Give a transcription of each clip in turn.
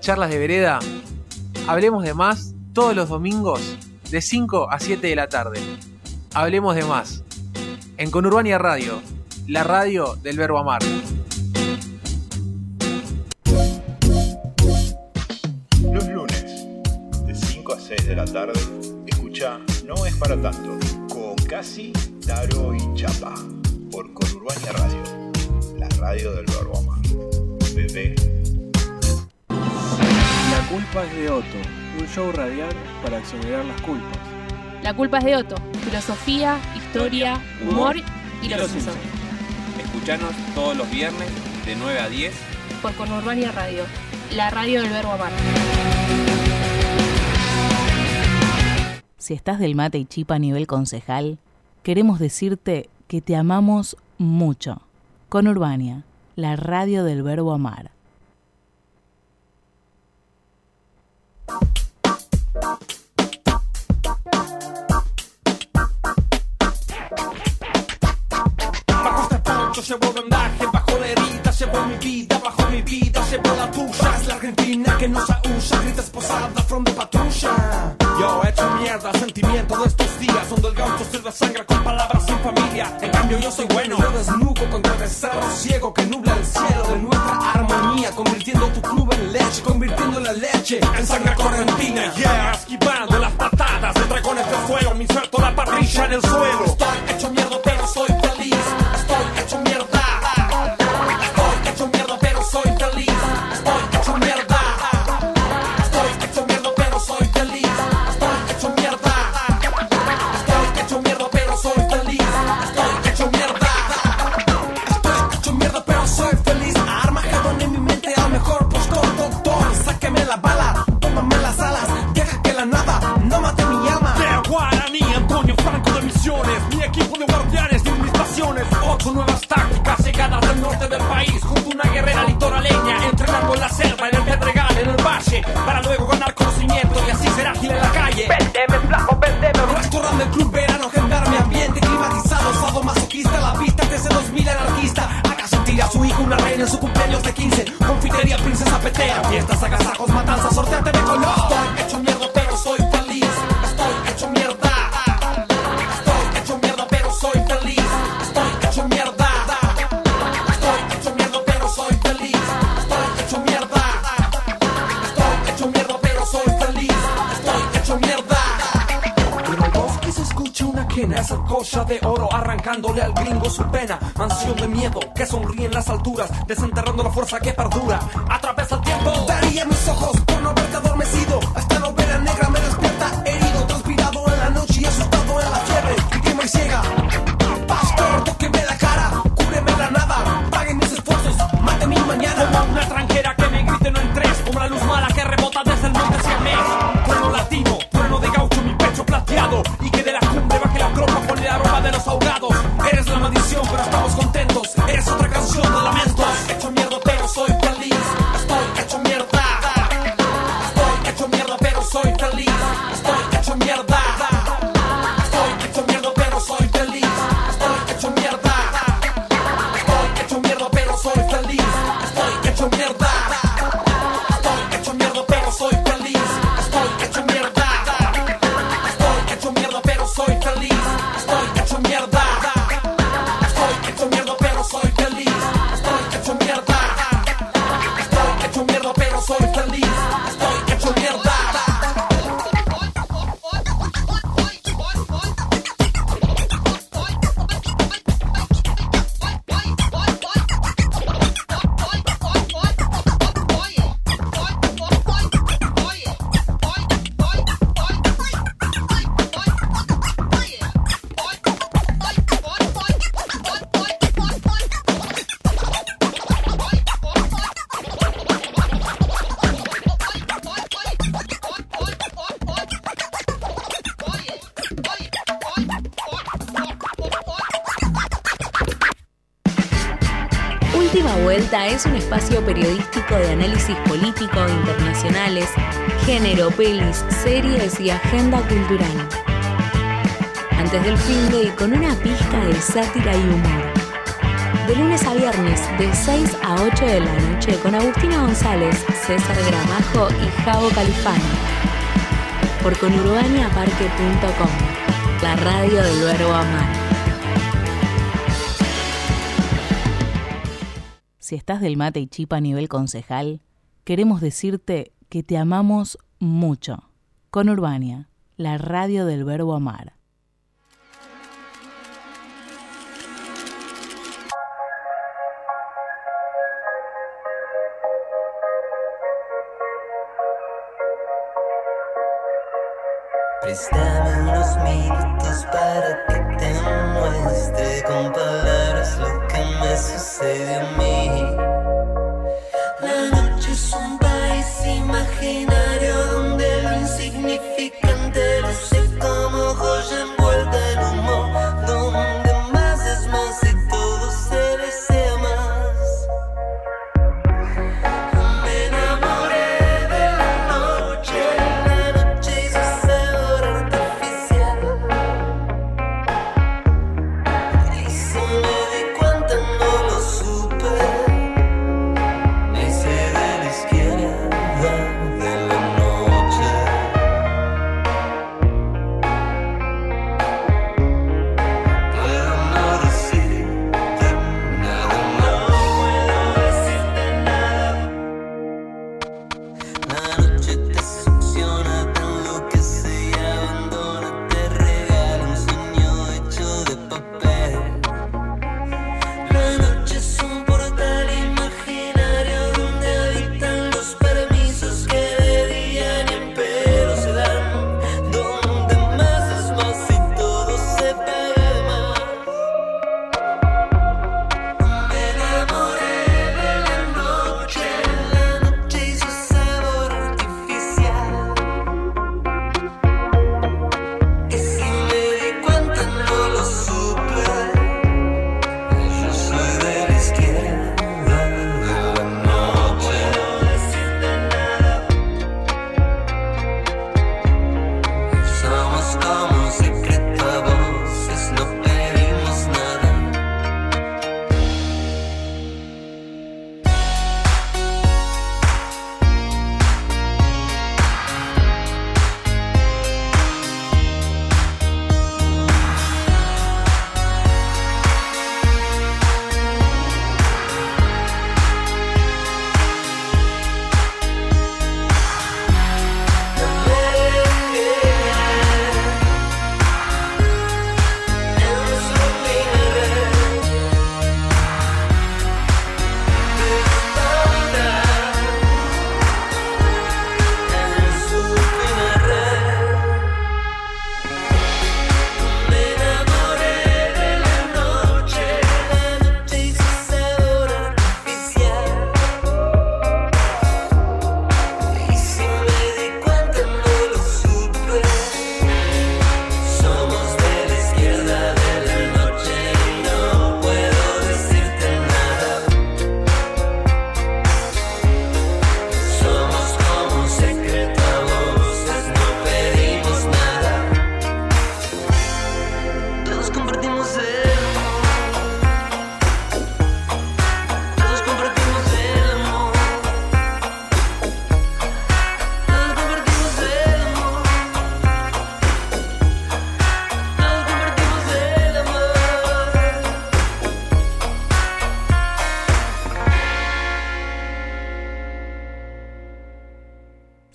charlas de vereda, hablemos de más todos los domingos de 5 a 7 de la tarde. Hablemos de más. En Conurbania Radio, la radio del verbo amar. Los lunes, de 5 a 6 de la tarde, escucha No es para tanto, con Casi, Taro y Chapa, La culpa es de Otto, un show radial para exonerar las culpas. La culpa es de Otto. Filosofía, historia, humor y los Simpsons. Escuchanos todos los viernes de 9 a 10 Por Conurbania Radio, la radio del verbo amar. Si estás del mate y chipa a nivel concejal, queremos decirte que te amamos mucho. Con Urbania, la radio del verbo amar. Bajo este poncho llevo vendaje, bajo la herida llevo mi vida, bajo mi vida llevo la tuya. Es la Argentina que nos aúlla, grita esposada from de patrulla. Yo he hecho mierda, sentimiento días, donde el gaucho sirve sangre con palabras sin familia. En cambio yo soy bueno, yo desnudo el cerro ciego que nubla el cielo de nuestra armonía, convirtiendo tu club en leche, convirtiendo la leche en sangre correntina. Yeah, esquivando las patadas de dragones del suelo, me inserto la parrilla en el suelo. Estoy hecho mierda, pero soy feliz. Estoy hecho mierda. El. Para luego ganar conocimiento y así ser ágil en la calle. Vendeme, flaco, vendeme. Restaurante del club verano, gendarme, ambiente climatizado. Sado masoquista, la pista desde 2000 anarquista. Haga sentir a su hijo una reina en su cumpleaños de 15. Confitería, princesa petera. Fiestas, agasajos, matanzas, sorteate de color. Esa cocha de oro arrancándole al gringo su pena. Mansión de miedo que sonríe en las alturas, desenterrando la fuerza que perdura. Atraviesa el tiempo. Daría mis ojos los. De análisis político, internacionales, género, pelis, series y agenda cultural. Antes del fin de y con una pizca de sátira y humor. De lunes a viernes, de 6 a 8 de la noche, con Agustina González, César Gramajo y Javo Califano. Por conurbaniaparque.com, la radio del verbo amar. Si estás del mate y chipa a nivel concejal, queremos decirte que te amamos mucho. Con Urbania, la radio del verbo amar.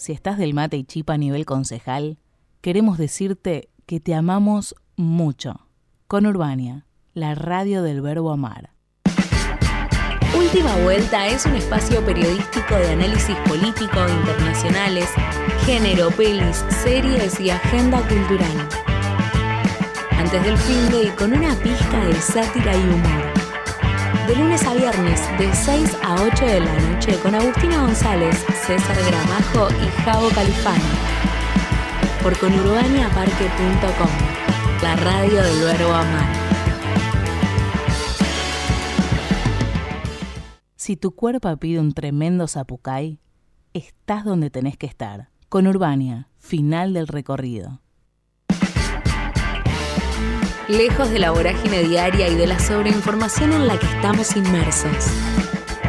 Si estás del mate y chipa a nivel concejal, queremos decirte que te amamos mucho. Con Urbania, la radio del verbo amar. Última Vuelta es un espacio periodístico de análisis político internacionales, género, pelis, series y agenda cultural. Antes del fin de y con una pizca de sátira y humor. De lunes a viernes, de 6 a 8 de la noche, con Agustina González, César Gramajo y Javo Califano. Por conurbaniaparque.com, la radio del verbo amar. Si tu cuerpo pide un tremendo zapucay, estás donde tenés que estar. Con Urbania, final del recorrido. Lejos de la vorágine diaria y de la sobreinformación en la que estamos inmersos.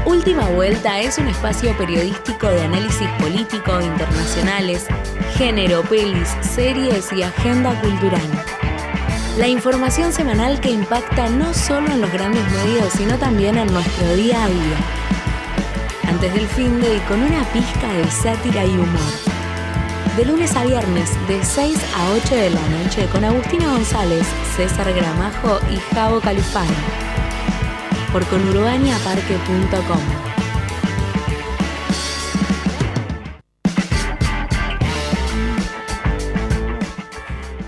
Última Vuelta es un espacio periodístico de análisis político, internacionales, género, pelis, series y agenda cultural. La información semanal que impacta no solo en los grandes medios, sino también en nuestro día a día. Antes del fin de con una pizca de sátira y humor. De lunes a viernes, de 6 a 8 de la noche, con Agustina González, César Gramajo y Javo Califano. Por conurbaniaparque.com.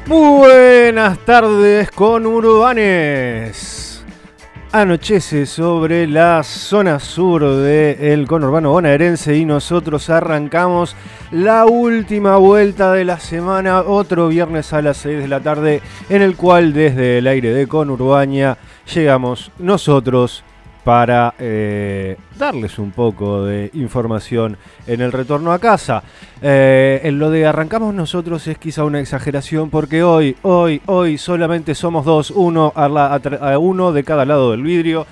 Buenas tardes con Urbanes. Anochece sobre la zona sur del conurbano bonaerense y nosotros arrancamos la última vuelta de la semana, otro viernes a las 6 de la tarde, en el cual desde el aire de Conurbania llegamos nosotros para eh, darles un poco de información en el retorno a casa. Eh, en lo de arrancamos nosotros es quizá una exageración porque hoy, hoy, hoy solamente somos dos, uno, a la- a uno de cada lado del vidrio.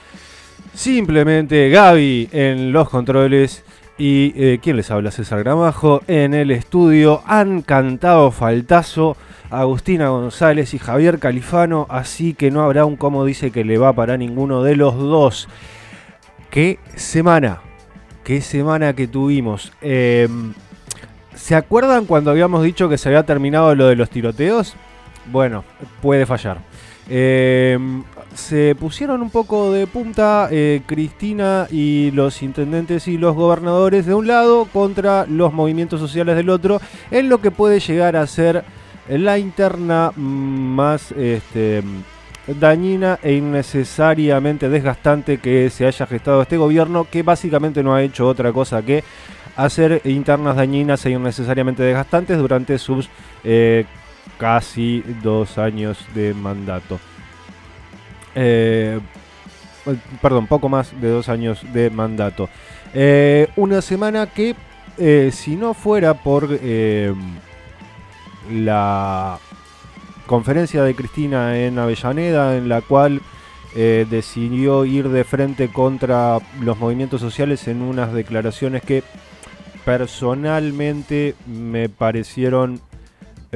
Simplemente Gaby en los controles y eh, quien les habla César Gramajo en el estudio han cantado faltazo Agustina González y Javier Califano, así que no habrá un como dice que le va para ninguno de los dos. ¿Qué semana? ¿Qué semana que tuvimos? Eh, ¿Se acuerdan cuando habíamos dicho que se había terminado lo de los tiroteos? Bueno, puede fallar. Eh, se pusieron un poco de punta eh, Cristina y los intendentes y los gobernadores de un lado contra los movimientos sociales del otro, en lo que puede llegar a ser la interna más este, dañina e innecesariamente desgastante que se haya gestado este gobierno, que básicamente no ha hecho otra cosa que hacer internas dañinas e innecesariamente desgastantes durante sus eh, casi dos años de mandato. Eh, eh, perdón, poco más de dos años de mandato. Eh, una semana que, si no fuera por la conferencia de Cristina en Avellaneda, en la cual decidió ir de frente contra los movimientos sociales en unas declaraciones que personalmente me parecieron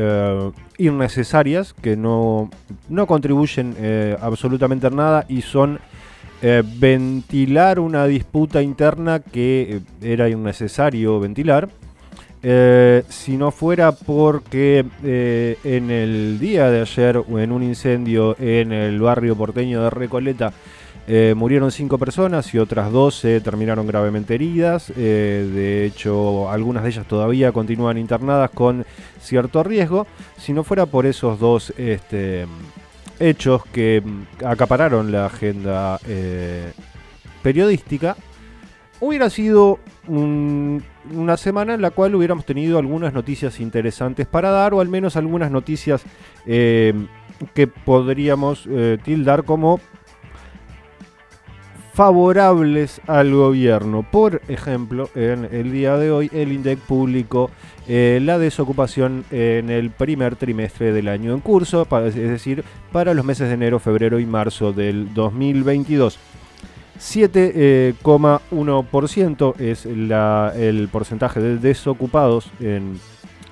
eh, innecesarias, que no, no contribuyen eh, absolutamente nada y son eh, ventilar una disputa interna que eh, era innecesario ventilar. Si no fuera porque en el día de ayer, en un incendio en el barrio porteño de Recoleta, eh, murieron cinco personas y otras 12 terminaron gravemente heridas. Eh, de hecho, algunas de ellas todavía continúan internadas con cierto riesgo. Si no fuera por esos dos este, hechos que mm, acapararon la agenda eh, periodística, hubiera sido un- una semana en la cual hubiéramos tenido algunas noticias interesantes para dar, o al menos algunas noticias que podríamos tildar como favorables al gobierno. Por ejemplo, en el día de hoy el INDEC publicó eh, la desocupación en el primer trimestre del año en curso, es decir, para los meses de enero, febrero y marzo del 2022. 7,1% es la- el porcentaje de desocupados en...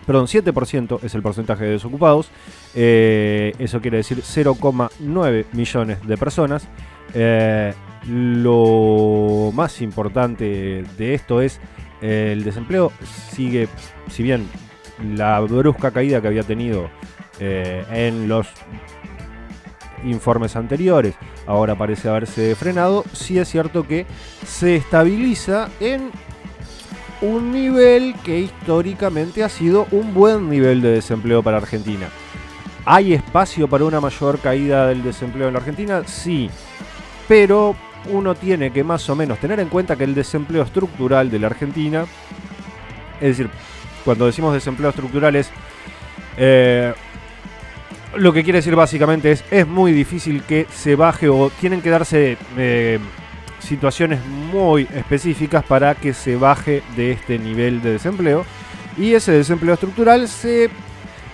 Perdón, 7% es el porcentaje de desocupados. Eh, eso quiere decir 0,9 millones de personas. Eh, lo más importante de esto es el desempleo sigue, si bien la brusca caída que había tenido eh, en los informes anteriores ahora parece haberse frenado, sí es cierto que se estabiliza en un nivel que históricamente ha sido un buen nivel de desempleo para Argentina. ¿Hay espacio para una mayor caída del desempleo en la Argentina? Sí, pero uno tiene que más o menos tener en cuenta que el desempleo estructural de la Argentina, es decir, cuando decimos desempleo estructural es... eh, lo que quiere decir básicamente es, es muy difícil que se baje o tienen que darse eh, situaciones muy específicas para que se baje de este nivel de desempleo. Y ese desempleo estructural se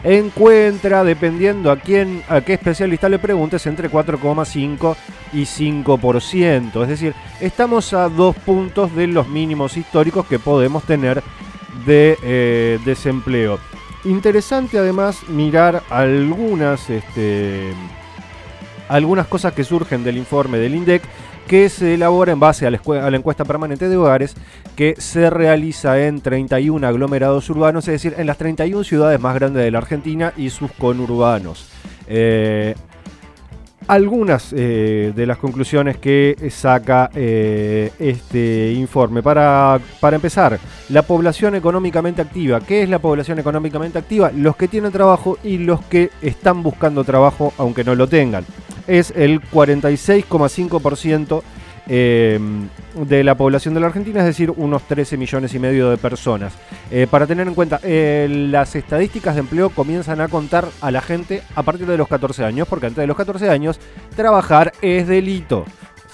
encuentra, dependiendo a quién, a qué especialista le preguntes, entre 4,5 y 5%. Es decir, estamos a dos puntos de los mínimos históricos que podemos tener de eh, desempleo. Interesante además mirar algunas, este, algunas cosas que surgen del informe del INDEC que se elabora en base a la, encuesta permanente de hogares que se realiza en 31 aglomerados urbanos, es decir, en las 31 ciudades más grandes de la Argentina y sus conurbanos. Eh, algunas eh, de las conclusiones que saca eh, este informe. Para, para empezar, la población económicamente activa. ¿Qué es la población económicamente activa? Los que tienen trabajo y los que están buscando trabajo aunque no lo tengan. Es el 46,5% eh, de la población de la Argentina, es decir, unos 13 millones y medio de personas. Eh, para tener en cuenta, eh, las estadísticas de empleo comienzan a contar a la gente a partir de los 14 años, porque antes de los 14 años trabajar es delito.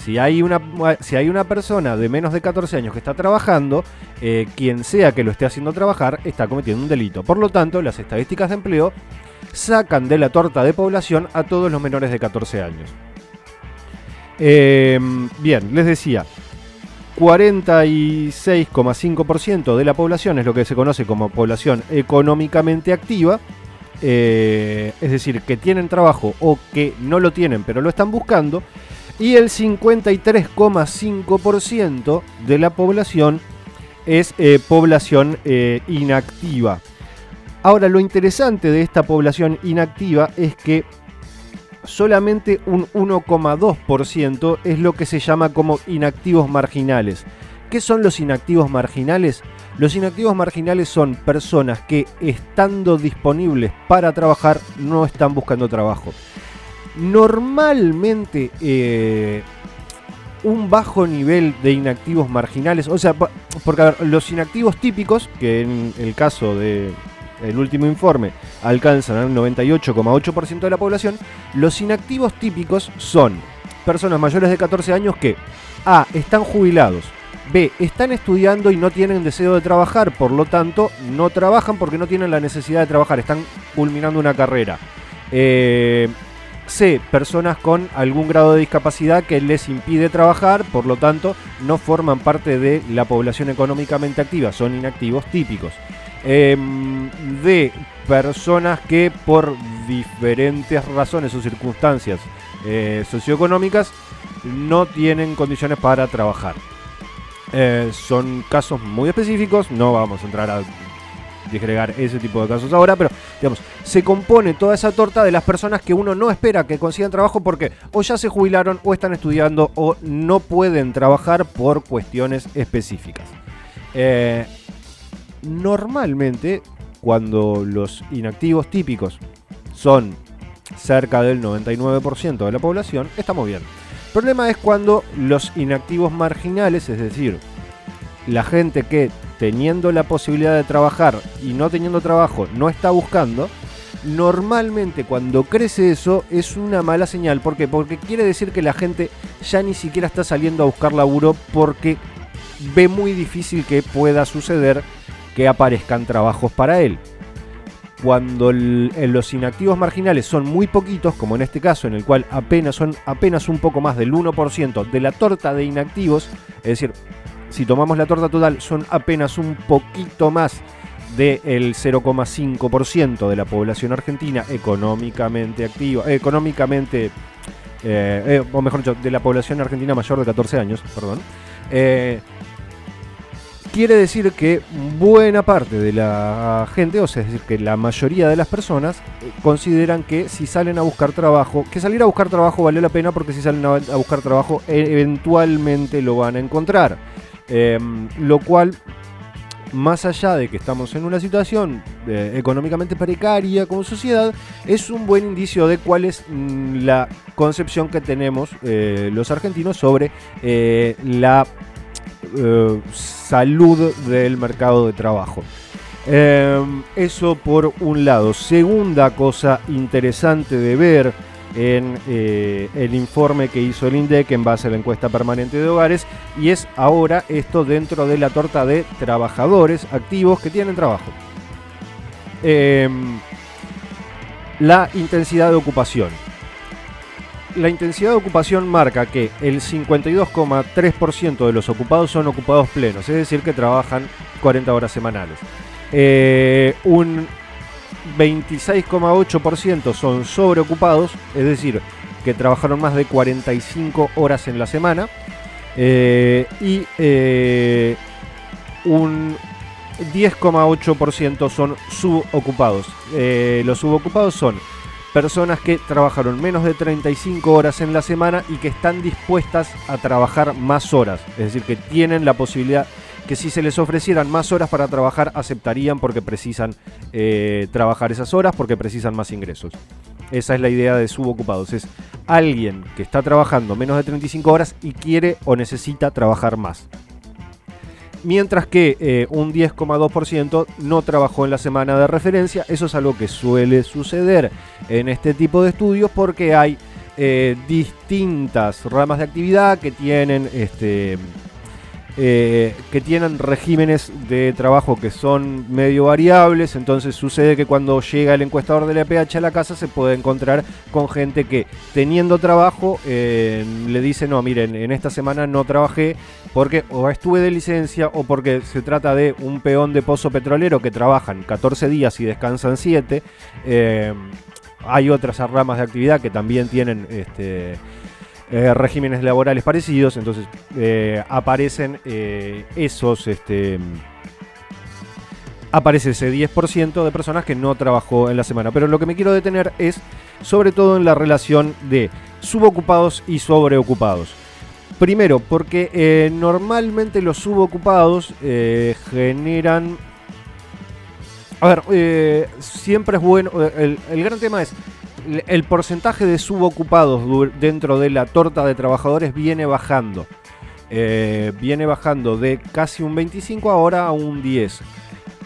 Si hay, una, si hay una persona de menos de 14 años que está trabajando, eh, quien sea que lo esté haciendo trabajar está cometiendo un delito. Por lo tanto, las estadísticas de empleo sacan de la torta de población a todos los menores de 14 años. Eh, bien, les decía, 46,5% de la población es lo que se conoce como población económicamente activa, eh, es decir, que tienen trabajo o que no lo tienen pero lo están buscando, y el 53,5% de la población es eh, población eh, inactiva. Ahora, lo interesante de esta población inactiva es que solamente un 1,2% es lo que se llama como inactivos marginales. ¿Qué son los inactivos marginales? Los inactivos marginales son personas que estando disponibles para trabajar no están buscando trabajo. Normalmente eh, un bajo nivel de inactivos marginales, o sea, po- porque a los inactivos típicos, que en el caso de el último informe alcanzan al 98,8% de la población, los inactivos típicos son personas mayores de 14 años que A. están jubilados, B. están estudiando y no tienen deseo de trabajar, por lo tanto no trabajan porque no tienen la necesidad de trabajar, están culminando una carrera. Eh, C. Personas con algún grado de discapacidad que les impide trabajar, por lo tanto no forman parte de la población económicamente activa, son inactivos típicos. Em, D. Personas que por diferentes razones o circunstancias eh, socioeconómicas no tienen condiciones para trabajar. Eh, son casos muy específicos, no vamos a entrar a disgregar ese tipo de casos ahora, pero digamos, se compone toda esa torta de las personas que uno no espera que consigan trabajo porque o ya se jubilaron o están estudiando o no pueden trabajar por cuestiones específicas. Eh, normalmente, cuando los inactivos típicos son cerca del 99% de la población, estamos bien. El problema es cuando los inactivos marginales, es decir, la gente que teniendo la posibilidad de trabajar y no teniendo trabajo no está buscando, normalmente cuando crece eso es una mala señal. ¿Por qué? Porque quiere decir que la gente ya ni siquiera está saliendo a buscar laburo porque ve muy difícil que pueda suceder que aparezcan trabajos para él. Cuando los inactivos marginales son muy poquitos, como en este caso, en el cual apenas son apenas un poco más del 1% de la torta de inactivos, es decir, si tomamos la torta total, son apenas un poquito más del 0,5% de la población argentina económicamente activa, eh, económicamente, eh, eh, o mejor dicho, de la población argentina mayor de 14 años, perdón. Quiere decir que buena parte de la gente, o sea, es decir, que la mayoría de las personas eh, consideran que si salen a buscar trabajo, que salir a buscar trabajo vale la pena porque si salen a, buscar trabajo e- eventualmente lo van a encontrar. Em, lo cual, más allá de que estamos en una situación eh, económicamente precaria como sociedad, es un buen indicio de cuál es mm, la concepción que tenemos eh, los argentinos sobre la eh, salud del mercado de trabajo. Em, eso por un lado. Segunda cosa interesante de ver en eh, el informe que hizo el INDEC en base a la encuesta permanente de hogares y es ahora esto dentro de la torta de trabajadores activos que tienen trabajo. Em, la intensidad de ocupación. La intensidad de ocupación marca que el 52,3% de los ocupados son ocupados plenos, es decir, que trabajan 40 horas semanales. Eh, un 26,8% son sobreocupados, es decir, que trabajaron más de 45 horas en la semana. Eh, y eh, un 10,8% son subocupados. Eh, los subocupados son personas que trabajaron menos de 35 horas en la semana y que están dispuestas a trabajar más horas. Es decir, que tienen la posibilidad que si se les ofrecieran más horas para trabajar, aceptarían porque precisan eh, trabajar esas horas, porque precisan más ingresos. Esa es la idea de subocupados. Es alguien que está trabajando menos de 35 horas y quiere o necesita trabajar más. Mientras que eh, un 10,2% no trabajó en la semana de referencia. Eso es algo que suele suceder en este tipo de estudios porque hay eh, distintas ramas de actividad que tienen este, eh, que tienen regímenes de trabajo que son medio variables, entonces sucede que cuando llega el encuestador de la EPH a la casa se puede encontrar con gente que teniendo trabajo eh, le dice, no, miren, en esta semana no trabajé porque o estuve de licencia o porque se trata de un peón de pozo petrolero que trabajan 14 días y descansan 7. Eh, hay otras ramas de actividad que también tienen este, eh, regímenes laborales parecidos, entonces eh, aparecen eh, esos, este, aparece ese 10% de personas que no trabajó en la semana. Pero lo que me quiero detener es sobre todo en la relación de subocupados y sobreocupados. Primero, porque eh, normalmente los subocupados eh, generan... A ver, siempre es bueno... El gran tema es, el- porcentaje de subocupados dentro de la torta de trabajadores viene bajando. Eh, viene bajando de casi un 25 ahora a un 10.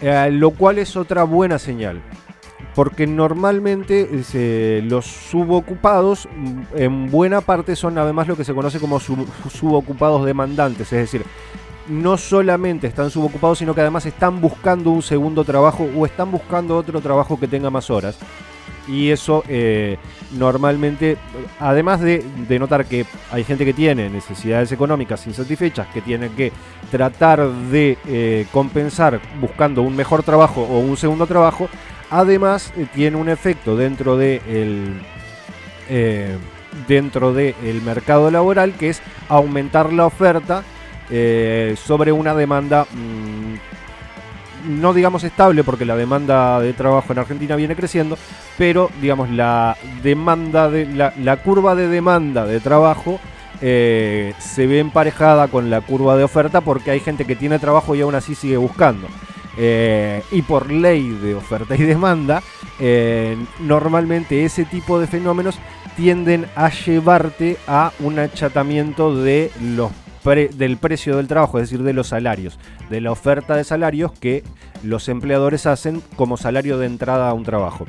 Eh, lo cual es otra buena señal. Porque normalmente eh, los subocupados mm, en buena parte son además lo que se conoce como sub- subocupados demandantes. Es decir, no solamente están subocupados, sino que además están buscando un segundo trabajo o están buscando otro trabajo que tenga más horas. Y eso eh, normalmente, además de, notar que hay gente que tiene necesidades económicas insatisfechas, que tienen que tratar de eh, compensar buscando un mejor trabajo o un segundo trabajo, además eh, tiene un efecto dentro de el, dentro del mercado laboral que es aumentar la oferta sobre una demanda mm, no digamos estable porque la demanda de trabajo en Argentina viene creciendo, pero digamos la demanda de la, curva de demanda de trabajo eh, se ve emparejada con la curva de oferta porque hay gente que tiene trabajo y aún así sigue buscando. Eh, y por ley de oferta y demanda, eh, normalmente ese tipo de fenómenos tienden a llevarte a un achatamiento de los del precio del trabajo, es decir, de los salarios, de la oferta de salarios que los empleadores hacen como salario de entrada a un trabajo.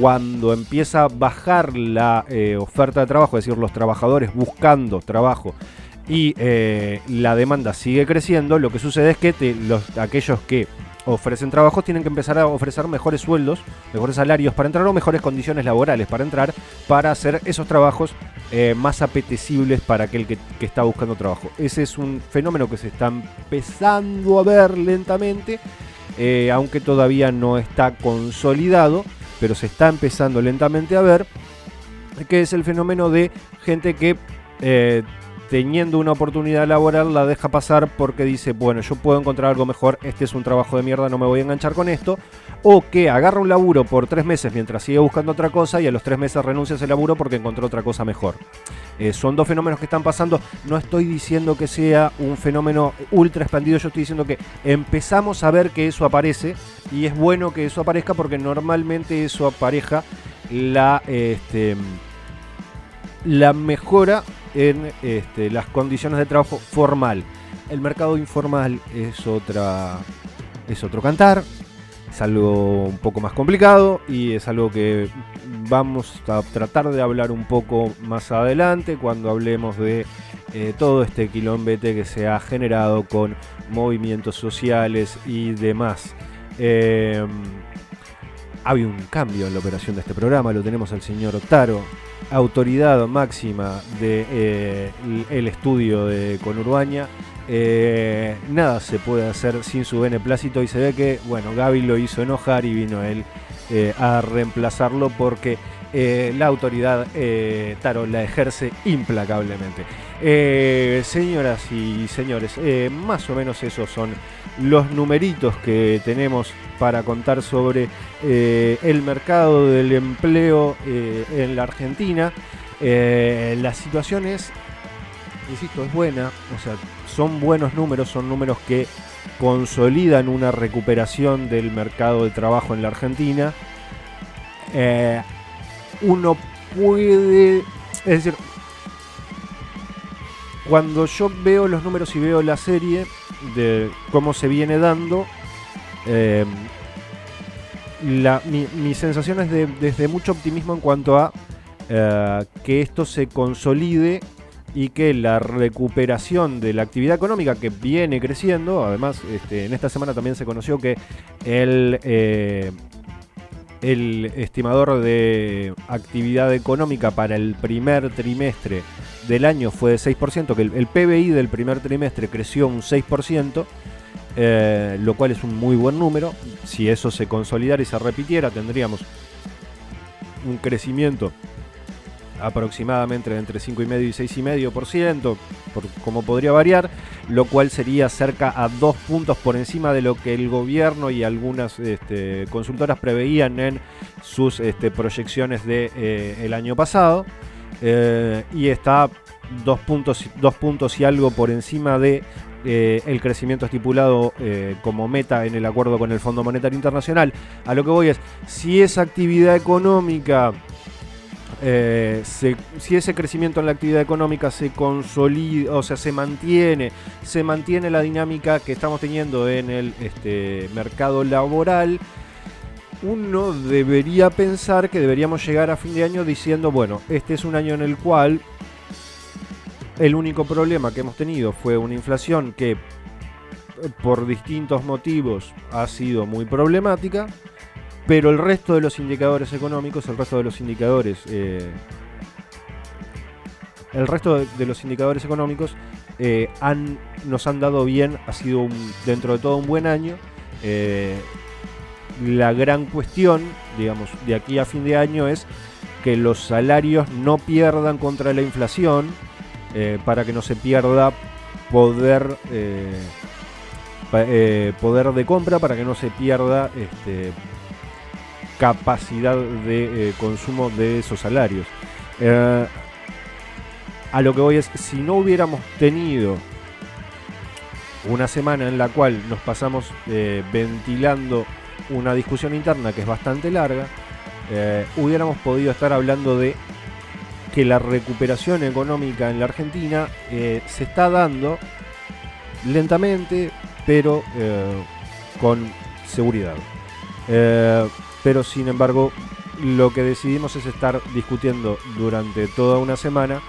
Cuando empieza a bajar la eh, oferta de trabajo, es decir, los trabajadores buscando trabajo y eh, la demanda sigue creciendo, lo que sucede es que los, aquellos que ofrecen trabajos tienen que empezar a ofrecer mejores sueldos, mejores salarios para entrar o mejores condiciones laborales para entrar, para hacer esos trabajos eh, más apetecibles para aquel que, que está buscando trabajo. Ese es un fenómeno que se está empezando a ver lentamente, eh, aunque todavía no está consolidado, pero se está empezando lentamente a ver, que es el fenómeno de gente que eh, teniendo una oportunidad laboral la deja pasar porque dice, bueno, yo puedo encontrar algo mejor, este es un trabajo de mierda, no me voy a enganchar con esto, o que agarra un laburo por tres meses mientras sigue buscando otra cosa y a los tres meses renuncia a ese laburo porque encontró otra cosa mejor. Eh, son dos fenómenos que están pasando, no estoy diciendo que sea un fenómeno ultra expandido, yo estoy diciendo que empezamos a ver que eso aparece y es bueno que eso aparezca porque normalmente eso apareja la... Este, la mejora en este, las condiciones de trabajo formal. El mercado informal es otra es otro cantar, es algo un poco más complicado y es algo que vamos a tratar de hablar un poco más adelante cuando hablemos de eh, todo este quilombete que se ha generado con movimientos sociales y demás. Eh, Hay un cambio en la operación de este programa, lo tenemos al señor Taro, autoridad máxima del de, eh, estudio de Conurbaña. Eh, nada se puede hacer sin su beneplácito y se ve que, bueno, Gaby lo hizo enojar y vino él eh, a reemplazarlo porque eh, la autoridad eh, la ejerce implacablemente. Eh, señoras y señores, eh, más o menos esos son los numeritos que tenemos para contar sobre el mercado del empleo en la Argentina. La situación es, insisto, es buena, o sea, son buenos números, son números que consolidan una recuperación del mercado de trabajo en la Argentina. Uno puede, es decir, cuando yo veo los números y veo la serie de cómo se viene dando, eh, la- mi, mi sensación es de, desde mucho optimismo en cuanto a eh, que esto se consolide y que la recuperación de la actividad económica que viene creciendo, además este, en esta semana también se conoció que el, eh, el estimador de actividad económica para el primer trimestre del año fue de 6%, que el, PBI del primer trimestre creció un 6%, eh, lo cual es un muy buen número. Si eso se consolidara y se repitiera, tendríamos un crecimiento aproximadamente entre 5,5 y 6,5%, por como podría variar, lo cual sería cerca a dos puntos por encima de lo que el gobierno y algunas este, consultoras preveían en sus este, proyecciones del de, eh, el año pasado. Eh, y está dos puntos, dos puntos y algo por encima de eh, el crecimiento estipulado como meta en el acuerdo con el Fondo Monetario Internacional. A lo que voy es, si esa actividad económica eh, si ese crecimiento en la actividad económica se consolida, o sea, se mantiene, se mantiene la dinámica que estamos teniendo en el este, mercado laboral, uno debería pensar que deberíamos llegar a fin de año diciendo, bueno, este es un año en el cual el único problema que hemos tenido fue una inflación que eh, por distintos motivos ha sido muy problemática pero el resto de los indicadores económicos, el resto de los indicadores, eh, el resto de, los indicadores económicos eh, han, nos han dado bien, ha sido dentro de todo un buen año. Eh, la gran cuestión, digamos, de aquí a fin de año es que los salarios no pierdan contra la inflación para que no se pierda poder poder de compra para que no se pierda este, capacidad de eh, consumo de esos salarios. Eh, a lo que voy es, si no hubiéramos tenido una semana en la cual nos pasamos eh, ventilando una discusión interna que es bastante larga, hubiéramos podido estar hablando de que la recuperación económica en la Argentina se está dando lentamente, pero con seguridad. Pero sin embargo, lo que decidimos es estar discutiendo durante toda una semana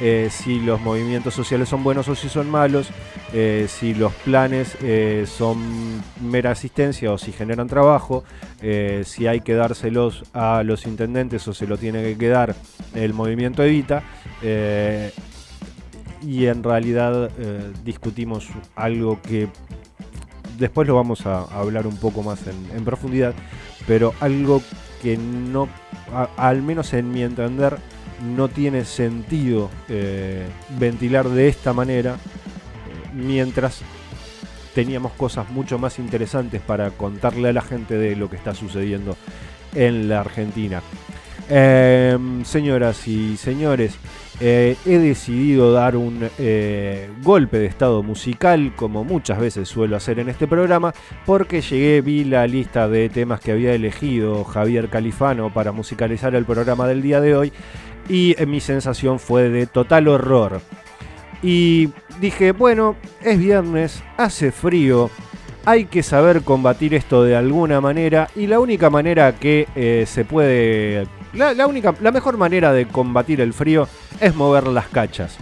eh, si los movimientos sociales son buenos o si son malos, eh, si los planes eh, son mera asistencia o si generan trabajo, si hay que dárselos a los intendentes o se lo tiene que quedar el movimiento Evita. y en realidad discutimos algo que después lo vamos a, hablar un poco más en profundidad, pero algo que no, al menos en mi entender, no tiene sentido eh, ventilar de esta manera, eh, mientras teníamos cosas mucho más interesantes para contarle a la gente de lo que está sucediendo en la Argentina. Em, señoras y señores, eh, he decidido dar un eh, golpe de estado musical, como muchas veces suelo hacer en este programa, porque llegué, vi la lista de temas que había elegido Javier Califano para musicalizar el programa del día de hoy, y eh, mi sensación fue de total horror. Y dije, bueno, es viernes, hace frío, hay que saber combatir esto de alguna manera, y la única manera que se puede la, única, la mejor manera de combatir el frío es mover las cachas.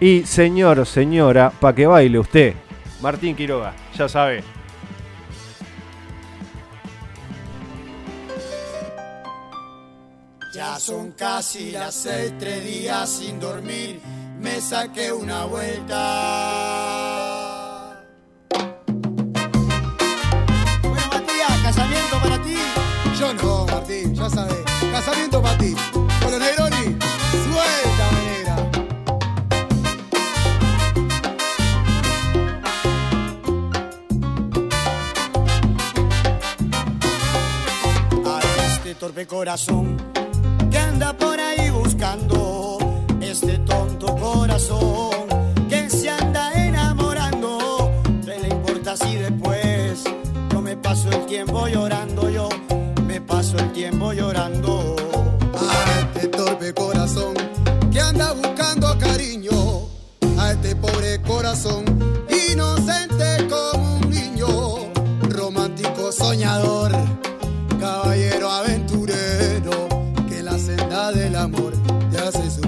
Y señor, señora, pa' que baile usted, Martín Quiroga, ya sabe. Ya son casi las seis, tres días sin dormir. Me saqué una vuelta. Bueno, Matías, casamiento para ti. Yo no, Martín, ya sabes. Casamiento para ti. Con los Negroni, suéltame, negra. a este torpe corazón que anda por ahí buscando este tonto corazón que se anda enamorando. ¿Qué le importa si después yo me paso el tiempo llorando? Tiempo llorando. A este torpe corazón que anda buscando cariño. A este pobre corazón inocente como un niño, romántico soñador caballero aventurero, que la senda del amor te hace sufrir,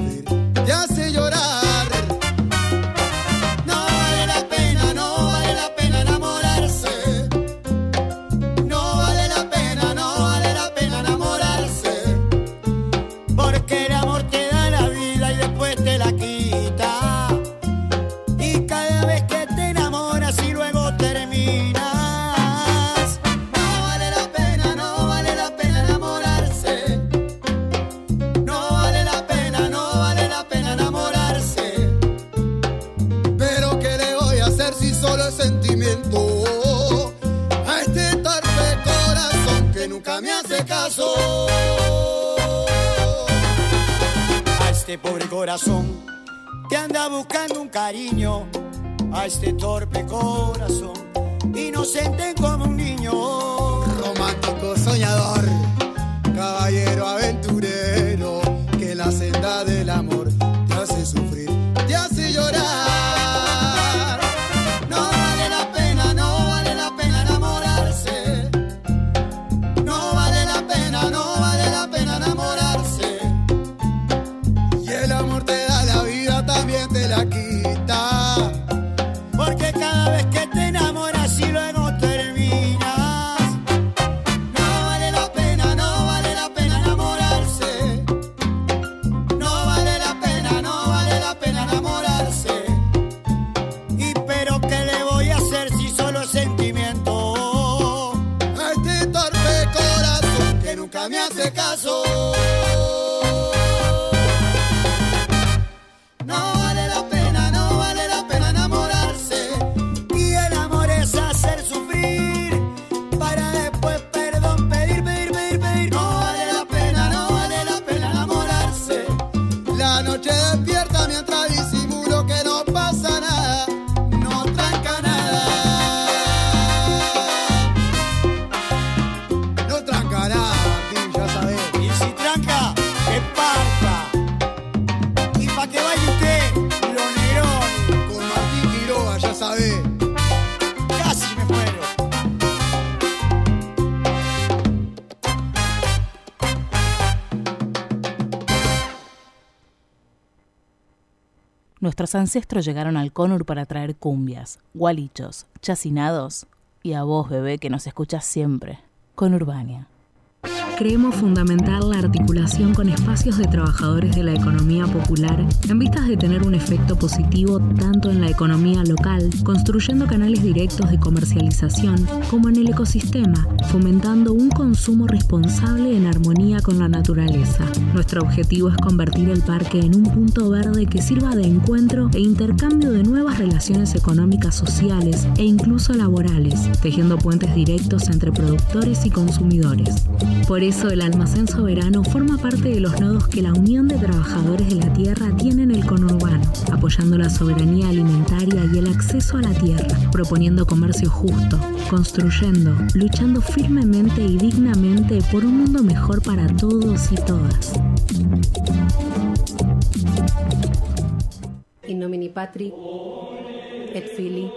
caso. A este pobre corazón que anda buscando un cariño. A este torpe corazón inocente como un niño. Romántico soñador, caballero aventurero, que la senda del amor te hace sufrir, te hace llorar. Nuestros ancestros llegaron al Conur para traer cumbias, gualichos, chacinados y a vos, bebé, que nos escuchas siempre, con Urbania. Creemos fundamental la articulación con espacios de trabajadores de la economía popular en vistas de tener un efecto positivo tanto en la economía local, construyendo canales directos de comercialización, como en el ecosistema, fomentando un consumo responsable en armonía con la naturaleza. Nuestro objetivo es convertir el parque en un punto verde que sirva de encuentro e intercambio de nuevas relaciones económicas sociales e incluso laborales, tejiendo puentes directos entre productores y consumidores. Por eso el almacén soberano forma parte de los nodos que la Unión de Trabajadores de la Tierra tiene en el conurbano, apoyando la soberanía alimentaria y el acceso a la tierra, proponiendo comercio justo, construyendo, luchando firmemente y dignamente por un mundo mejor para todos y todas. In nomine Patri, et Fili,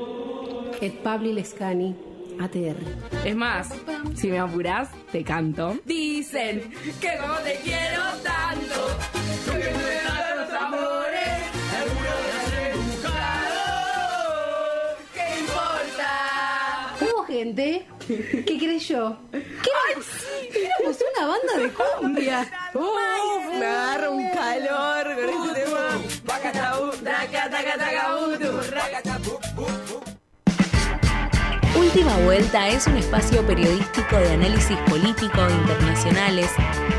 et Pabli Lescani, ATR. Es más, si me apurás, te canto. Dicen que como te quiero tanto, lo que me dan los amores, de buscado. ¿Qué importa? Que gente. ¿Qué crees yo? ¿Qué éramos una banda de cumbia. Uf, me agarra un calor con este tema. Última Vuelta es un espacio periodístico de análisis político internacionales,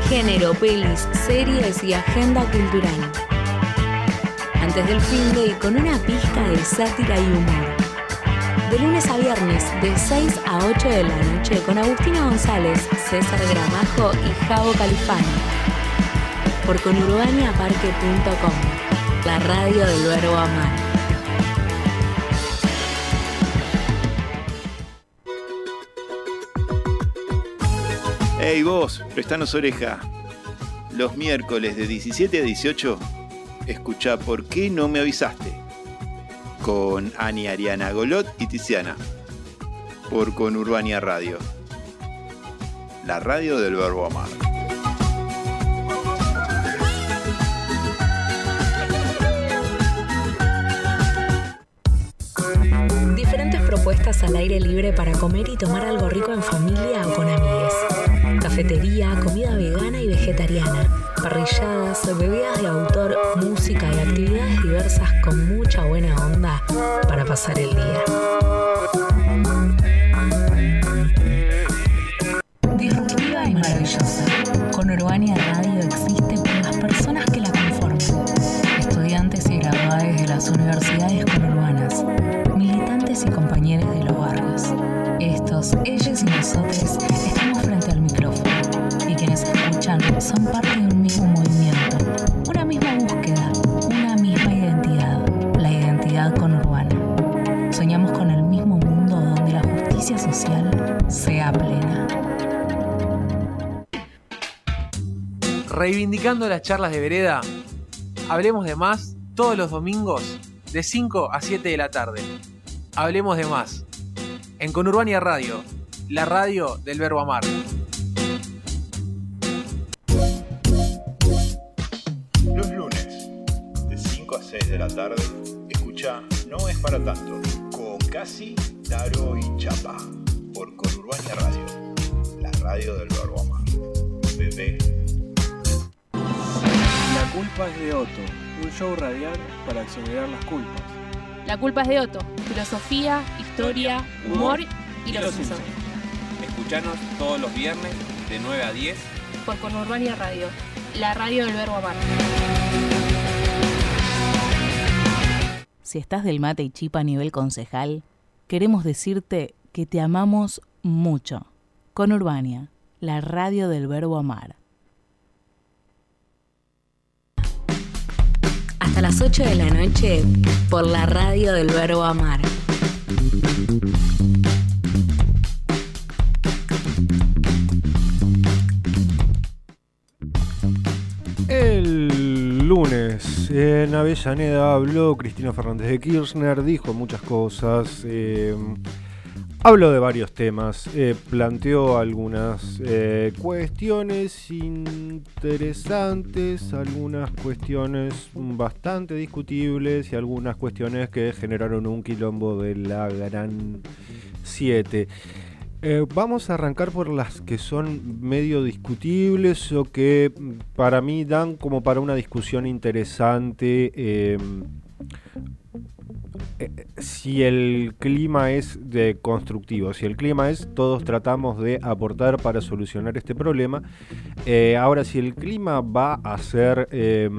género, pelis, series y agenda cultural. Antes del fin de con una pizca de sátira y humor. De lunes a viernes, de 6 a 8 de la noche, con Agustina González, César Gramajo y Javo Califano. Por conurbaniaparque.com, la radio del verbo amar. Hey vos, prestanos oreja. Los miércoles de 17 a 18, escucha ¿Por qué no me avisaste? Con Ani Ariana Golot y Tiziana. Por Conurbania Radio. La radio del verbo amar. Diferentes propuestas al aire libre para comer y tomar algo rico en familia o con amigues. Cafetería, comida vegana y vegetariana, parrilladas, bebidas de autor, música y actividades diversas con mucha buena onda para pasar el día. Reivindicando las charlas de vereda, hablemos de más todos los domingos de 5 a 7 de la tarde. Hablemos de más. En Conurbania Radio, la radio del verbo amar. Los lunes, de 5 a 6 de la tarde, escucha No es para tanto, con Casi, Taro y Chapa, por Conurbania Radio, la radio del verbo amar. Bebé. La culpa es de Otto, un show radial para exonerar las culpas. La culpa es de Otto. Filosofía, historia, humor y los Simpsons. Escuchanos todos los viernes de 9 a 10 Por Conurbania Radio, la radio del verbo amar. Si estás del mate y chipa a nivel concejal, queremos decirte que te amamos mucho. Con Urbania, la radio del verbo amar. Hasta las 8 de la noche por la radio del verbo amar. El lunes en Avellaneda habló Cristina Fernández de Kirchner, dijo muchas cosas, eh, habló de varios temas, eh, planteó algunas eh, cuestiones interesantes, algunas cuestiones bastante discutibles y algunas cuestiones que generaron un quilombo de la gran 7. Eh, vamos a arrancar por las que son medio discutibles o que mm, para mí dan como para una discusión interesante. Eh, si el clima es constructivo, si el clima es todos tratamos de aportar para solucionar este problema. Eh, ahora, si el clima va a ser eh,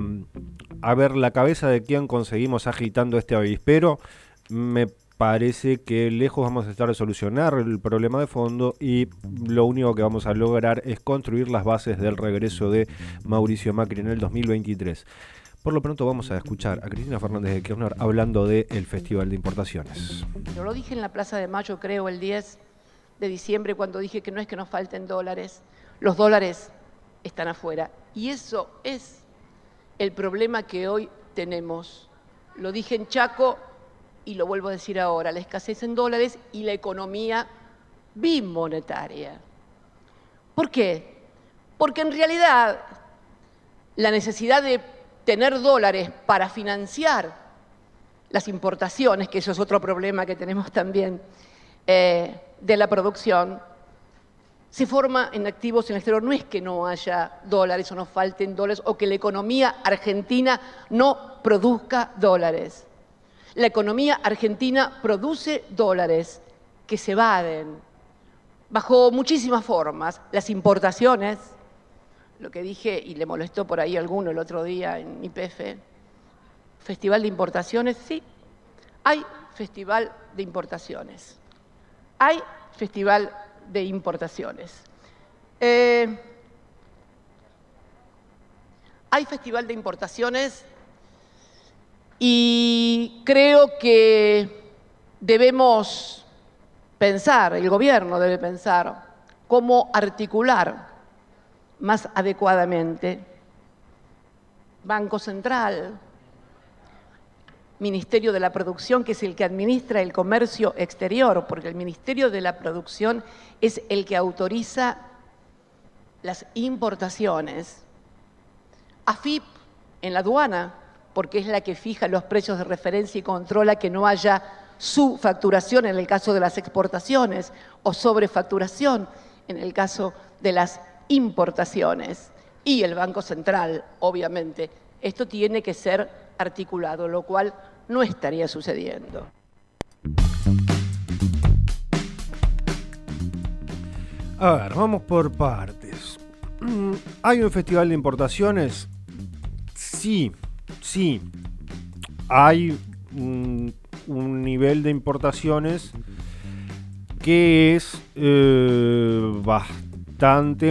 a ver la cabeza de quién conseguimos agitando este avispero, me parece que lejos vamos a estar de solucionar el problema de fondo y lo único que vamos a lograr es construir las bases del regreso de Mauricio Macri en el 2023. Por lo pronto vamos a escuchar a Cristina Fernández de Kirchner hablando del Festival de Importaciones. Yo lo dije en la Plaza de Mayo, creo, el 10 de diciembre, cuando dije que no es que nos falten dólares, los dólares están afuera. Y eso es el problema que hoy tenemos. Lo dije en Chaco y lo vuelvo a decir ahora, la escasez en dólares y la economía bimonetaria. ¿Por qué? Porque en realidad la necesidad de tener dólares para financiar las importaciones, que eso es otro problema que tenemos también, eh, de la producción se forma en activos en el exterior. No es que no haya dólares o no falten dólares o que la economía argentina no produzca dólares. La economía argentina produce dólares que se evaden bajo muchísimas formas. Las importaciones, lo que dije y le molestó por ahí alguno el otro día en IPF, Festival de Importaciones, sí, hay Festival de Importaciones. Hay Festival de Importaciones. Eh, hay Festival de Importaciones y creo que debemos pensar, el gobierno debe pensar, cómo articular más adecuadamente Banco Central, Ministerio de la Producción, que es el que administra el comercio exterior, porque el Ministerio de la Producción es el que autoriza las importaciones. AFIP en la aduana, porque es la que fija los precios de referencia y controla que no haya subfacturación en el caso de las exportaciones o sobrefacturación en el caso de las importaciones. Y el Banco Central, obviamente. Esto tiene que ser articulado, lo cual no estaría sucediendo. A ver, vamos por partes. ¿Hay un festival de importaciones? Sí, sí. Hay un, nivel de importaciones que es eh, bastante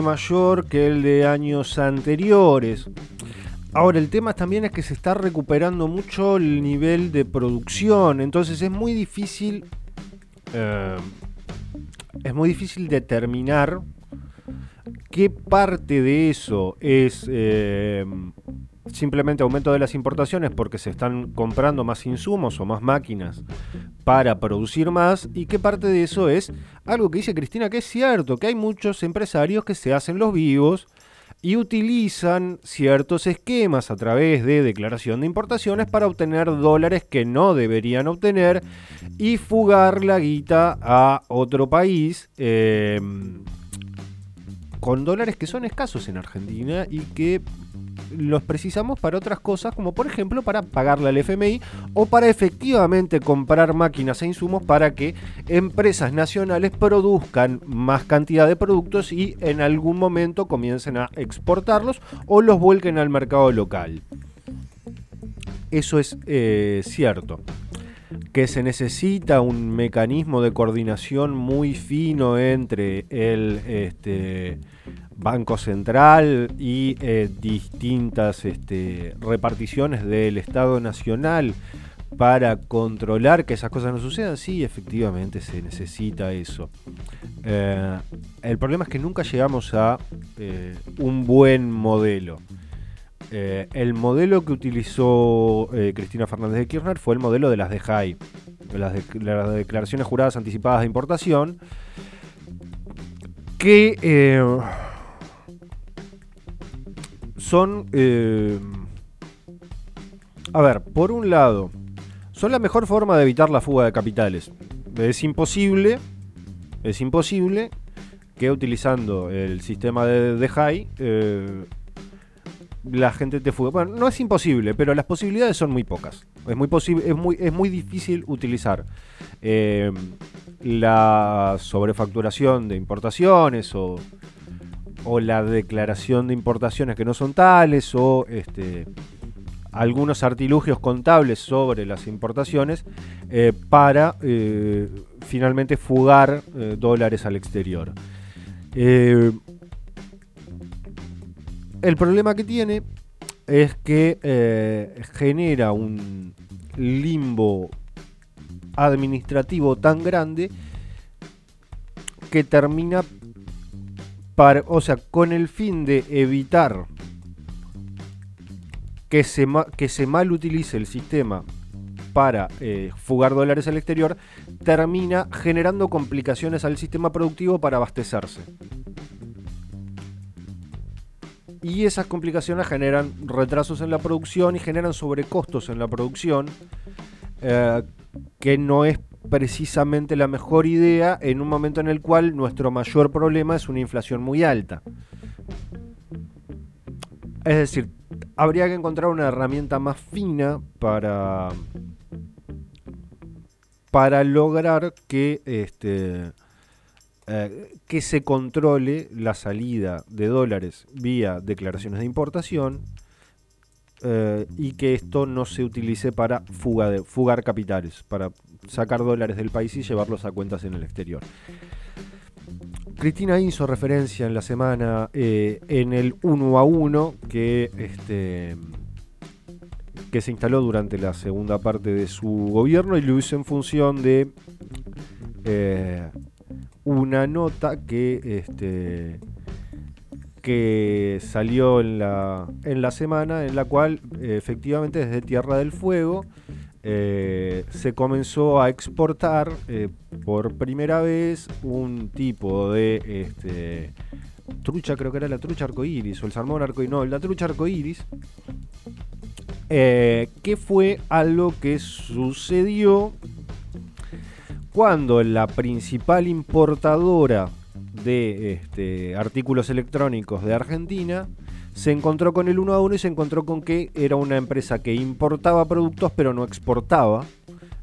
mayor que el de años anteriores. Ahora, el tema también es que se está recuperando mucho el nivel de producción, entonces es muy difícil. eh, es muy difícil determinar qué parte de eso es eh, simplemente aumento de las importaciones porque se están comprando más insumos o más máquinas para producir más y qué parte de eso es algo que dice Cristina que es cierto, que hay muchos empresarios que se hacen los vivos y utilizan ciertos esquemas a través de declaración de importaciones para obtener dólares que no deberían obtener y fugar la guita a otro país eh, con dólares que son escasos en Argentina y que los precisamos para otras cosas, como por ejemplo para pagarle al FMI o para efectivamente comprar máquinas e insumos para que empresas nacionales produzcan más cantidad de productos y en algún momento comiencen a exportarlos o los vuelquen al mercado local. Eso es eh, cierto. Que se necesita un mecanismo de coordinación muy fino entre el este, Banco Central y eh, distintas este, reparticiones del Estado Nacional para controlar que esas cosas no sucedan, sí, efectivamente se necesita eso. Eh, el problema es que nunca llegamos a eh, un buen modelo. El modelo que utilizó Cristina Fernández de Kirchner fue el modelo de las DEJAI, de las, de- las declaraciones juradas anticipadas de importación, que son, eh, a ver, por un lado, son la mejor forma de evitar la fuga de capitales. Es imposible, es imposible que utilizando el sistema de DEJAI eh, la gente te fuga. Bueno, no es imposible, pero las posibilidades son muy pocas. Es muy, es muy, es muy difícil utilizar eh, la sobrefacturación de importaciones o, o la declaración de importaciones que no son tales o este, algunos artilugios contables sobre las importaciones eh, para eh, finalmente fugar eh, dólares al exterior. El problema que tiene es que genera un limbo administrativo tan grande que termina o sea, con el fin de evitar que se, que se mal utilice el sistema para eh, fugar dólares al exterior, termina generando complicaciones al sistema productivo para abastecerse. Y esas complicaciones generan retrasos en la producción y generan sobrecostos en la producción, eh, que no es precisamente la mejor idea en un momento en el cual nuestro mayor problema es una inflación muy alta. Es decir, habría que encontrar una herramienta más fina para para lograr que este eh, que se controle la salida de dólares vía declaraciones de importación eh, y que esto no se utilice para fugar capitales, para sacar dólares del país y llevarlos a cuentas en el exterior. Cristina hizo referencia en la semana eh, en el 1 a 1 que, este, que se instaló durante la segunda parte de su gobierno y lo hizo en función de eh, una nota que, este, que salió en la, en la semana en la cual efectivamente desde Tierra del Fuego eh, se comenzó a exportar eh, por primera vez un tipo de este, trucha, creo que era la trucha arcoíris o el salmón arcoíris, no, la trucha arcoíris, eh, que fue algo que sucedió cuando la principal importadora de este, artículos electrónicos de Argentina se encontró con el 1 a 1 y se encontró con que era una empresa que importaba productos pero no exportaba.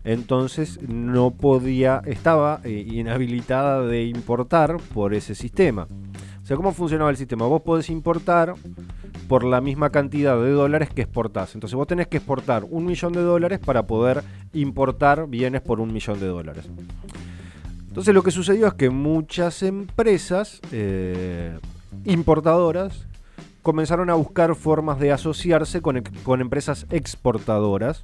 Entonces no podía, estaba eh, inhabilitada de importar por ese sistema. O sea, ¿cómo funcionaba el sistema? Vos podés importar por la misma cantidad de dólares que exportás. Entonces vos tenés que exportar un millón de dólares para poder importar bienes por un millón de dólares. Entonces lo que sucedió es que muchas empresas eh, importadoras comenzaron a buscar formas de asociarse con, ex- con empresas exportadoras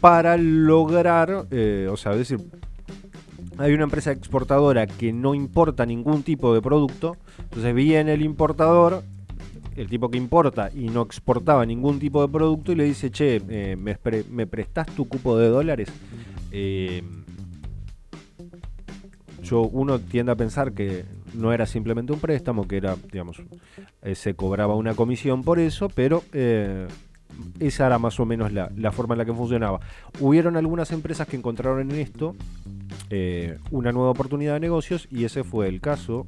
para lograr, eh, o sea, es decir, hay una empresa exportadora que no importa ningún tipo de producto, entonces viene el importador, el tipo que importa y no exportaba ningún tipo de producto y le dice, che, eh, ¿me, me prestás tu cupo de dólares? Eh, yo uno tiende a pensar que no era simplemente un préstamo, que era, digamos, eh, se cobraba una comisión por eso, pero eh, esa era más o menos la, la forma en la que funcionaba. Hubieron algunas empresas que encontraron en esto eh, una nueva oportunidad de negocios y ese fue el caso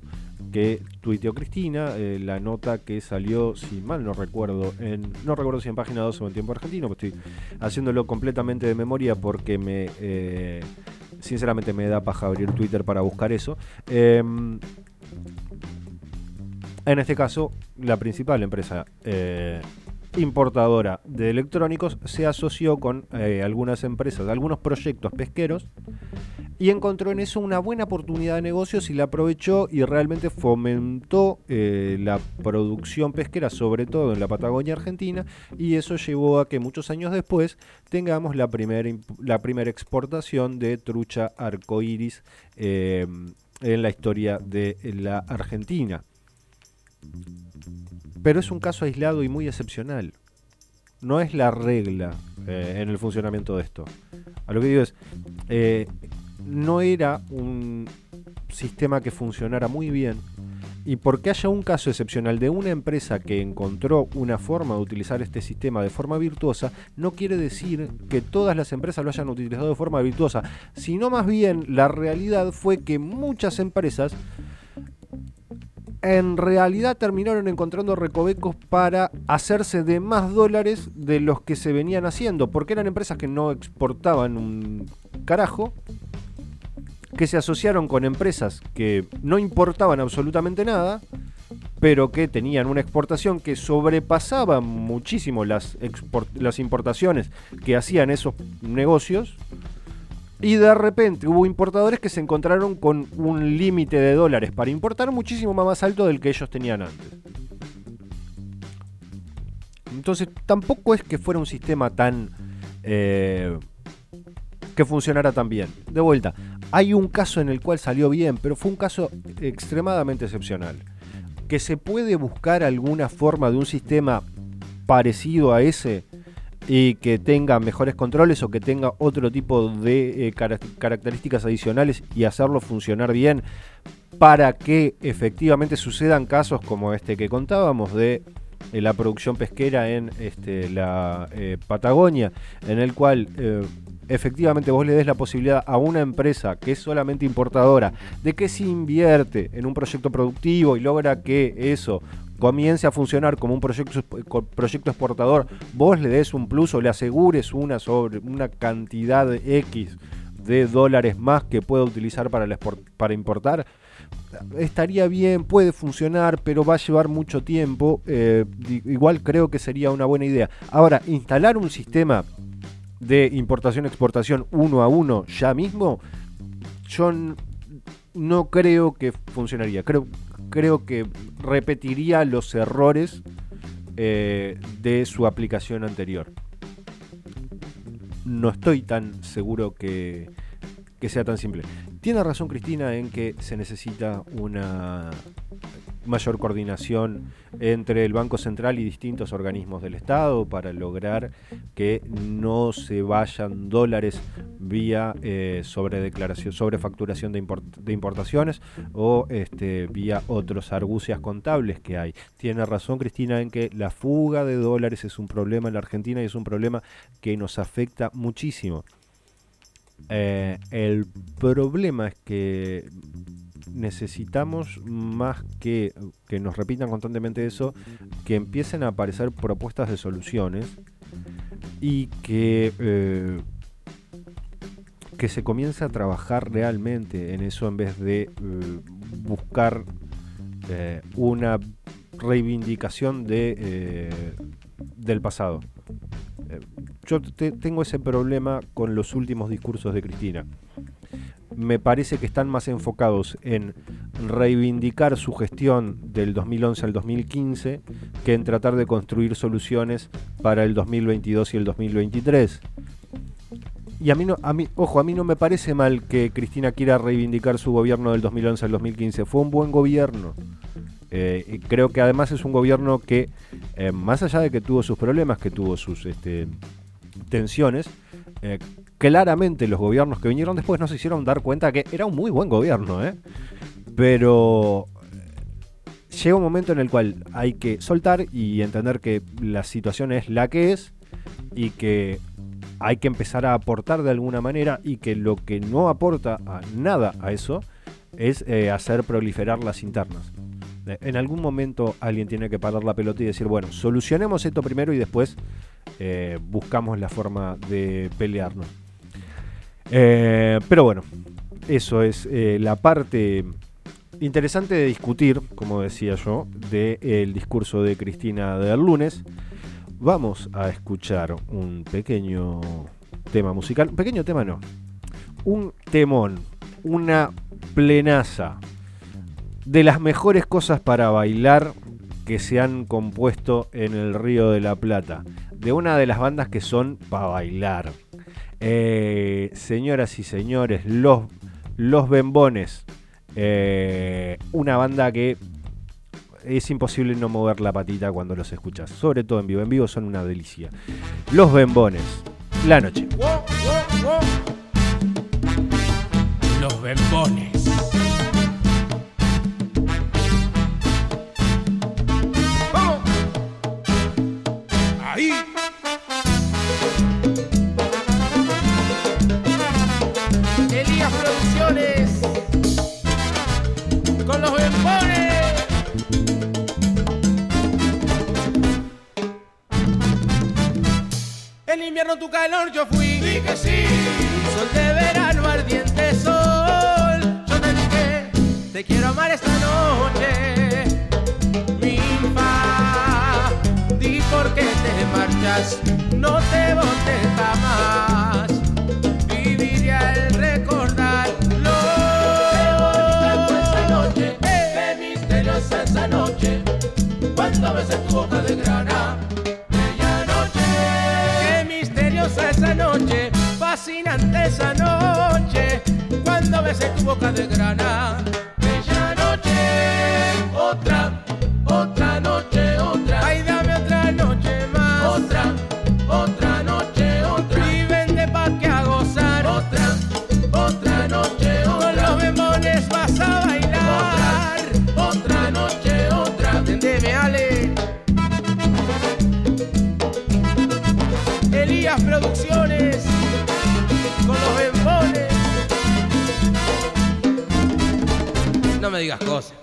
que tuiteó Cristina, la nota que salió, si mal no recuerdo, en no recuerdo si en página 12 o en tiempo argentino, pues estoy haciéndolo completamente de memoria porque me sinceramente me da paja abrir Twitter para buscar eso. En este caso, la principal empresa eh, importadora de electrónicos se asoció con eh, algunas empresas, algunos proyectos pesqueros y encontró en eso una buena oportunidad de negocios y la aprovechó y realmente fomentó eh, la producción pesquera, sobre todo en la Patagonia Argentina, y eso llevó a que muchos años después tengamos la primera la exportación de trucha arcoíris eh, en la historia de la Argentina. Pero es un caso aislado y muy excepcional. No es la regla eh, en el funcionamiento de esto. A lo que digo es, eh, no era un sistema que funcionara muy bien. Y porque haya un caso excepcional de una empresa que encontró una forma de utilizar este sistema de forma virtuosa, no quiere decir que todas las empresas lo hayan utilizado de forma virtuosa, sino más bien la realidad fue que muchas empresas en realidad terminaron encontrando recovecos para hacerse de más dólares de los que se venían haciendo, porque eran empresas que no exportaban un carajo, que se asociaron con empresas que no importaban absolutamente nada, pero que tenían una exportación que sobrepasaba muchísimo las, las importaciones que hacían esos negocios. Y de repente hubo importadores que se encontraron con un límite de dólares para importar muchísimo más alto del que ellos tenían antes. Entonces tampoco es que fuera un sistema tan... eh, que funcionara tan bien. De vuelta, hay un caso en el cual salió bien, pero fue un caso extremadamente excepcional. Que se puede buscar alguna forma de un sistema parecido a ese y que tenga mejores controles o que tenga otro tipo de eh, cara- características adicionales y hacerlo funcionar bien para que efectivamente sucedan casos como este que contábamos de eh, la producción pesquera en este, la eh, Patagonia, en el cual efectivamente vos le des la posibilidad a una empresa que es solamente importadora de que si invierte en un proyecto productivo y logra que eso comience a funcionar como un proyecto, proyecto exportador, vos le des un plus o le asegures una sobre una cantidad X de dólares más que pueda utilizar para, para importar, estaría bien, puede funcionar, pero va a llevar mucho tiempo. eh, igual creo que sería una buena idea. Ahora, instalar un sistema de importación-exportación uno a uno ya mismo, yo no creo que funcionaría. Creo, creo que repetiría los errores eh, de su aplicación anterior. No estoy tan seguro que, que sea tan simple. Tiene razón Cristina en que se necesita una mayor coordinación entre el Banco Central y distintos organismos del Estado para lograr que no se vayan dólares vía eh, sobre declaración, sobre de importaciones o este, vía otros argucias contables que hay. Tiene razón Cristina en que la fuga de dólares es un problema en la Argentina y es un problema que nos afecta muchísimo. Eh, el problema es que necesitamos más que que nos repitan constantemente eso, que empiecen a aparecer propuestas de soluciones y que eh, que se comience a trabajar realmente en eso en vez de eh, buscar eh, una reivindicación de, del pasado. Yo te- tengo ese problema con los últimos discursos de Cristina. Me parece que están más enfocados en reivindicar su gestión del 2011 al 2015 que en tratar de construir soluciones para el 2022 y el 2023. Y a mí no, a mí, ojo, a mí no me parece mal que Cristina quiera reivindicar su gobierno del 2011 al 2015. Fue un buen gobierno. Eh, creo que además es un gobierno que, eh, más allá de que tuvo sus problemas, que tuvo sus este, tensiones, eh, claramente los gobiernos que vinieron después nos hicieron dar cuenta que era un muy buen gobierno, ¿eh? Pero eh, llega un momento en el cual hay que soltar y entender que la situación es la que es y que hay que empezar a aportar de alguna manera y que lo que no aporta a nada a eso es eh, hacer proliferar las internas. Eh, En algún momento alguien tiene que parar la pelota y decir, bueno, solucionemos esto primero y después buscamos la forma de pelearnos. Eh, pero bueno, eso es eh, la parte interesante de discutir, como decía yo, del discurso de Cristina del lunes. Vamos a escuchar un pequeño tema musical. Pequeño tema no. Un temón. Una plenaza. De las mejores cosas para bailar que se han compuesto en el Río de la Plata. De una de las bandas que son para bailar. Eh, señoras y señores, los, los Bembones. Eh, una banda que es imposible no mover la patita cuando los escuchas. Sobre todo en vivo. En vivo son una delicia. Los Bembones. La noche. Los bembones. Con los bembones. En invierno tu calor yo fui. Dije sí. Sol de verano, ardiente sol. Yo te dije, te quiero amar esta noche. Mi infa, di por qué te marchas. No te botes jamás. Cuando besé tu boca de grana. Bella noche. Qué misteriosa esa noche. Fascinante esa noche. Cuando besé tu boca de grana. Digas cosas.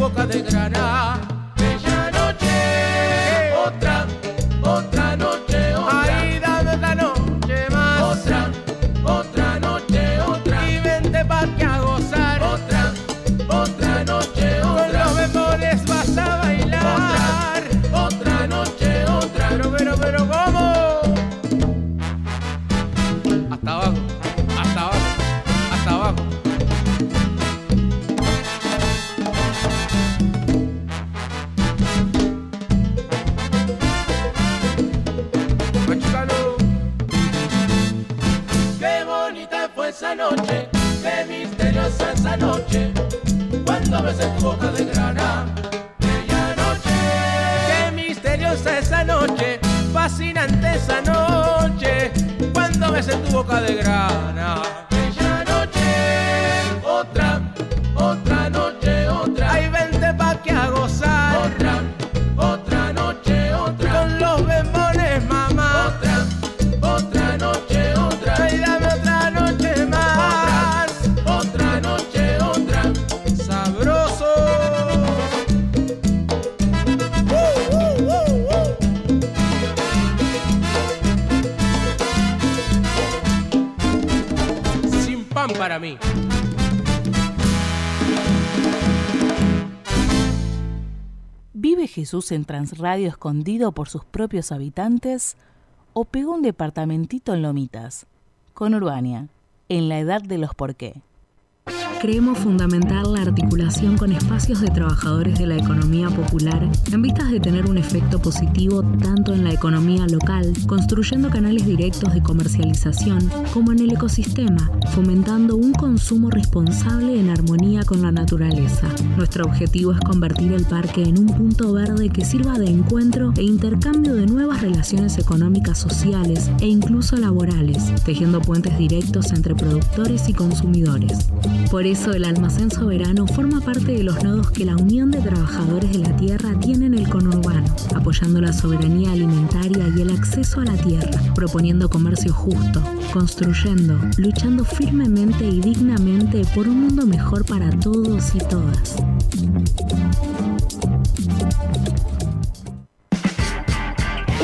Boca de grana. Jesús Transradio escondido por sus propios habitantes o pegó un departamentito en Lomitas? Con Urbania, en la edad de los por qué. Creemos fundamental la articulación con espacios de trabajadores de la economía popular en vistas de tener un efecto positivo tanto en la economía local, construyendo canales directos de comercialización, como en el ecosistema, fomentando un consumo responsable en armonía con la naturaleza. Nuestro objetivo es convertir el parque en un punto verde que sirva de encuentro e intercambio de nuevas relaciones económicas sociales e incluso laborales, tejiendo puentes directos entre productores y consumidores. Por eso el almacén soberano forma parte de los nodos que la Unión de Trabajadores de la Tierra tiene en el conurbano, apoyando la soberanía alimentaria y el acceso a la tierra, proponiendo comercio justo, construyendo, luchando firmemente y dignamente por un mundo mejor para todos y todas.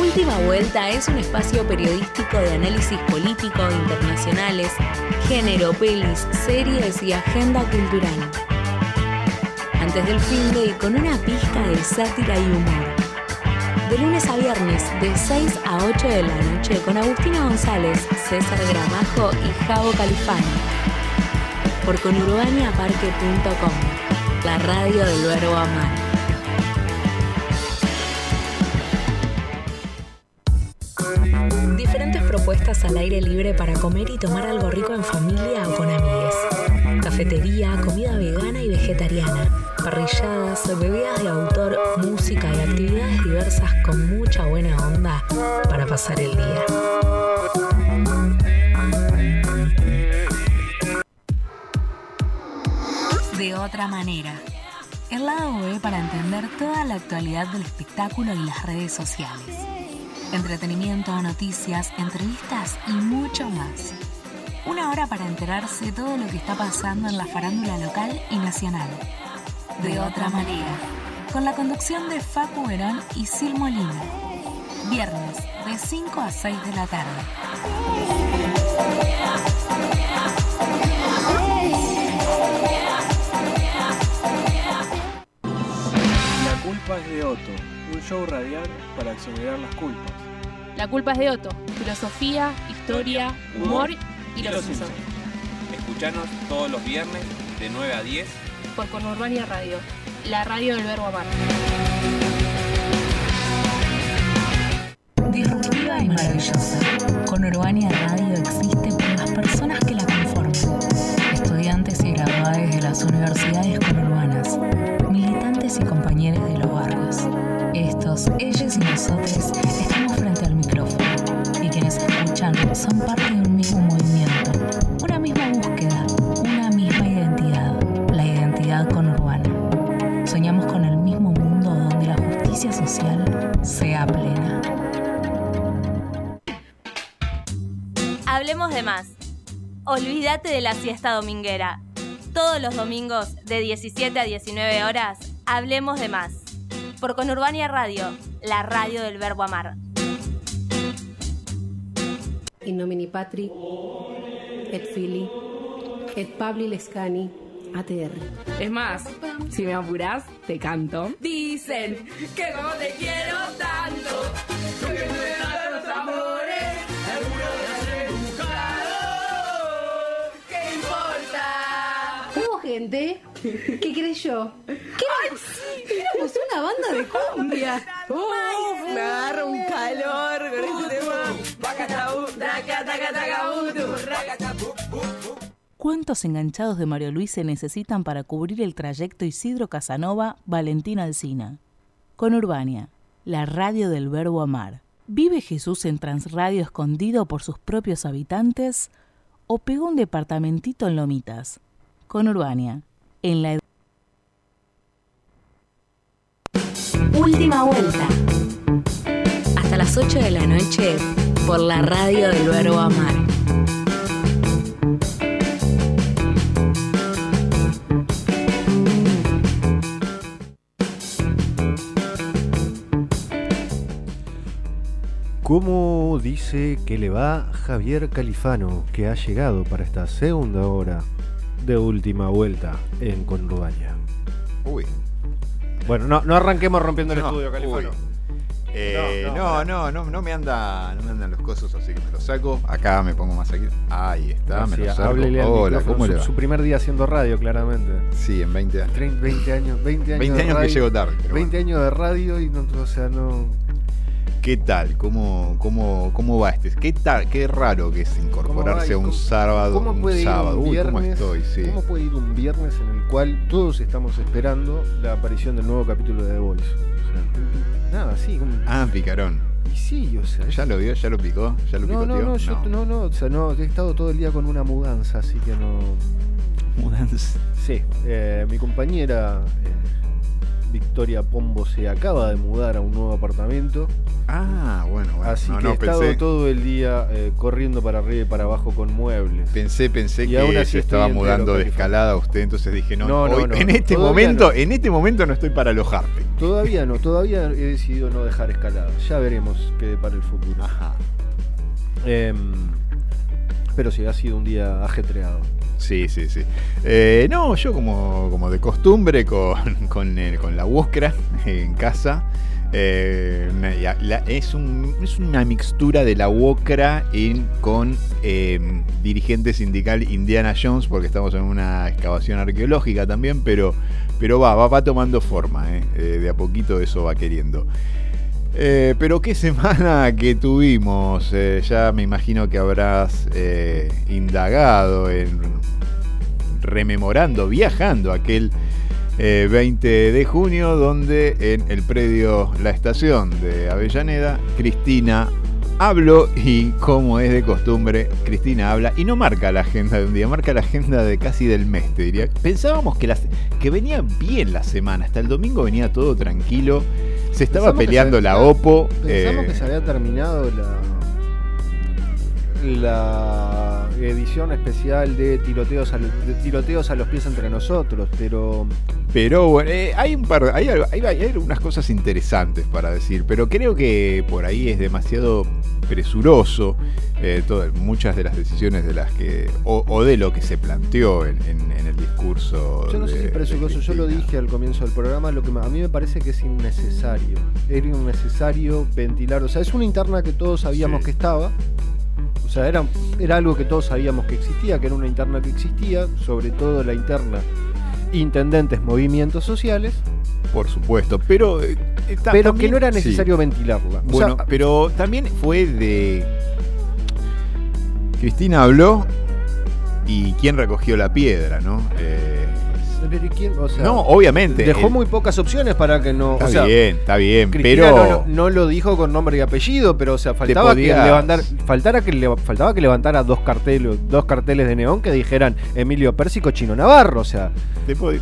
Última Vuelta es un espacio periodístico de análisis político, internacionales, género, pelis, series y agenda cultural. Antes del fin de con una pizca de sátira y humor. De lunes a viernes, de 6 a 8 de la noche, con Agustina González, César Gramajo y Javo Califano. Por conurbaniaparque.com, la radio del verbo amar. Diferentes propuestas al aire libre para comer y tomar algo rico en familia o con amigues. Cafetería, comida vegana y vegetariana, parrilladas, bebidas de autor, música y actividades diversas con mucha buena onda para pasar el día. De otra manera. El lado B para entender toda la actualidad del espectáculo y las redes sociales entretenimiento, noticias, entrevistas y mucho más. Una hora para enterarse de todo lo que está pasando en la farándula local y nacional. De otra manera, con la conducción de Facu Verón y Sil Molina. Viernes, de 5 a 6 de la tarde. La culpa es de Otto, un show radial para exonerar las culpas. La culpa es de Otto. Filosofía, historia, humor y los Simpsons. Escuchanos todos los viernes de 9 a 10 Por Conurbania Radio. La radio del verbo amar. Disruptiva y maravillosa. Con Urbania Radio la siesta dominguera. Todos los domingos de 17 a 19 horas, hablemos de más. Por Conurbania Radio, la radio del verbo amar. In nomine Patri, et Fili, et Pabli Lescani, ATR. Es más, si me apurás, te canto. Dicen que como te quiero tanto, gente que creyó que éramos una banda de cumbia. Uf, me agarra un calor con este tema. ¿Cuántos enganchados de Mario Luis se necesitan para cubrir el trayecto Isidro Casanova Valentín Alsina? Con Urbania, la radio del verbo amar. ¿Vive Jesús en Transradio escondido por sus propios habitantes o pegó un departamentito en Lomitas? Con Urbania, en la Última vuelta. Hasta las 8 de la noche por la radio del verbo amar. ¿Cómo dice que le va Javier Califano, que ha llegado para esta segunda hora de última vuelta en Conurbania? Uy. Bueno, no, no arranquemos rompiendo el No, estudio, Califano. Eh, No, no, no, no, no, no, me anda, no me andan los cosos, así que me los saco. Acá me pongo más aquí. Ahí está, me los saco. háblele al Hola, ¿cómo le su, va? su primer día haciendo radio, claramente. Sí, en 20 años. 30, 20 años, 20 años, 20 de años que radio, llego tarde, pero 20 años de radio y no, o sea, no. ¿Qué tal? ¿Cómo, cómo, cómo va este? ¿Qué tal? Qué raro que es incorporarse a un sábado. ¿Cómo un puede ir sábado. un Uy, ¿cómo viernes? estoy? Sí. ¿Cómo puede ir un viernes en el cual todos estamos esperando la aparición del nuevo capítulo de The Voice? O sea, nada, sí. como- Ah, picarón. Y sí, o sea. ¿Ya lo vio? ¿Ya lo picó? ¿Ya lo No, picoteó? no, no, yo no, no, o sea, no, he estado todo el día con una mudanza, así que no. Mudanza. Sí, eh, mi compañera eh, Victoria Pombo se acaba de mudar a un nuevo apartamento. Ah, bueno, bueno. Así no, que no, he estado pensé, todo el día eh, corriendo para arriba y para abajo con muebles. pensé, pensé Y que se estaba mudando de escalada a usted, entonces dije, no, No, no, hoy- no, en este momento, no. en este momento no estoy para alojarte. Todavía no, todavía he decidido no dejar escalada. Ya veremos qué depara el futuro. Ajá. Em, pero sí, ha sido un día ajetreado. Sí, sí, sí. Eh, no, yo como, como de costumbre con, con, el- con la búsqueda en casa. eh, es, un- es una mixtura de la Wokra en- con eh, dirigente sindical Indiana Jones, porque estamos en una excavación arqueológica también, pero, pero va, va, va tomando forma, eh, eh, de a poquito eso va queriendo. Eh, pero qué semana que tuvimos. Eh, ya me imagino que habrás eh, indagado en rememorando, viajando aquel eh, 20 de junio, donde en el predio La Estación de Avellaneda, Cristina habló y como es de costumbre, Cristina habla y no marca la agenda de un día, marca la agenda de casi del mes, te diría. Pensábamos que venía bien la semana, hasta el domingo venía todo tranquilo, se estaba Pensamos peleando se- la OPO. Pensamos eh, que se había terminado la, la edición especial de tiroteos, a, de tiroteos a los pies entre nosotros, pero Pero bueno, eh, hay un par, hay, hay, hay algunas cosas interesantes para decir, pero creo que por ahí es demasiado presuroso eh, todas- muchas de las decisiones de las que o, o de lo que se planteó en, en- en el discurso. yo no sé si presuroso, de yo lo dije al comienzo del programa, lo que a mí me parece que es innecesario. Era innecesario ventilar, o sea, es una interna que todos sabíamos que estaba. O sea, era, era algo que todos sabíamos que existía, que era una interna que existía, sobre todo la interna intendentes, movimientos sociales. Por supuesto, pero eh, eh, ta- pero también- que no era sí. necesario ventilarla. O Bueno, sea, pero también fue de. Cristina habló ¿Y quién recogió la piedra, no? Eh, Pero ¿y quién? O sea, no, obviamente. Dejó el- muy pocas opciones para que no. Está o sea, bien, está bien, Cristina pero. no, lo- no lo dijo con nombre y apellido, pero o sea, faltaba podías- que levantar, faltara que le- faltaba que levantara dos carteles, dos carteles de neón que dijeran Emilio Pérsico, Chino Navarro, o sea,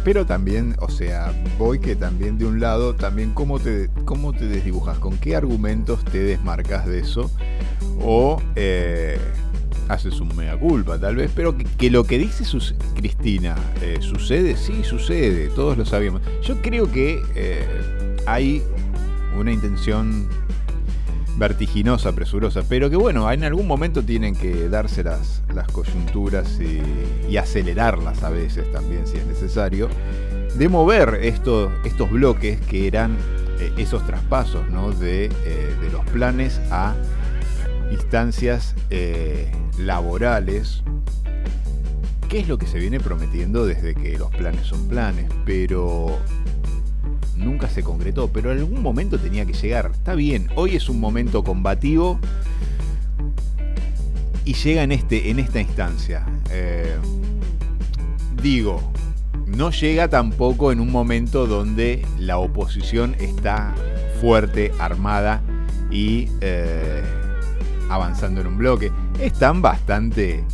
Pero también, o sea, voy que también de un lado, también cómo te, cómo te desdibujas, con qué argumentos te desmarcas de eso, o eh, haces un mea culpa tal vez, pero que, lo que dice sus- Cristina eh, sucede, sí sucede, todos lo sabíamos. Yo creo que eh, hay una intención vertiginosa, presurosa, pero que bueno, en algún momento tienen que darse las, las coyunturas y, y acelerarlas a veces también si es necesario, de mover esto- estos bloques que eran eh, esos traspasos ¿no? de, de los planes a instancias eh, laborales. ¿Qué es lo que se viene prometiendo desde que los planes son planes? Pero nunca se concretó, pero en algún momento tenía que llegar. Está bien, hoy es un momento combativo y llega en, este, en esta instancia. Eh, digo, no llega tampoco en un momento donde la oposición está fuerte, armada y eh, avanzando en un bloque. Están bastante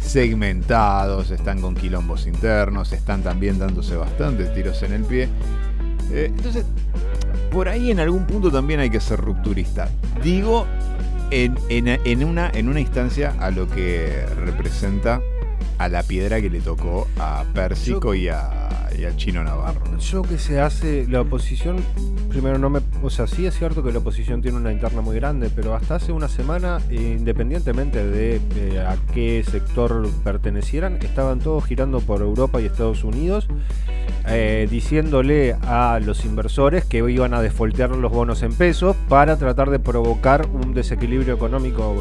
segmentados, están con quilombos internos, están también dándose bastantes tiros en el pie. Eh, entonces, por ahí en algún punto también hay que ser rupturista. Digo, en, en- en una, en una instancia a lo que representa a la piedra que le tocó a Pérsico y, a, y al chino Navarro. yo que se hace la oposición, primero no me, o sea, sí es cierto que la oposición tiene una interna muy grande, pero hasta hace una semana, independientemente de eh, a qué sector pertenecieran, estaban todos girando por Europa y Estados Unidos, eh, diciéndole a los inversores que iban a desfoltear los bonos en pesos para tratar de provocar un desequilibrio económico.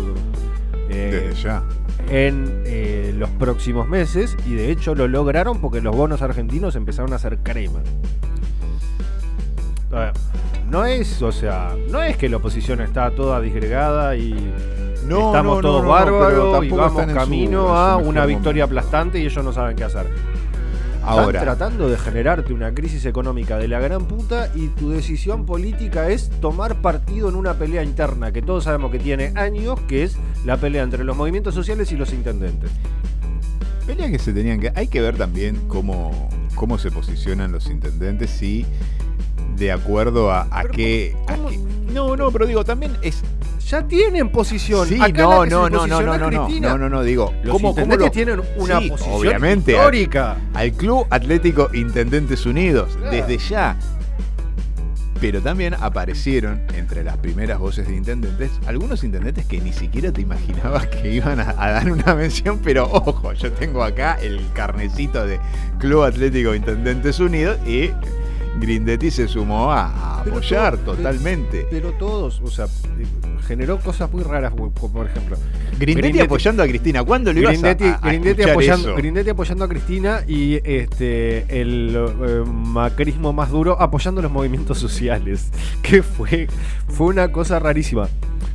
eh, Desde ya. En eh, los próximos meses y de hecho lo lograron porque los bonos argentinos empezaron a hacer crema. A ver, No es, o sea, no es que la oposición está toda disgregada y No, estamos no, todos no, bárbaros y vamos camino su a una victoria aplastante y ellos no saben qué hacer. Ahora. Están tratando de generarte una crisis económica de la gran puta y tu decisión política es tomar partido en una pelea interna que todos sabemos que tiene años, que es la pelea entre los movimientos sociales y los intendentes. Pelea que se tenían que. Hay que ver también cómo, cómo se posicionan los intendentes y de acuerdo a, a qué, a qué- No, no, pero digo, también es. Ya tienen posición. Sí, Acá no, no, no, no, no, no, no, no, no, no, digo, Los ¿cómo, cómo intendentes lo- tienen una Sí, posición obviamente, histórica. Al, al Club Atlético Intendentes Unidos, Claro. desde ya. Pero también aparecieron entre las primeras voces de intendentes algunos intendentes que ni siquiera te imaginabas que iban a, a dar una mención, pero ojo, yo tengo acá el carnecito de Club Atlético Intendentes Unidos y Grindetti se sumó a, apoyar totalmente. Pero todos, o sea, generó cosas muy raras, por ejemplo. Grindetti, apoyando a Cristina. ¿Cuándo lo ibas a- Grindetti, a, a Grindetti apoyando, eso? Grindetti apoyando a Cristina y este el eh, macrismo más duro apoyando los movimientos sociales. Que fue, fue una cosa rarísima.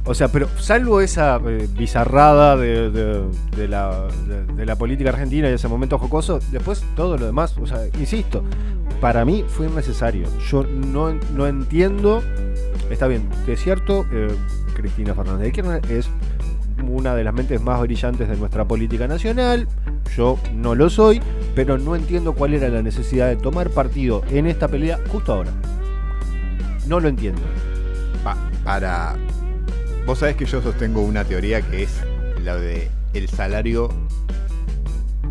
O sea, pero salvo esa eh, bizarrada de, de- de la, de la política argentina y ese momento jocoso, después todo lo demás, o sea, insisto, para mí fue innecesario. Yo no, no entiendo. Está bien, es cierto, eh, Cristina Fernández de Kirchner es una de las mentes más brillantes de nuestra política nacional. Yo no lo soy, pero no entiendo cuál era la necesidad de tomar partido en esta pelea justo ahora. No lo entiendo. Pa- para. Vos sabés que yo sostengo una teoría que es la de el salario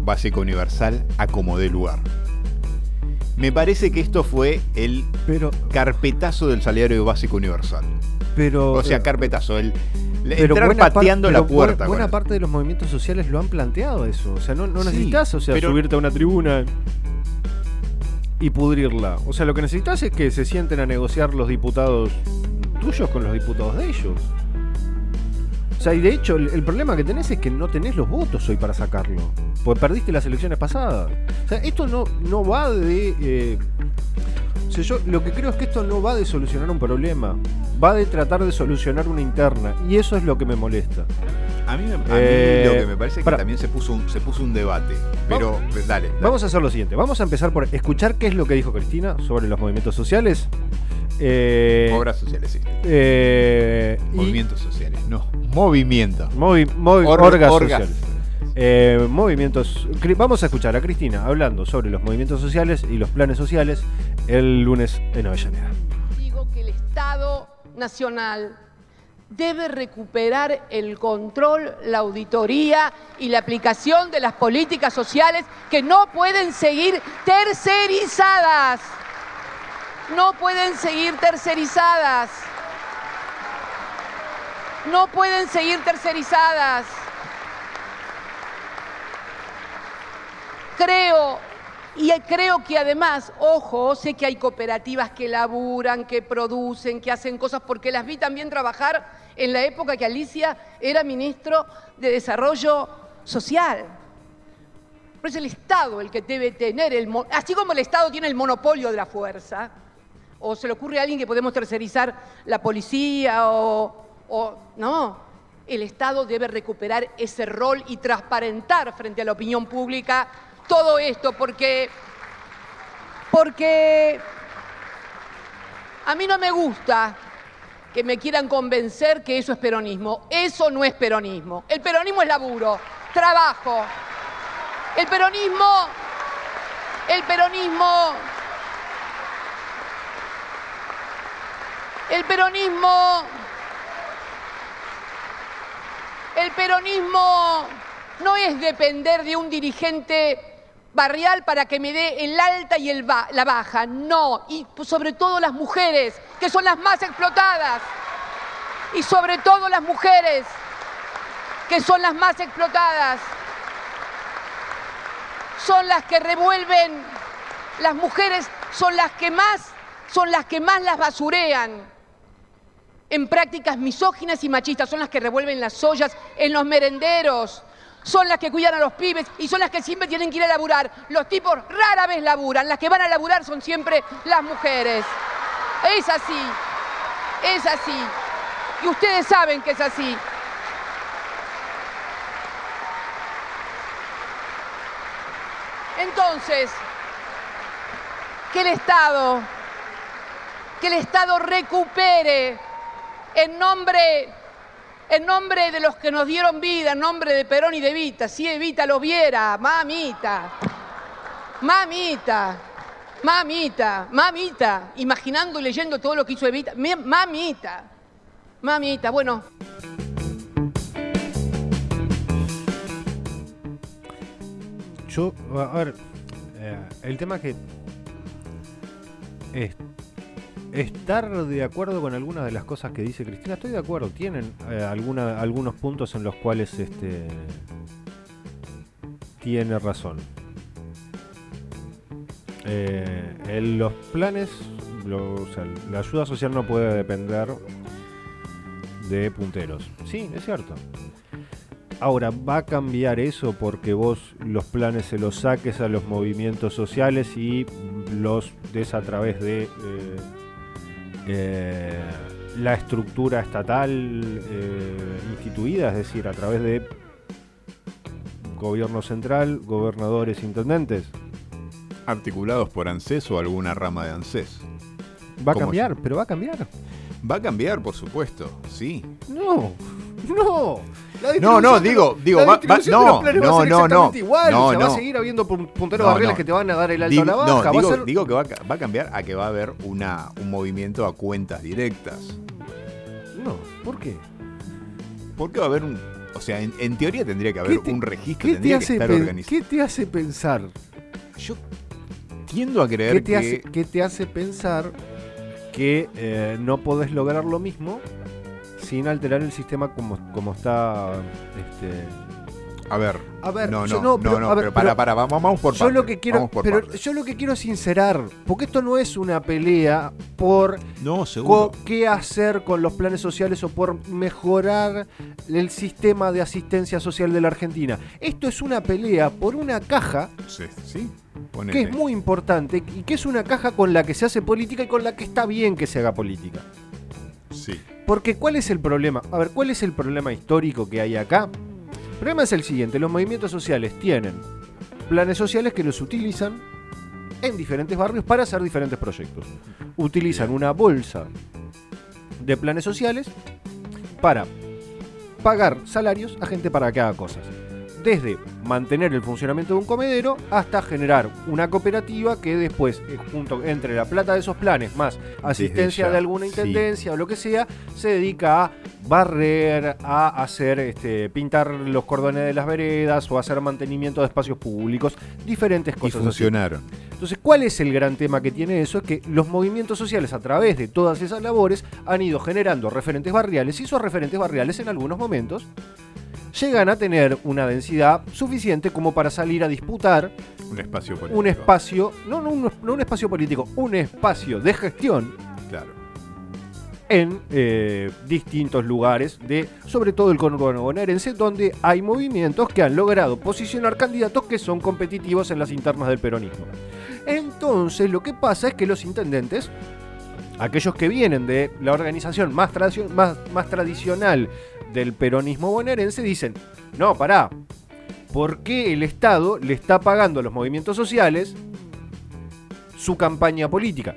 básico universal a como dé lugar. Me parece que esto fue el carpetazo del salario básico universal. Pero, O sea, eh, carpetazo, el, Pero entrar pateando la puerta. bu- Buena, parte de los movimientos sociales lo han planteado eso. O sea, no, no Sí, necesitas o sea, pero- subirte a una tribuna y pudrirla. O sea, lo que necesitas es que se sienten a negociar los diputados tuyos con los diputados de ellos. O sea, y de hecho, el, problema que tenés es que no tenés los votos hoy para sacarlo. Porque perdiste las elecciones pasadas. O sea, esto no, no va de. eh, O sea, yo lo que creo es que esto no va de solucionar un problema, va de tratar de solucionar una interna. Y eso es lo que me molesta. A mí, a mí Eh, lo que me parece es que pará. también se puso un, se puso un debate. Pero, dale, dale. Vamos a hacer lo siguiente. Vamos a empezar por escuchar qué es lo que dijo Cristina sobre los movimientos sociales. Eh, Obras sociales, sí. eh, y- Movimientos sociales, no. Movimiento. Movi- movi- Or- orgas orgas. sociales. Eh, movimientos. Vamos a escuchar a Cristina hablando sobre los movimientos sociales y los planes sociales el lunes en Avellaneda. Digo que el Estado Nacional debe recuperar el control, la auditoría y la aplicación de las políticas sociales que no pueden seguir tercerizadas. No pueden seguir tercerizadas. No pueden seguir tercerizadas. Creo, y creo que además, ojo, sé que hay cooperativas que laburan, que producen, que hacen cosas, porque las vi también trabajar en la época que Alicia era ministro de Desarrollo Social. Pero es el Estado el que debe tener, el, así como el Estado tiene el monopolio de la fuerza, o se le ocurre a alguien que podemos tercerizar la policía, o, o no, el Estado debe recuperar ese rol y transparentar frente a la opinión pública todo esto, porque, porque a mí no me gusta que me quieran convencer que eso es peronismo. Eso no es peronismo. El peronismo es laburo, trabajo. El peronismo, el peronismo, el peronismo, el peronismo no es depender de un dirigente barrial para que me dé el alta y el ba- la baja, no, y sobre todo las mujeres, que son las más explotadas, y sobre todo las mujeres, que son las más explotadas, son las que revuelven, las mujeres son las que más, son las que más las basurean. En prácticas misóginas y machistas, son las que revuelven las ollas en los merenderos, son las que cuidan a los pibes y son las que siempre tienen que ir a laburar. Los tipos rara vez laburan, las que van a laburar son siempre las mujeres. Es así, es así. Y ustedes saben que es así. Entonces, que el Estado, que el Estado recupere en nombre, en nombre de los que nos dieron vida, en nombre de Perón y de Evita, si Evita lo viera, mamita, mamita, mamita, mamita, imaginando y leyendo todo lo que hizo Evita, mi- mamita, mamita, bueno. Yo, a ver, eh, el tema que es estar de acuerdo con algunas de las cosas que dice Cristina, estoy de acuerdo, tienen eh, algunos puntos en los cuales este tiene razón. Eh, en los planes, la ayuda social no puede depender de punteros. Sí, es cierto. Ahora, ¿va a cambiar eso porque vos los planes se los saques a los movimientos sociales y los des a través de eh, eh, la estructura estatal eh, instituida, es decir, a través de gobierno central, gobernadores, intendentes? Articulados por ANSES o alguna rama de ANSES. Va a ¿Cómo cambiar, pero va a cambiar. Va a cambiar, por supuesto, sí. No, no. No, no, digo, digo, la va- va- distribución de no, los va a no, ser no, no. igual. No, o sea, va a no. seguir habiendo pun- punteros No, barriales no. que te van a dar el alto Digo- a la baja. no, digo, a ser... digo que va a, ca- va a cambiar a que va a haber una, un movimiento a cuentas directas. No, ¿por qué? Porque va a haber un. O sea, en, en teoría tendría que haber ¿Qué te- un registro, ¿Qué te, tendría que hace estar organizado. ¿Qué te hace pensar? Tiendo a creer ¿Qué te, que. hace, qué te hace pensar que eh, no podés lograr lo mismo sin alterar el sistema como, como está este, A ver. A ver, no, yo no, no, no, pero- no, ver, pero para, para, vamos, vamos por yo partes. lo que quiero, vamos por pero yo lo que quiero sincerar, porque esto no es una pelea por No, qué hacer con los planes sociales o por mejorar el sistema de asistencia social de la Argentina. Esto es una pelea por una caja Sí, sí. que es muy importante y que es una caja con la que se hace política y con la que está bien que se haga política. Sí. Porque ¿cuál es el problema? A ver, ¿cuál es el problema histórico que hay acá? El problema es el siguiente, los movimientos sociales tienen planes sociales que los utilizan en diferentes barrios para hacer diferentes proyectos. Utilizan una bolsa de planes sociales para pagar salarios a gente para que haga cosas. Desde mantener el funcionamiento de un comedero hasta generar una cooperativa que después, eh, junto entre la plata de esos planes más asistencia ya, de alguna sí. intendencia o lo que sea, se dedica a barrer, a hacer, este, pintar los cordones de las veredas o hacer mantenimiento de espacios públicos, diferentes Y cosas. así. funcionaron. Entonces, ¿cuál es el gran tema que tiene eso? Es que los movimientos sociales a través de todas esas labores han ido generando referentes barriales y esos referentes barriales en algunos momentos llegan a tener una densidad suficiente como para salir a disputar Un espacio político. un espacio, no, no, un, no un espacio político, un espacio de gestión Claro. en eh, distintos lugares de, sobre todo el conurbano bonaerense, donde hay movimientos que han logrado posicionar candidatos que son competitivos en las internas del peronismo. Entonces, lo que pasa es que los intendentes, aquellos que vienen de la organización más, más, más tradicional del peronismo bonaerense, dicen, no, pará, ¿por qué el Estado le está pagando a los movimientos sociales su campaña política?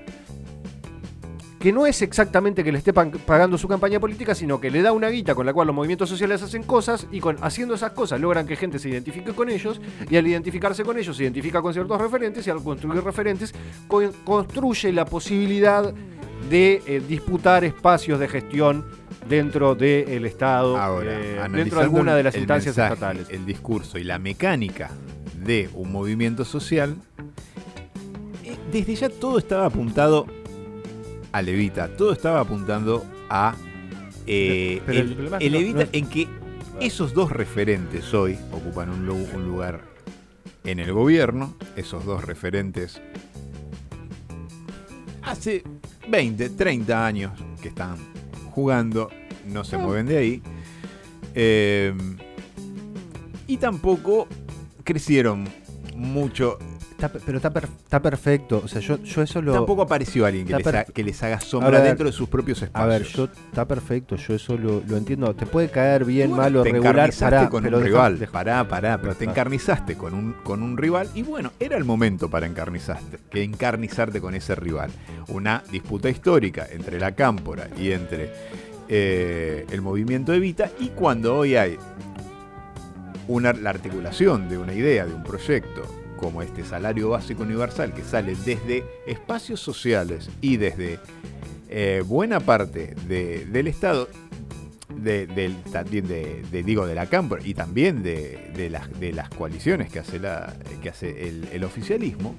que no es exactamente que le esté pagando su campaña política, sino que le da una guita con la cual los movimientos sociales hacen cosas y con haciendo esas cosas logran que gente se identifique con ellos y al identificarse con ellos se identifica con ciertos referentes y al construir referentes co- construye la posibilidad de eh, disputar espacios de gestión dentro del Estado, Ahora, eh, dentro de alguna de las el instancias mensaje, estatales. El discurso y la mecánica de un movimiento social, eh, desde ya todo estaba apuntado a Levita, todo estaba apuntando a eh, Pero el el, no- Levita no es- en que esos dos referentes hoy ocupan un lugar en el gobierno, esos dos referentes hace 20, 30 años que están jugando, no se mueven de ahí. Eh, y tampoco crecieron mucho. Está pero está, per- está perfecto. O sea, yo, yo eso lo. Tampoco apareció alguien que, les, ha- que les haga sombra ver, dentro de sus propios espacios. A ver, yo está perfecto, yo eso lo, lo entiendo. Te puede caer bien, Bueno, mal o te regular, encarnizaste pará, con pero un deja- rival. deja- Pará, pará, pero te Ah. encarnizaste con un, con un rival y bueno, era el momento para encarnizarte, que encarnizarte con ese rival. Una disputa histórica entre la cámpora y entre eh, el movimiento Evita y cuando hoy hay una, la articulación de una idea, de un proyecto como este salario básico universal que sale desde espacios sociales y desde eh, buena parte de- del Estado, también de, digo de la Cámpora y también de, las, de las coaliciones que hace, la, que hace el, oficialismo.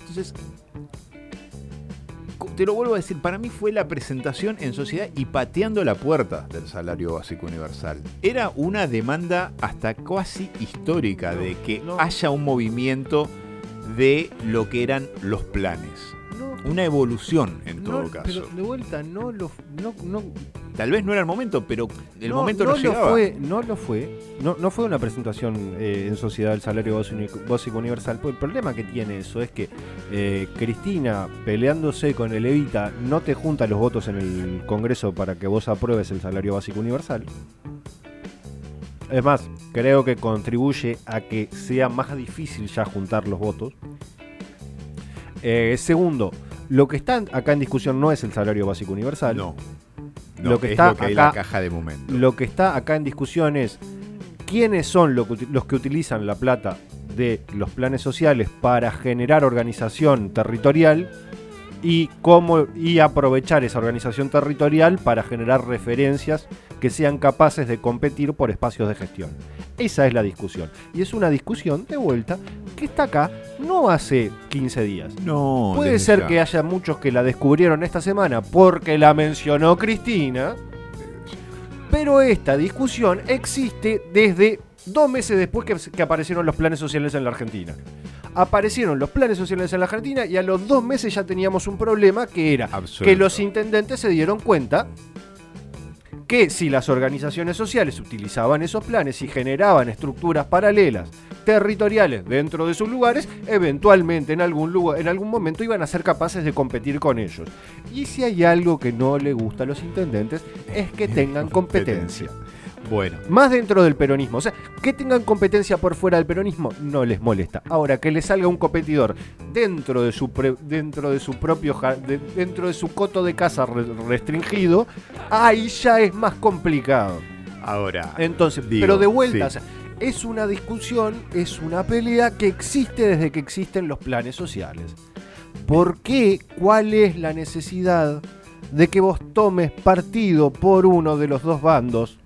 Entonces, te lo vuelvo a decir, para mí fue la presentación en sociedad y pateando la puerta del salario básico universal. Era una demanda hasta casi histórica de que haya un movimiento de lo que eran los planes. Una evolución en todo No, caso. Pero de vuelta, no lo. No, no, Tal vez no era el momento, pero el no, momento no, llegaba. lo fue, no lo fue. No, no fue una presentación eh, en sociedad del salario básico básico universal. Pues el problema que tiene eso es que eh, Cristina peleándose con el Evita no te junta los votos en el Congreso para que vos apruebes el salario básico universal. Es más, creo que contribuye a que sea más difícil ya juntar los votos. Eh, segundo, lo que está acá en discusión no es el salario básico universal. No. No, lo que es está lo que hay acá, la caja de momento. Lo que está acá en discusión es quiénes son lo que uti- los que utilizan la plata de los planes sociales para generar organización territorial y cómo y aprovechar esa organización territorial para generar referencias que sean capaces de competir por espacios de gestión. Esa es la discusión. Y es una discusión de vuelta que está acá no hace 15 días. No, Puede ser ya. que haya muchos que la descubrieron esta semana porque la mencionó Cristina. Pero esta discusión existe desde Dos meses después que, que aparecieron los planes sociales en la Argentina. Aparecieron los planes sociales en la Argentina y a los dos meses ya teníamos un problema que era que los intendentes se dieron cuenta que si las organizaciones sociales utilizaban esos planes y generaban estructuras paralelas territoriales dentro de sus lugares, eventualmente en algún lugar, en algún momento iban a ser capaces de competir con ellos. Y si hay algo que no le gusta a los intendentes es que tengan competencia. Bueno. Más dentro del peronismo. O sea, que tengan competencia por fuera del peronismo no les molesta. Ahora, que le salga un competidor dentro de su, pre- dentro de su propio de- dentro de su coto de casa re- restringido, ahí ya es más complicado. Ahora. Entonces, digo, pero de vuelta, sí. o sea, es una discusión, es una pelea que existe desde que existen los planes sociales. ¿Por qué? ¿Cuál es la necesidad de que vos tomes partido por uno de los dos bandos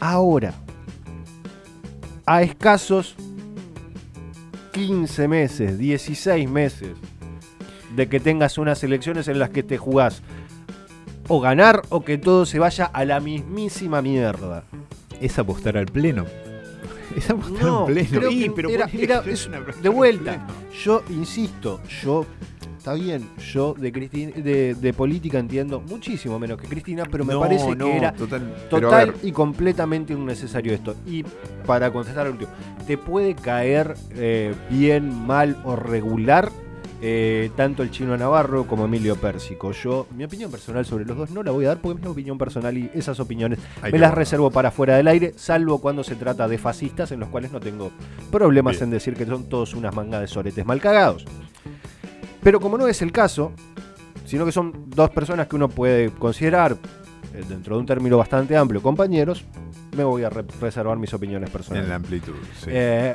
ahora? A escasos 15 meses, 16 meses de que tengas unas elecciones en las que te jugás o ganar o que todo se vaya a la mismísima mierda. Es apostar al pleno. Es apostar No, al pleno. creo que pero era- es de vuelta. Yo insisto, yo está bien, yo de, Cristina, de, de política entiendo muchísimo menos que Cristina, pero me No, parece no, que era total- y completamente innecesario esto. Y para contestar al último, ¿te puede caer eh, bien, mal o regular? eh, tanto el chino Navarro como Emilio Pérsico. Yo, mi opinión personal sobre los dos no la voy a dar porque es mi opinión personal y esas opiniones me las reservo para fuera del aire, salvo cuando se trata de fascistas en los cuales no tengo problemas Bien. en decir que son todos unas mangas de soretes mal cagados. Pero como no es el caso, sino que son dos personas que uno puede considerar, dentro de un término bastante amplio, compañeros, me voy a re- reservar mis opiniones personales. En la amplitud, sí. Eh,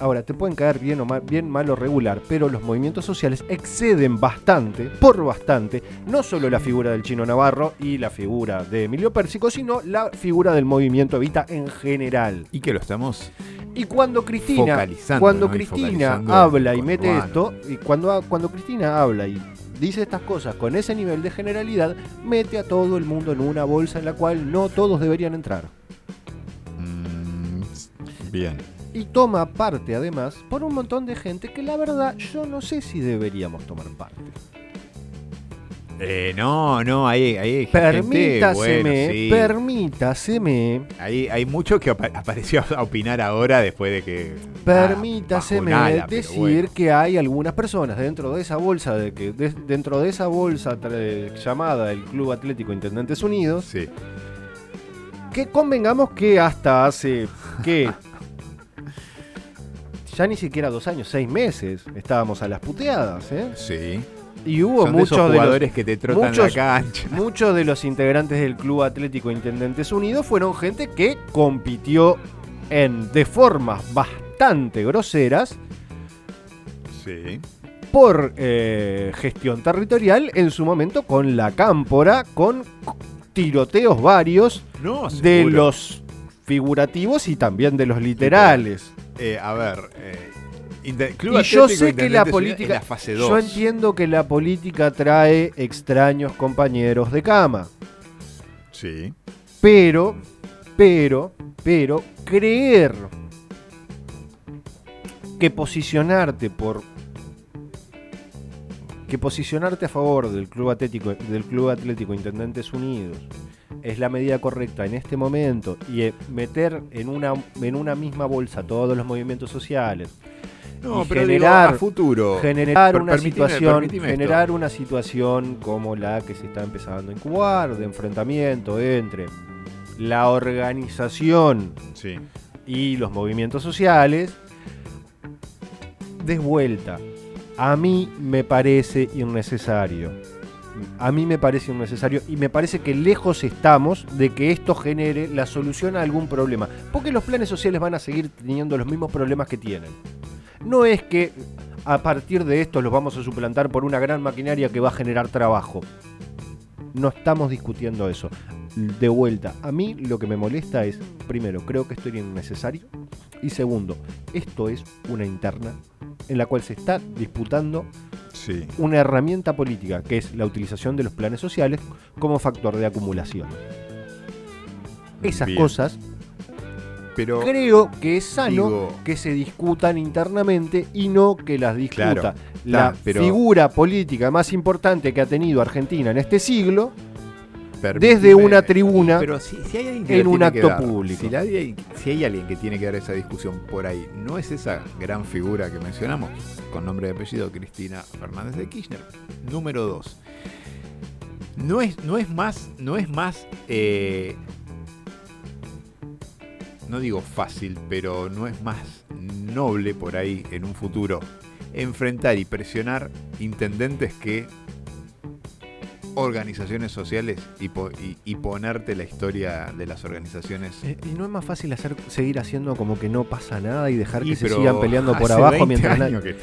ahora, te pueden caer bien o mal, bien, mal o regular, pero los movimientos sociales exceden bastante, por bastante, no solo la figura del chino Navarro y la figura de Emilio Pérsico, sino la figura del movimiento Evita en general. Y que lo estamos Y cuando Cristina, cuando Cristina habla y mete esto, y cuando, cuando Cristina habla y dice estas cosas con ese nivel de generalidad, mete a todo el mundo en una bolsa en la cual no todos deberían entrar. Mm, bien. Y toma parte además por un montón de gente que la verdad yo no sé si deberíamos tomar parte. Eh, no, no, hay, hay gente, Permítaseme, bueno, sí. permítaseme, Hay, hay mucho que apa- apareció a opinar ahora después de que. permítaseme ala, pero decir bueno. que hay algunas personas dentro de esa bolsa de que de- dentro de esa bolsa llamada el Club Atlético Intendentes Unidos Sí. que convengamos que hasta hace que ya ni siquiera dos años, seis meses estábamos a las puteadas, ¿eh? Sí. Y hubo Son de esos muchos de, jugadores los, que te trotan muchos, la cancha. Muchos de los integrantes del Club Atlético Intendentes Unidos fueron gente que compitió en de formas bastante groseras Sí. por eh, gestión territorial en su momento con la cámpora, con tiroteos varios No, de los figurativos y también de los literales. Eh, a ver. eh, Club y yo sé que la política, es la fase yo 2. entiendo que la política trae extraños compañeros de cama, Sí. pero, pero, pero creer que posicionarte por que posicionarte a favor del Club Atlético del Club Atlético Intendentes Unidos es la medida correcta en este momento y eh, meter en una en una misma bolsa todos los movimientos sociales No, y pero generar digo, a futuro. generar Per- una permitime- situación permitime esto. generar una situación como la que se está empezando a incubar de enfrentamiento entre la organización Sí. y los movimientos sociales desvuelta a mí me parece innecesario a mí me parece innecesario y me parece que lejos estamos de que esto genere la solución a algún problema porque los planes sociales van a seguir teniendo los mismos problemas que tienen no es que a partir de esto los vamos a suplantar por una gran maquinaria que va a generar trabajo. No estamos discutiendo eso. De vuelta, a mí lo que me molesta es, primero, creo que esto era innecesario. Y segundo, esto es una interna en la cual se está disputando Sí. una herramienta política, que es la utilización de los planes sociales como factor de acumulación. Esas Bien. cosas Pero creo que es sano digo- que se discutan internamente y no que las discuta Claro, la pero- figura política más importante que ha tenido Argentina en este siglo desde una tribuna Pero si, si hay alguien que en un acto dar, público. Si, la hay, si hay alguien que tiene que dar esa discusión por ahí, ¿no es esa gran figura que mencionamos? Con nombre y apellido, Cristina Fernández de Kirchner. Número dos. No es, no es más, no es más, eh, no digo fácil, pero no es más noble por ahí en un futuro enfrentar y presionar intendentes que organizaciones sociales y, po- y- y ponerte la historia de las organizaciones. Eh, ¿Y no es más fácil hacer, seguir haciendo como que no pasa nada y dejar Y que se sigan peleando por abajo 20 mientras que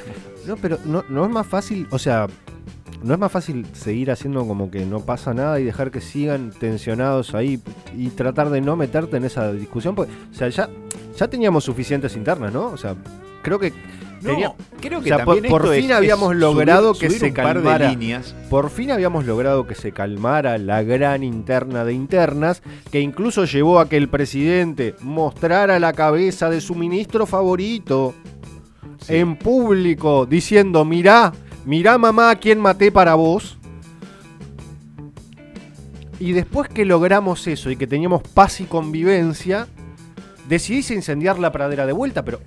No, pero no, no es más fácil, o sea, no es más fácil seguir haciendo como que no pasa nada y dejar que sigan tensionados ahí y tratar de no meterte en esa discusión, porque, o sea, ya, ya teníamos suficientes internas, ¿no? O sea, creo que No, tenía- creo o que sea, por, también por esto fin es- habíamos es logrado subir- que subir se calmara líneas. por fin habíamos logrado que se calmara la gran interna de internas, que incluso llevó a que el presidente mostrara la cabeza de su ministro favorito en público, diciendo, mirá, mirá mamá a quién maté para vos. Y después que logramos eso y que teníamos paz y convivencia, decidís incendiar la pradera de vuelta, pero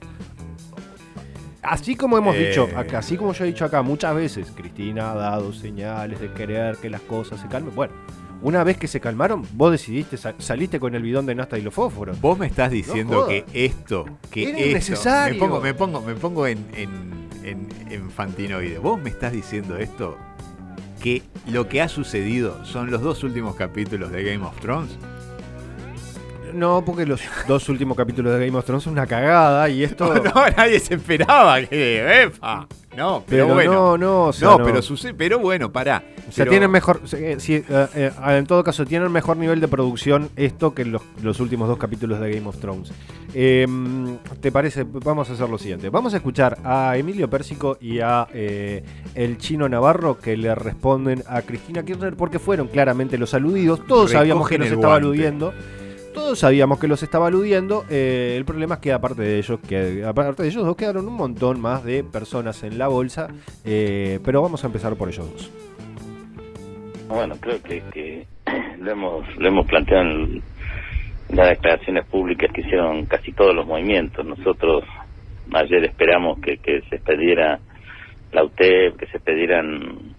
así como hemos Eh. dicho, acá, así como yo he dicho acá muchas veces, Cristina ha dado señales de querer que las cosas se calmen. Bueno, una vez que se calmaron, vos decidiste, sa- saliste con el bidón de nasta y los fósforos. Vos me estás diciendo que esto, que Era esto, me pongo, me pongo, me pongo en, en, en, en fantinoide. Vos me estás diciendo esto, que lo que ha sucedido son los dos últimos capítulos de Game of Thrones. No, porque los dos últimos capítulos de Game of Thrones son una cagada y esto... No, nadie se esperaba que, epa. No, pero, Pero bueno. no, no, o sea, no, no. pero sucede, pero bueno, pará. O sea, Pero- tienen mejor, eh, eh, eh, en todo caso, tienen mejor nivel de producción esto que los, los últimos dos capítulos de Game of Thrones. Eh, ¿Te parece? Vamos a hacer lo siguiente. Vamos a escuchar a Emilio Pérsico y a eh, el chino Navarro que le responden a Cristina Kirchner porque fueron claramente los aludidos. Todos sabíamos que el estaba aludiendo. Todos sabíamos que los estaba aludiendo. eh, el problema es que aparte de ellos, que aparte de ellos dos quedaron un montón más de personas en la bolsa. eh, pero vamos a empezar por ellos dos. Bueno, creo que, que lo hemos lo hemos planteado en las declaraciones públicas que hicieron casi todos los movimientos. Nosotros ayer esperamos que, se expediera la UTEP, que se expedieran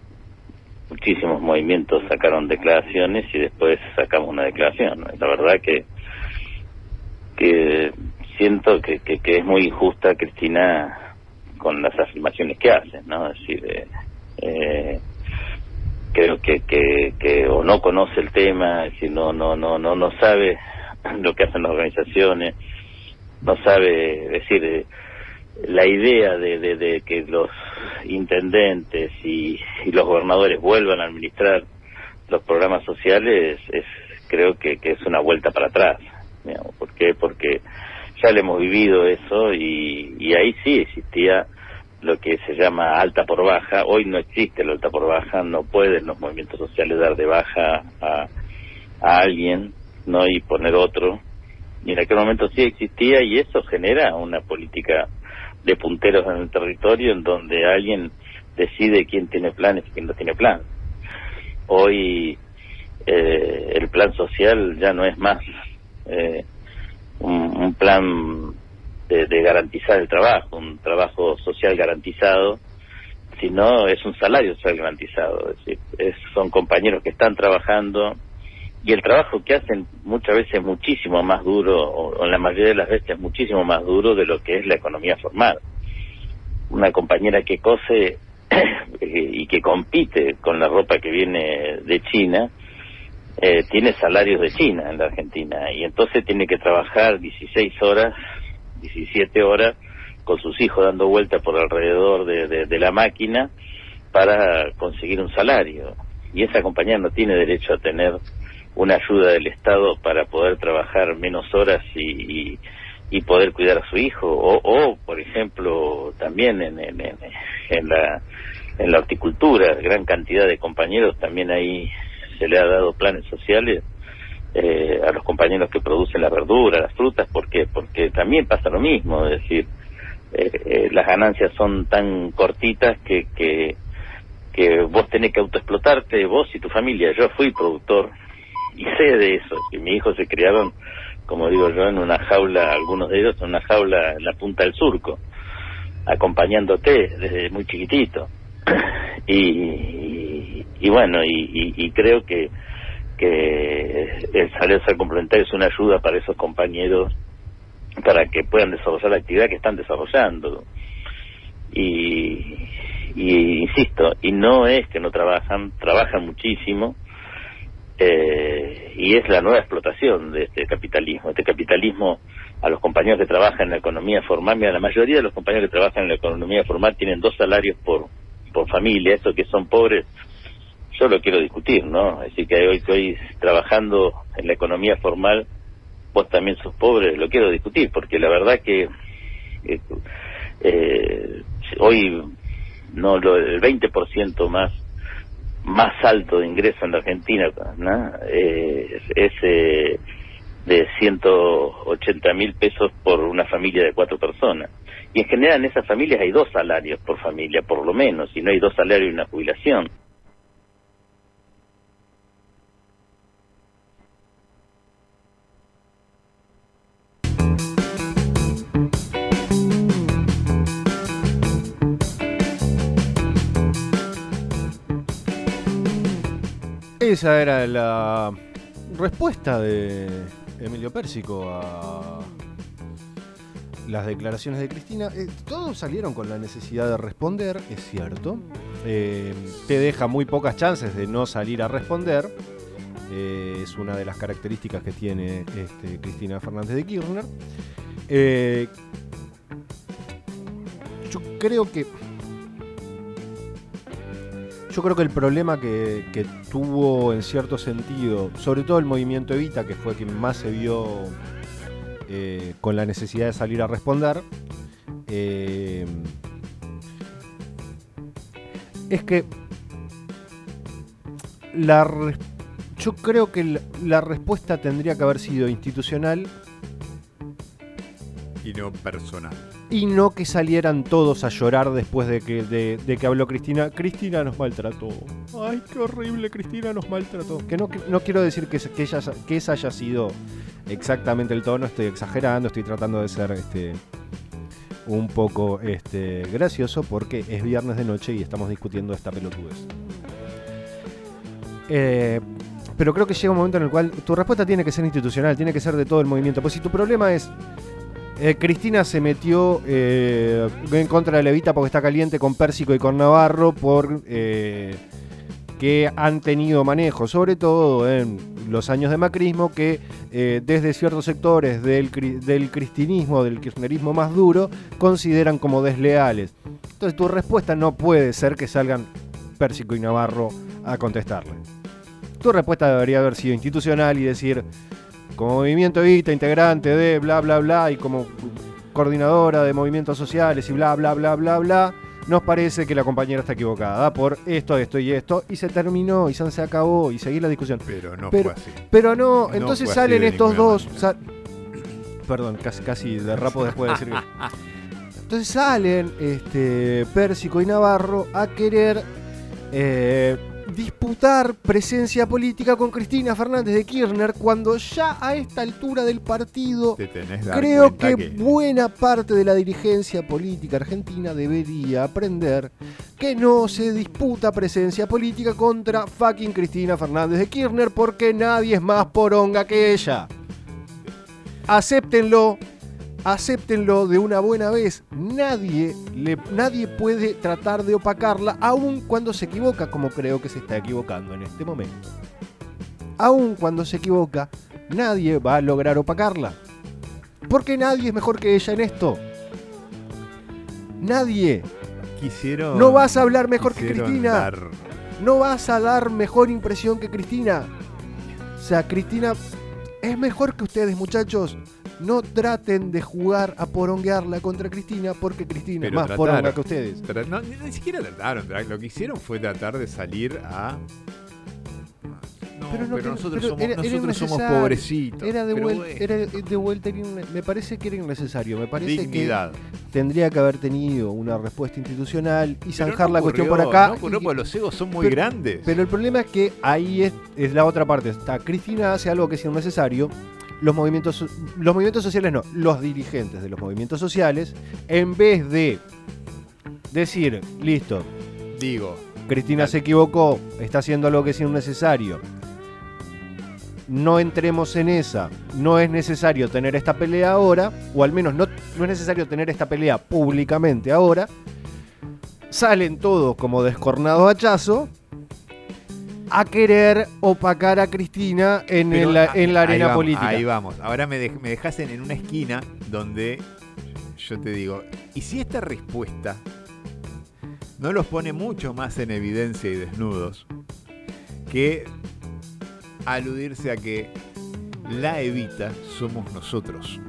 muchísimos movimientos, sacaron declaraciones y después sacamos una declaración. La verdad que que siento que, que, que es muy injusta Cristina con las afirmaciones que hace, ¿no? Es decir, eh, eh, creo que, que, que o no conoce el tema, es no, no, no, no, no sabe lo que hacen las organizaciones, no sabe, es decir, eh, la idea de, de, que los intendentes y, y los gobernadores vuelvan a administrar los programas sociales es creo que, que es una vuelta para atrás. digamos. ¿Por qué? Porque ya le hemos vivido eso y, y ahí sí existía lo que se llama alta por baja. Hoy no existe la alta por baja, no pueden los movimientos sociales dar de baja a, a alguien no y poner otro. Y en aquel momento sí existía y eso genera una política de punteros en el territorio en donde alguien decide quién tiene planes y quién no tiene plan. Hoy eh, el plan social ya no es más eh, un, plan de, de garantizar el trabajo, un trabajo social garantizado, sino es un salario social garantizado. Es decir, es- son compañeros que están trabajando y el trabajo que hacen muchas veces es muchísimo más duro, o, o la mayoría de las veces es muchísimo más duro de lo que es la economía formal. Una compañera que cose y que compite con la ropa que viene de China, eh, tiene salarios de China en la Argentina y entonces tiene que trabajar 16 horas, 17 horas con sus hijos dando vuelta por alrededor de, de- de la máquina para conseguir un salario. Y esa compañía no tiene derecho a tener una ayuda del Estado para poder trabajar menos horas y, y, poder cuidar a su hijo. O, o por ejemplo, también en, en, en, la, en la horticultura, gran cantidad de compañeros también ahí se le ha dado planes sociales eh, a los compañeros que producen la verdura, las frutas, ¿por qué? Porque también pasa lo mismo, es decir, eh, eh, las ganancias son tan cortitas que, que, que vos tenés que autoexplotarte, vos y tu familia. Yo fui productor y sé de eso, que mis hijos se criaron, como digo yo, en una jaula, algunos de ellos en una jaula en la punta del surco, acompañándote desde muy chiquitito. y, y, y bueno, y, y- creo que, que el salario social complementario es una ayuda para esos compañeros para que puedan desarrollar la actividad que están desarrollando. Y, y insisto, y no es que no trabajan, trabajan muchísimo, eh, y es la nueva explotación de este capitalismo. Este capitalismo a los compañeros que trabajan en la economía formal, mira, la mayoría de los compañeros que trabajan en la economía formal tienen dos salarios por, por familia, eso que son pobres, yo lo quiero discutir, ¿no? Así que hoy que hoy trabajando en la economía formal, vos también sos pobre, lo quiero discutir, porque la verdad que eh, eh, hoy no lo, el 20% más más alto de ingreso en la Argentina ¿no? Eh, es eh, de 180 mil pesos por una familia de cuatro personas. Y en general en esas familias hay dos salarios por familia, por lo menos, y no hay dos salarios y una jubilación. Esa era la respuesta de Emilio Pérsico a las declaraciones de Cristina. Eh, todos salieron con la necesidad de responder, es cierto. Eh, te deja muy pocas chances de no salir a responder. Eh, es una de las características que tiene este, Cristina Fernández de Kirchner. Eh, yo creo que yo creo que el problema que, tuvo en cierto sentido, sobre todo el movimiento Evita, que fue quien más se vio eh, con la necesidad de salir a responder, eh, es que la yo creo que la respuesta tendría que haber sido institucional Y no personal. Y no que salieran todos a llorar después de que, de, que habló Cristina. Cristina nos maltrató. Ay, qué horrible, Cristina nos maltrató. Que no, que- no quiero decir que, que, ella, que esa haya sido exactamente el tono, estoy exagerando, estoy tratando de ser este un poco este, gracioso porque es viernes de noche y estamos discutiendo esta pelotudez. Eh, pero creo que llega un momento en el cual tu respuesta tiene que ser institucional, tiene que ser de todo el movimiento. Pues si tu problema es eh, Cristina se metió eh, en contra de Levita porque está caliente con Pérsico y con Navarro por eh, que han tenido manejo, sobre todo en los años de macrismo, que desde ciertos sectores del, del cristinismo, del kirchnerismo más duro, consideran como desleales. Entonces tu respuesta no puede ser que salgan Pérsico y Navarro a contestarle. Tu respuesta debería haber sido institucional y decir, como movimiento Evita, integrante de bla bla bla y como coordinadora de movimientos sociales y bla bla bla bla bla, nos parece que la compañera está equivocada por esto, esto y esto, y se terminó, y se acabó, y seguir la discusión. Pero no pero, fue así. Pero no, No entonces salen estos dos. Perdón, casi, casi derrapo después de decir que. Entonces salen este, Pérsico y Navarro a querer eh, disputar presencia política con Cristina Fernández de Kirchner cuando ya a esta altura del partido Te que creo cuenta que, buena parte de la dirigencia política argentina debería aprender que no se disputa presencia política contra fucking Cristina Fernández de Kirchner porque nadie es más poronga que ella. Acéptenlo, acéptenlo de una buena vez. Nadie, le, nadie puede tratar de opacarla, aun cuando se equivoca, como creo que se está equivocando en este momento. Aun cuando se equivoca, nadie va a lograr opacarla. Porque nadie es mejor que ella en esto. Nadie. Quisieron. No vas a hablar mejor que Cristina. dar- No vas a dar mejor impresión que Cristina. O sea, Cristina es mejor que ustedes, muchachos. No traten de jugar a poronguearla contra Cristina porque Cristina es más trataron. poronga que ustedes. No, ni, ni siquiera trataron. tra- Lo que hicieron fue tratar de salir a. pero nosotros pero somos- era- era nosotros somos pobrecitos, Era de, pero vuel- bueno. era de vuelta, me parece que era innecesario. Me parece Dignidad. que tendría que haber tenido una respuesta institucional y zanjar no la cuestión por acá. no ocurrió y- porque los egos son muy pero- grandes. Pero el problema es que ahí es, es la otra parte. Está Cristina hace algo que es innecesario. Los movimientos, los movimientos sociales no, los dirigentes de los movimientos sociales, en vez de decir, listo, digo, Cristina se equivocó, está haciendo algo que es innecesario. No entremos en esa. No es necesario tener esta pelea ahora, o al menos no, no es necesario tener esta pelea públicamente ahora. Salen todos como descornados hachazo a querer opacar a Cristina en, Pero, el- en la ahí arena vamos, política. Ahí vamos. Ahora me, dej- me dejas en, en una esquina donde yo te digo, ¿y si esta respuesta no los pone mucho más en evidencia y desnudos que aludirse a que la evita somos nosotros?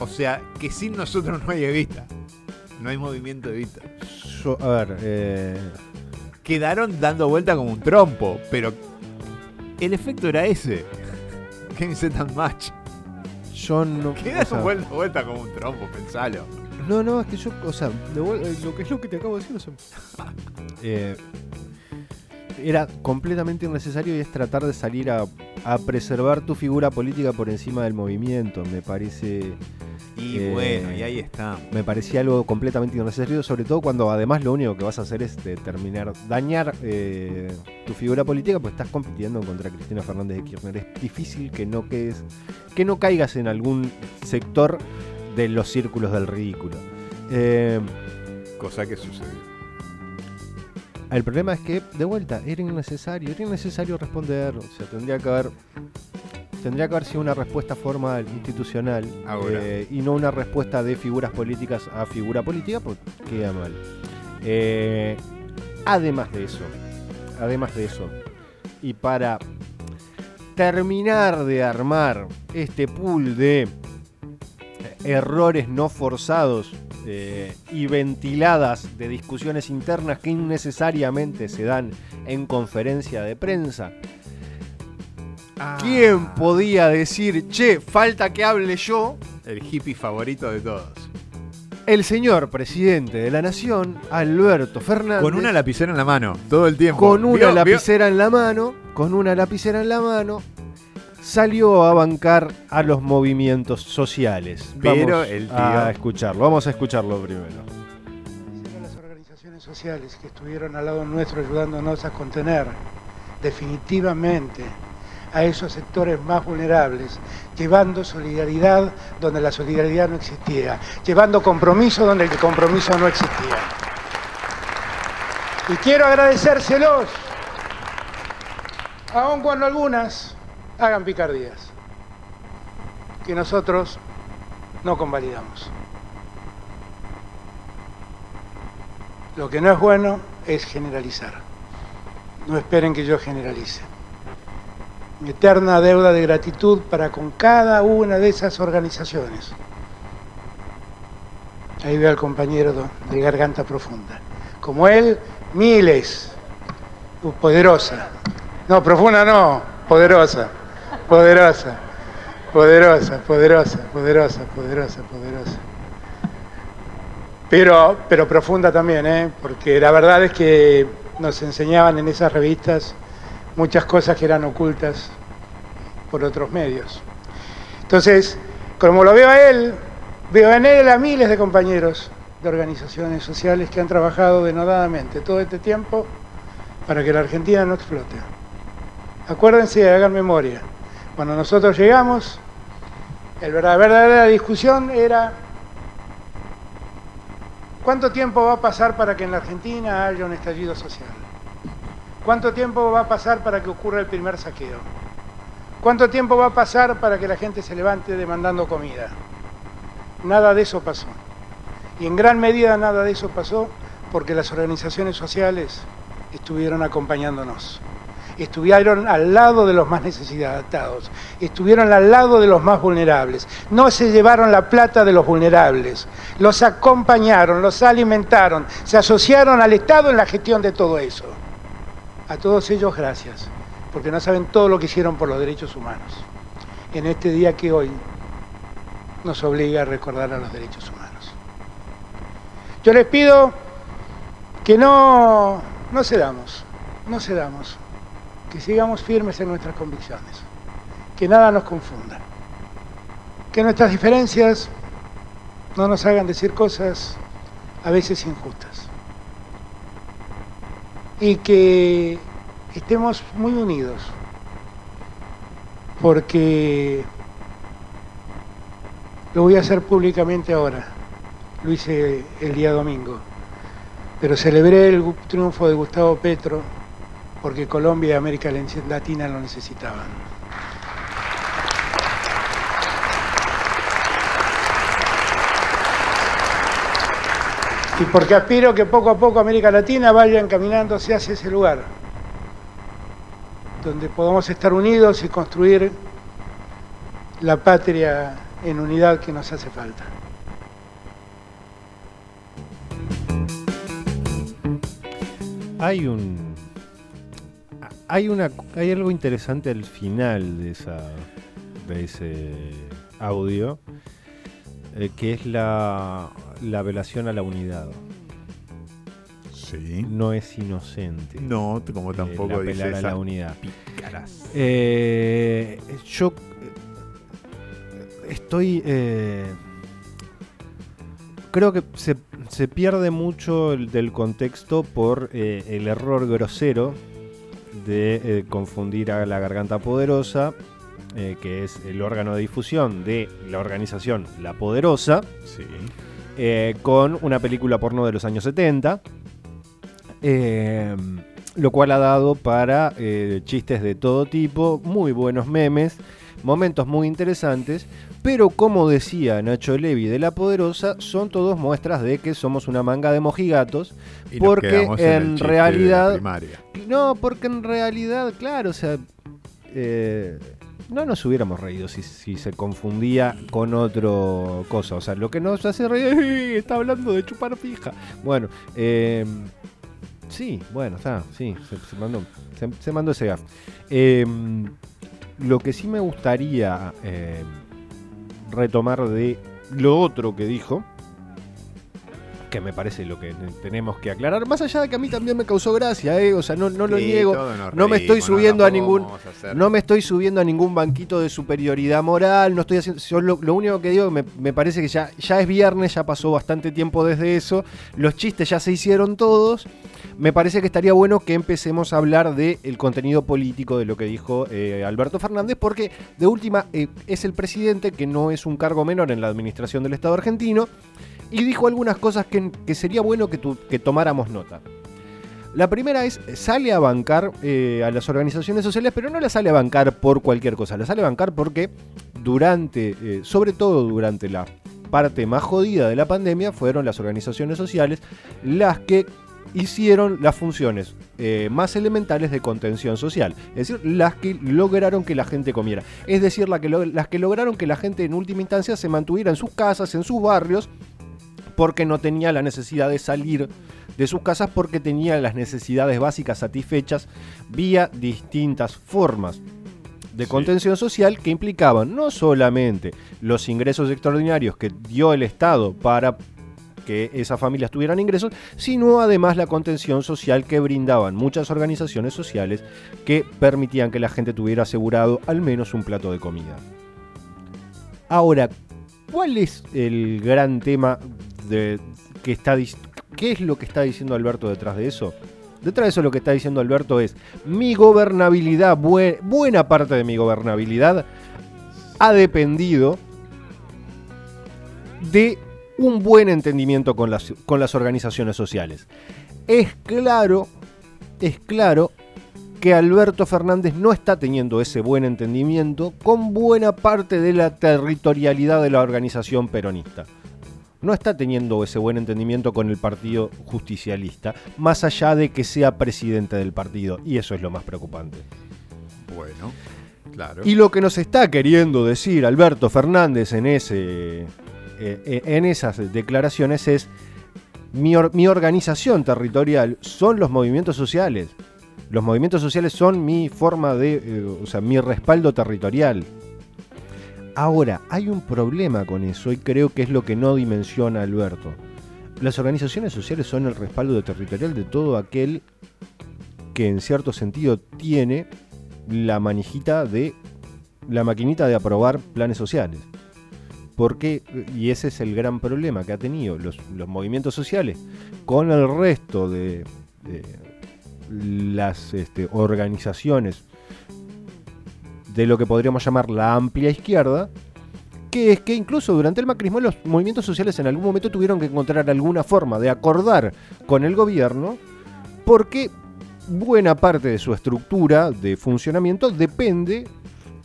O sea, que sin nosotros no hay evita. No hay movimiento evita. Yo- a ver, eh, Quedaron dando vuelta como un trompo, pero el efecto era ese. Game set and match. yo no. Quedaron vuelta, vuelta como un trompo, pensalo. No, no, es que yo, o sea, vuel- eh, lo que es lo que te acabo de decir, o sea, eh, era completamente innecesario y es tratar de salir a, a preservar tu figura política por encima del movimiento, me parece. Y eh, bueno, y ahí está. Me parecía algo completamente innecesario, sobre todo cuando además lo único que vas a hacer es determinar, dañar eh, tu figura política, pues estás compitiendo contra Cristina Fernández de Kirchner. Es difícil que no quedes, que no caigas en algún sector de los círculos del ridículo. Eh, Cosa que sucedió. el problema es que, de vuelta, era innecesario, era innecesario responder. O sea, tendría que haber. Tendría que haber sido una respuesta formal, institucional, eh, y no una respuesta de figuras políticas a figura política, porque queda mal. Eh, además de eso, además de eso, y para terminar de armar este pool de errores no forzados eh, y ventiladas de discusiones internas que innecesariamente se dan en conferencia de prensa. ¿Quién podía decir, che, falta que hable yo? El hippie favorito de todos. El señor presidente de la nación, Alberto Fernández. Con una lapicera en la mano, todo el tiempo. con una ¿Vio? ¿Vio? lapicera en la mano, con una lapicera en la mano, salió a bancar a los movimientos sociales. Pero Vamos el tío- a escucharlo, vamos a escucharlo primero. a las organizaciones sociales que estuvieron al lado nuestro ayudándonos a contener definitivamente a esos sectores más vulnerables, llevando solidaridad donde la solidaridad no existía, llevando compromiso donde el compromiso no existía. Y quiero agradecérselos, aun cuando algunas hagan picardías, que nosotros no convalidamos. Lo que no es bueno es generalizar. No esperen que yo generalice. Eterna deuda de gratitud para con cada una de esas organizaciones. Ahí veo al compañero de garganta profunda. Como él, miles. Uh, Poderosa. No, profunda no, poderosa. Poderosa. Poderosa, poderosa, poderosa, poderosa, poderosa. Pero, pero profunda también, ¿eh? porque la verdad es que nos enseñaban en esas revistas muchas cosas que eran ocultas por otros medios. Entonces, como lo veo a él, veo en él a miles de compañeros de organizaciones sociales que han trabajado denodadamente todo este tiempo para que la Argentina no explote. Acuérdense, hagan memoria. Cuando nosotros llegamos, la verdadera discusión era ¿Cuánto tiempo va a pasar para que en la Argentina haya un estallido social? ¿Cuánto tiempo va a pasar para que ocurra el primer saqueo? ¿Cuánto tiempo va a pasar para que la gente se levante demandando comida? Nada de eso pasó. Y en gran medida nada de eso pasó porque las organizaciones sociales estuvieron acompañándonos. Estuvieron al lado de los más necesitados, estuvieron al lado de los más vulnerables. No se llevaron la plata de los vulnerables, los acompañaron, los alimentaron, se asociaron al Estado en la gestión de todo eso. A todos ellos gracias, porque no saben todo lo que hicieron por los derechos humanos. En este día que hoy nos obliga a recordar a los derechos humanos. Yo les pido que no, no cedamos, no cedamos, que sigamos firmes en nuestras convicciones, que nada nos confunda, que nuestras diferencias no nos hagan decir cosas a veces injustas y que estemos muy unidos, porque lo voy a hacer públicamente ahora, lo hice el día domingo, pero celebré el triunfo de Gustavo Petro porque Colombia y América Latina lo necesitaban. Y porque aspiro que poco a poco América Latina vaya encaminándose hacia ese lugar, donde podamos estar unidos y construir la patria en unidad que nos hace falta. Hay un. Hay una. Hay algo interesante al final de esa. de ese audio. Eh, que es la. la apelación a la unidad. Sí. No es inocente. No, como tampoco el dice apelar a esa la unidad. pícaras. Eh, yo eh, estoy. eh, creo que se, se pierde mucho el- del contexto por eh, el error grosero de eh, confundir a la Garganta Poderosa, eh, que es el órgano de difusión de la organización La Poderosa, eh, con una película porno de los años 70. eh, lo cual ha dado para eh, chistes de todo tipo, muy buenos memes, momentos muy interesantes, pero como decía Nacho Levi de La Poderosa, son todos muestras de que somos una manga de mojigatos, Y porque en realidad... No, porque en realidad, claro, o sea, eh, no nos hubiéramos reído si, se confundía con otro cosa. O sea, lo que nos hace reír "Ey, está hablando de chupar fija. Bueno, eh, sí, bueno, está, sí, se, se mandó, se, mandó ese gaf. Eh, lo que sí me gustaría eh, retomar de lo otro que dijo, que me parece lo que tenemos que aclarar, más allá de que a mí también me causó gracia, ¿eh? o sea, no, no lo Sí, niego, no me estoy subiendo a ningún, a no me estoy subiendo a ningún banquito de superioridad moral, no estoy haciendo, yo lo, lo único que digo, me, me parece que ya, ya es viernes, ya pasó bastante tiempo desde eso, los chistes ya se hicieron todos, me parece que estaría bueno que empecemos a hablar del contenido político de lo que dijo eh, Alberto Fernández, porque de última eh, es el presidente, que no es un cargo menor en la administración del Estado argentino, y dijo algunas cosas que, que sería bueno que, tu- que tomáramos nota. La primera es, sale a bancar eh, a las organizaciones sociales, pero no las sale a bancar por cualquier cosa, las sale a bancar porque durante, eh, sobre todo durante la parte más jodida de la pandemia, fueron las organizaciones sociales las que hicieron las funciones eh, más elementales de contención social, es decir, las que lograron que la gente comiera, es decir, la que las que lograron que la gente en última instancia se mantuviera en sus casas, en sus barrios, porque no tenía la necesidad de salir de sus casas porque tenía las necesidades básicas satisfechas vía distintas formas de contención social que implicaban no solamente los ingresos extraordinarios que dio el Estado para que esas familias tuvieran ingresos, sino además la contención social que brindaban muchas organizaciones sociales que permitían que la gente tuviera asegurado al menos un plato de comida. Ahora, ¿cuál es el gran tema de está qué es lo que está diciendo Alberto detrás de eso? Detrás de eso lo que está diciendo Alberto es mi gobernabilidad, bue- buena parte de mi gobernabilidad ha dependido de un buen entendimiento con las, con las organizaciones sociales. Es claro, es claro que Alberto Fernández no está teniendo ese buen entendimiento con buena parte de la territorialidad de la organización peronista. No está teniendo ese buen entendimiento con el partido justicialista, más allá de que sea presidente del partido, y eso es lo más preocupante. Bueno, claro. Y lo que nos está queriendo decir Alberto Fernández en, ese, eh, eh, en esas declaraciones es, mi, or- mi organización territorial son los movimientos sociales. Los movimientos sociales son mi forma de, eh, o sea, mi respaldo territorial. Ahora, hay un problema con eso y creo que es lo que no dimensiona Alberto. Las organizaciones sociales son el respaldo territorial de todo aquel que en cierto sentido tiene la manijita de la maquinita de aprobar planes sociales. Porque, y ese es el gran problema que ha tenido los, movimientos sociales con el resto de, de las este, organizaciones de lo que podríamos llamar la amplia izquierda, que es que incluso durante el macrismo los movimientos sociales en algún momento tuvieron que encontrar alguna forma de acordar con el gobierno porque buena parte de su estructura de funcionamiento depende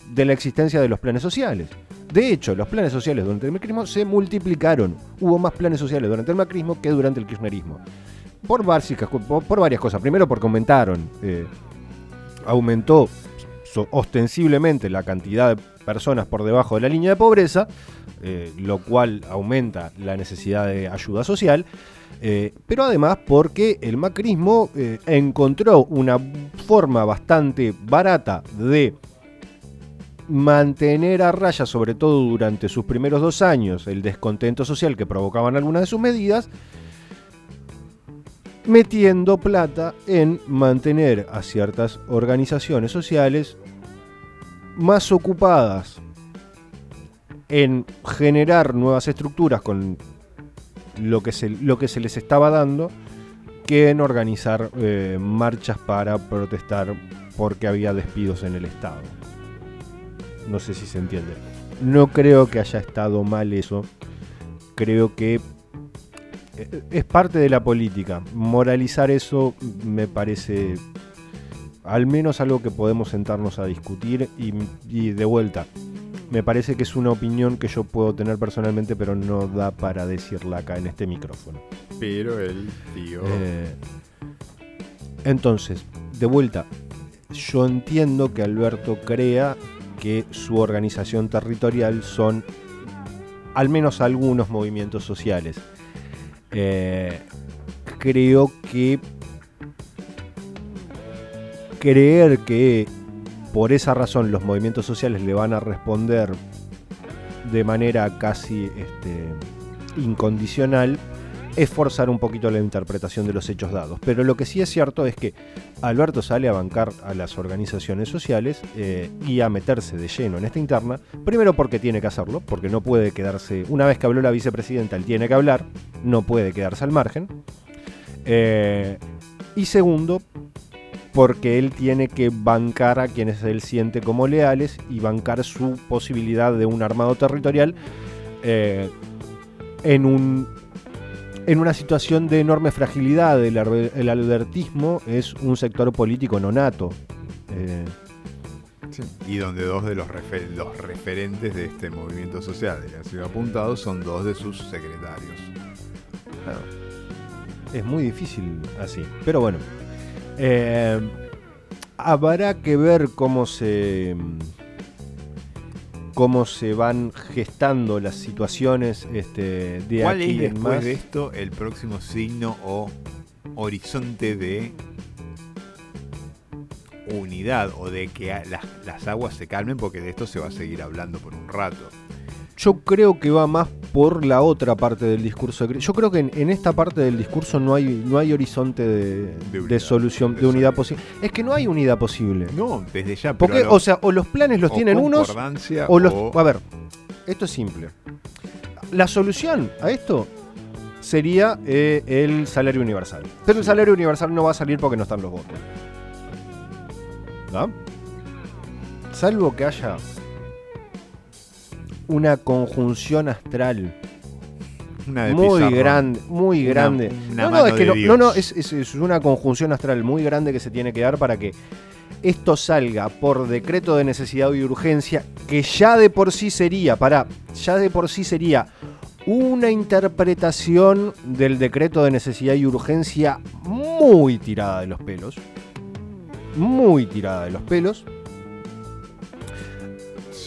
de la existencia de los planes sociales. De hecho, los planes sociales durante el macrismo se multiplicaron. Hubo más planes sociales durante el macrismo que durante el kirchnerismo. Por, básicas, por, varias cosas. Primero porque aumentaron. eh, aumentó ostensiblemente la cantidad de personas por debajo de la línea de pobreza, eh, lo cual aumenta la necesidad de ayuda social. eh, pero además porque el macrismo eh, encontró una forma bastante barata de mantener a raya, sobre todo durante sus primeros dos años, el descontento social que provocaban algunas de sus medidas, metiendo plata en mantener a ciertas organizaciones sociales más ocupadas en generar nuevas estructuras con lo que se, lo que se les estaba dando que en organizar eh, marchas para protestar porque había despidos en el Estado. No sé si se entiende. No creo que haya estado mal eso. Creo que eh, es parte de la política. Moralizar eso me parece al menos algo que podemos sentarnos a discutir y, y de vuelta. Me parece que es una opinión que yo puedo tener personalmente, pero no da para decirla acá en este micrófono. Pero el tío. Eh, entonces, de vuelta, yo entiendo que Alberto crea que su organización territorial son al menos algunos movimientos sociales. Eh, creo que creer que por esa razón los movimientos sociales le van a responder de manera casi este, incondicional es forzar un poquito la interpretación de los hechos dados. Pero lo que sí es cierto es que Alberto sale a bancar a las organizaciones sociales eh, y a meterse de lleno en esta interna, primero porque tiene que hacerlo, porque no puede quedarse, una vez que habló la vicepresidenta, él tiene que hablar, no puede quedarse al margen. Eh, y segundo, porque él tiene que bancar a quienes él siente como leales y bancar su posibilidad de un armado territorial eh, en un en una situación de enorme fragilidad. El, el albertismo es un sector político nonato. Eh, Y donde dos de los, refer- los referentes de este movimiento social que han sido apuntados son dos de sus secretarios. es muy difícil así. Pero bueno. Eh, habrá que ver cómo se. cómo se van gestando las situaciones este, de ¿Cuál aquí es en después más. de esto el próximo signo o horizonte de unidad o de que las, las aguas se calmen? Porque de esto se va a seguir hablando por un rato. Yo creo que va más por la otra parte del discurso. Yo creo que en, en esta parte del discurso no hay, no hay horizonte de, de solución, de, unidad posible. Es que no hay unidad posible. No, desde ya. Porque, o sea, o los planes los o tienen unos, o los... o- A ver, esto es simple. La solución a esto sería eh, el salario universal. Pero el salario universal no va a salir porque no están los votos. ¿No? Salvo que haya una conjunción astral Una de muy Pizarro. grande, muy grande. una no, no, mano es que de no, Dios. no, no, es, es- es una conjunción astral muy grande que se tiene que dar para que esto salga por decreto de necesidad y urgencia, que ya de por sí sería, para, ya de por sí sería una interpretación del decreto de necesidad y urgencia muy tirada de los pelos. Muy tirada de los pelos.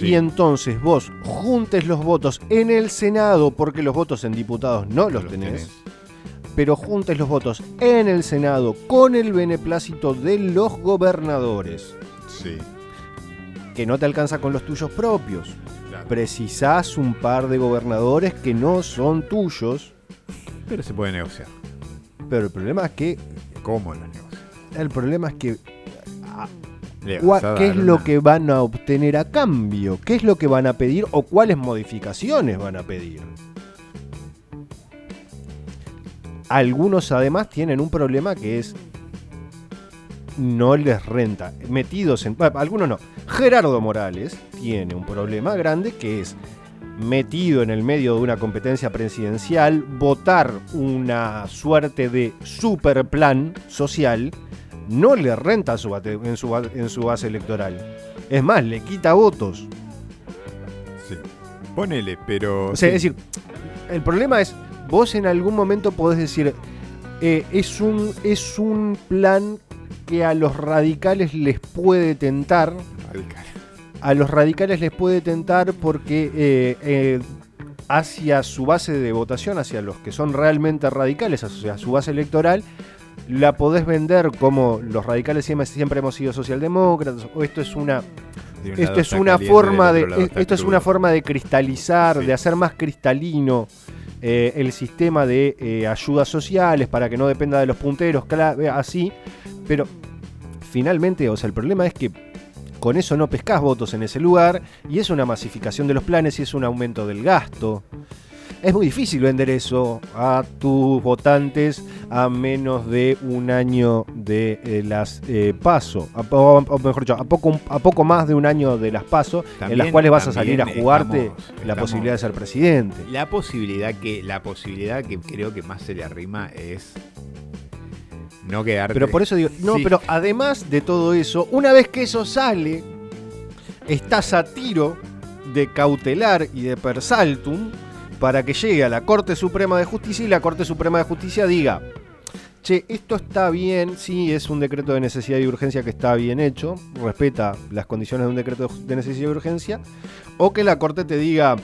Y entonces vos juntes los votos en el Senado, porque los votos en diputados no los, tenés, pero juntes los votos en el Senado con el beneplácito de los gobernadores. Sí. Que no te alcanza con los tuyos propios. Claro. Precisás un par de gobernadores que no son tuyos. Pero se puede negociar. Pero el problema es que. ¿Cómo lo negocian? El problema es que. ¿Qué es lo una- que van a obtener a cambio? ¿Qué es lo que van a pedir o cuáles modificaciones van a pedir? Algunos además tienen un problema que es no les renta. Metidos en... bueno, algunos no. Gerardo Morales tiene un problema grande que es metido en el medio de una competencia presidencial, votar una suerte de super plan social, no le renta su bate- en, su, en su base electoral. Es más, le quita votos. Sí. Ponele, pero. O sea, sí. es decir, el problema es, vos en algún momento podés decir, eh, es, un, es un plan que a los radicales les puede tentar. A los radicales les puede tentar porque eh, eh, hacia su base de votación, hacia los que son realmente radicales, hacia su base electoral, la podés vender como los radicales siempre, siempre hemos sido socialdemócratas, o esto es una un esto es una forma de esto es una forma de cristalizar, de hacer más cristalino eh, el sistema de eh, ayudas sociales para que no dependa de los punteros, eh, así, pero finalmente, o sea, el problema es que con eso no pescás votos en ese lugar y es una masificación de los planes y es un aumento del gasto. Es muy difícil vender eso a tus votantes a menos de un año de eh, las eh, paso, a, o mejor dicho, a poco, a poco más de un año de las paso, en las cuales vas a salir a jugarte estamos- la estamos- posibilidad de ser presidente. La posibilidad que la posibilidad que creo que más se le arrima es no quedarte. Pero por eso digo, no, Sí. pero además de todo eso, una vez que eso sale, estás a tiro de cautelar y de persaltum para que llegue a la Corte Suprema de Justicia y la Corte Suprema de Justicia diga, che, esto está bien, sí, es un decreto de necesidad y urgencia que está bien hecho, respeta las condiciones de un decreto de necesidad y urgencia, o que la Corte te diga,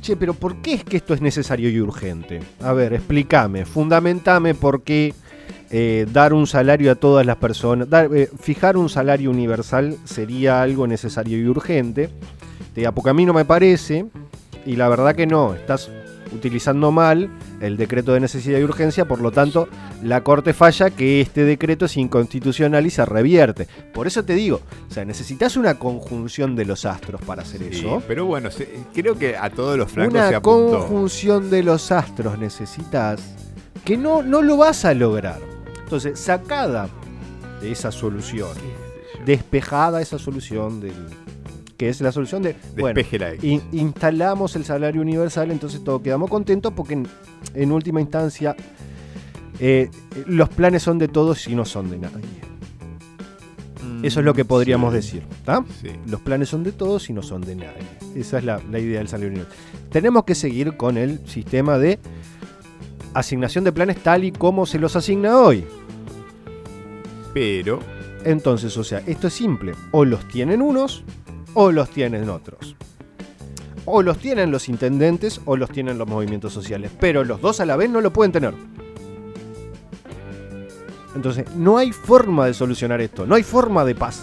che, pero ¿por qué es que esto es necesario y urgente? A ver, explícame, fundamentame por qué eh, dar un salario a todas las personas, dar- eh, fijar un salario universal sería algo necesario y urgente. Te porque a mí no me parece, y la verdad que no, estás utilizando mal el decreto de necesidad y urgencia, por lo tanto, la Corte falla que este decreto es inconstitucional y se revierte. Por eso te digo, o sea, necesitas una conjunción de los astros para hacer Sí, eso. pero bueno, se- creo que a todos los flancos se Una apuntó. conjunción de los astros necesitas que no, no lo vas a lograr. Entonces, sacada de esa solución, despejada esa solución del que es la solución de bueno, in- instalamos el salario universal, entonces todos quedamos contentos porque en, en última instancia eh, los planes son de todos y no son de nadie. Eso es lo que podríamos sí. decir. Sí. Los planes son de todos y no son de nadie. Esa es la, la idea del salario universal. Tenemos que seguir con el sistema de asignación de planes tal y como se los asigna hoy. Pero Entonces, o sea, esto es simple. O los tienen unos o los tienen otros. O los tienen los intendentes o los tienen los movimientos sociales. Pero los dos a la vez no lo pueden tener. Entonces, no hay forma de solucionar esto. No hay forma de paz.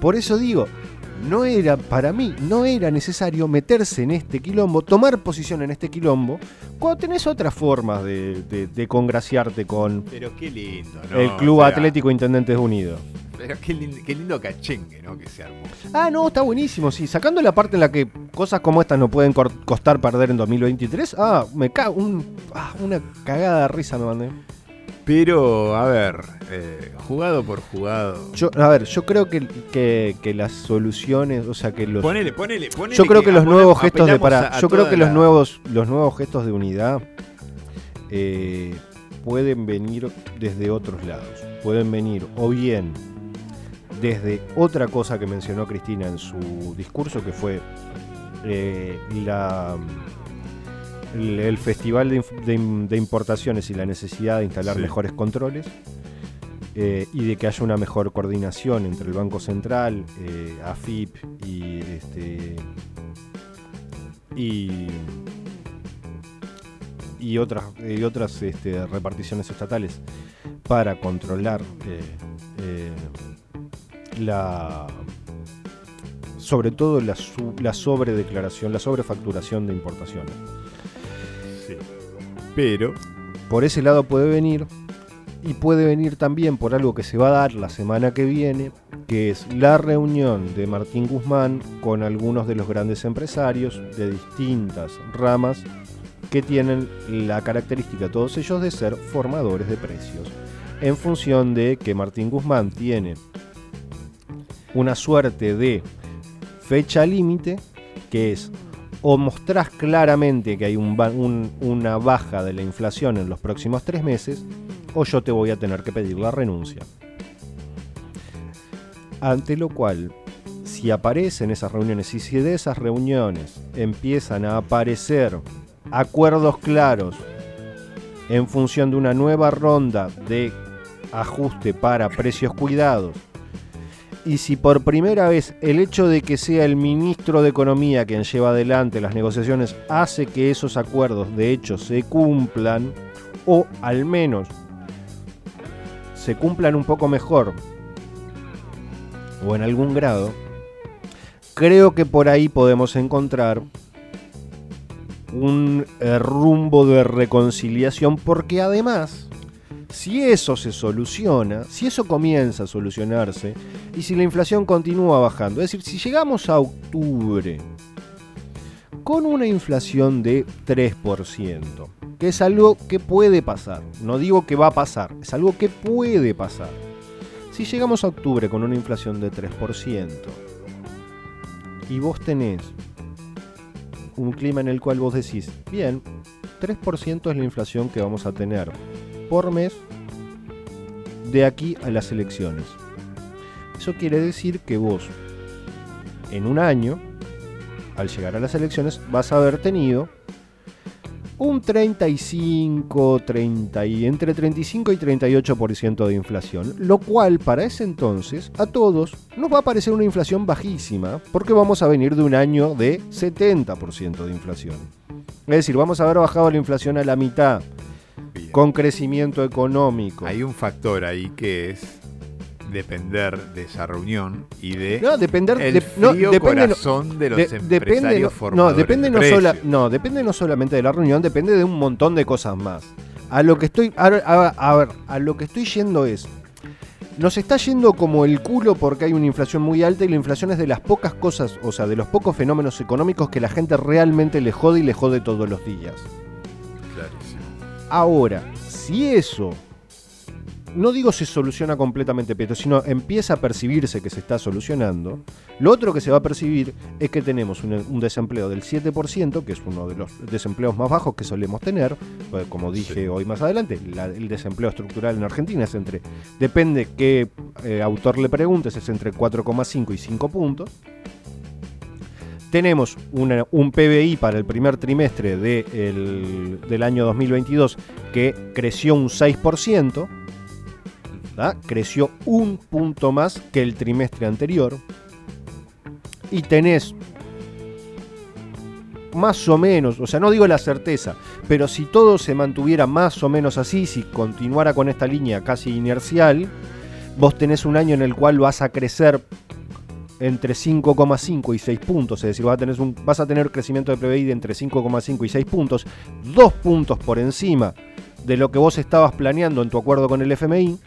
Por eso digo, no era, para mí, no era necesario meterse en este quilombo, tomar posición en este quilombo, cuando tenés otras formas de, de- de congraciarte con Pero qué lindo, ¿no? el Club O sea, Atlético Intendentes Unidos. Pero qué lindo, qué lindo cachengue, ¿no? Que se armó. Ah, no, está buenísimo. Sí, sacando la parte en la que cosas como estas no pueden costar perder en 2023. Ah, me cago. Un, ah, una cagada de risa me mandé. Pero, a ver, eh, jugado por jugado. Yo, a ver, yo creo que, que, que las soluciones, o sea, que los. Ponele, ponele, ponele Yo creo que, los nuevos gestos de para, a- a yo creo que los nuevos, los nuevos gestos de unidad eh, pueden venir desde otros lados. Pueden venir o bien desde otra cosa que mencionó Cristina en su discurso, que fue eh, la, el, el Festival de, Importaciones y la necesidad de instalar Sí. mejores controles. eh, y de que haya una mejor coordinación entre el Banco Central, eh, AFIP y este y y otras, y otras este, reparticiones estatales para controlar eh, la sobre todo la, la sobredeclaración, la sobrefacturación de importaciones. Pero por ese lado puede venir y puede venir también por algo que se va a dar la semana que viene, que es la reunión de Martín Guzmán con algunos de los grandes empresarios de distintas ramas que tienen la característica, todos ellos, de ser formadores de precios. En función de que Martín Guzmán tiene una suerte de fecha límite, que es o mostrás claramente que hay una baja de la inflación en los próximos tres meses, o yo te voy a tener que pedir la renuncia. Ante lo cual, si aparecen esas reuniones y si de esas reuniones empiezan a aparecer acuerdos claros en función de una nueva ronda de ajuste para precios cuidados, y si por primera vez el hecho de que sea el ministro de Economía quien lleva adelante las negociaciones hace que esos acuerdos de hecho se cumplan, o al menos se cumplan un poco mejor, o en algún grado, creo que por ahí podemos encontrar un eh, rumbo de reconciliación, porque además, si eso se soluciona, si eso comienza a solucionarse, y si la inflación continúa bajando, es decir, si llegamos a octubre con una inflación de 3%, que es algo que puede pasar, no digo que va a pasar, es algo que puede pasar. Si llegamos a octubre con una inflación de 3% y vos tenés un clima en el cual vos decís, bien, 3% es la inflación que vamos a tener por mes de aquí a las elecciones. Eso quiere decir que vos, en un año, al llegar a las elecciones, vas a haber tenido un 35, 30 y entre 35 y 38% de inflación, lo cual para ese entonces a todos nos va a parecer una inflación bajísima, porque vamos a venir de un año de 70% de inflación. Es decir, vamos a haber bajado la inflación a la mitad, con crecimiento económico. hay un factor ahí que es depender de esa reunión y de No, depender el de- no, depende corazón de los de- empresarios depende no- no, depende de no, sola- no, depende no solamente de la reunión, depende de un montón de cosas más. A lo que estoy a, a- a ver, a lo que estoy yendo es nos está yendo como el culo porque hay una inflación muy alta y la inflación es de las pocas cosas, o sea, de los pocos fenómenos económicos que la gente realmente le jode y le jode todos los días. Ahora, si eso, no digo se soluciona completamente, pero sino empieza a percibirse que se está solucionando, lo otro que se va a percibir es que tenemos un, un desempleo del 7%, que es uno de los desempleos más bajos que solemos tener, pues, como dije hoy más adelante, la- el desempleo estructural en Argentina es entre, depende qué eh, autor le preguntes, es entre 4,5 y 5 puntos. Tenemos un PBI para el primer trimestre de el- del año 2022 que creció un 6%, ¿tá? creció un punto más que el trimestre anterior. Y tenés más o menos, o sea, no digo la certeza, pero si todo se mantuviera más o menos así, si continuara con esta línea casi inercial, vos tenés un año en el cual vas a crecer entre 5,5 y 6 puntos, es decir, vas a, tener un, vas a tener crecimiento de PBI entre 5,5 y 6 puntos, dos puntos por encima de lo que vos estabas planeando en tu acuerdo con el FMI,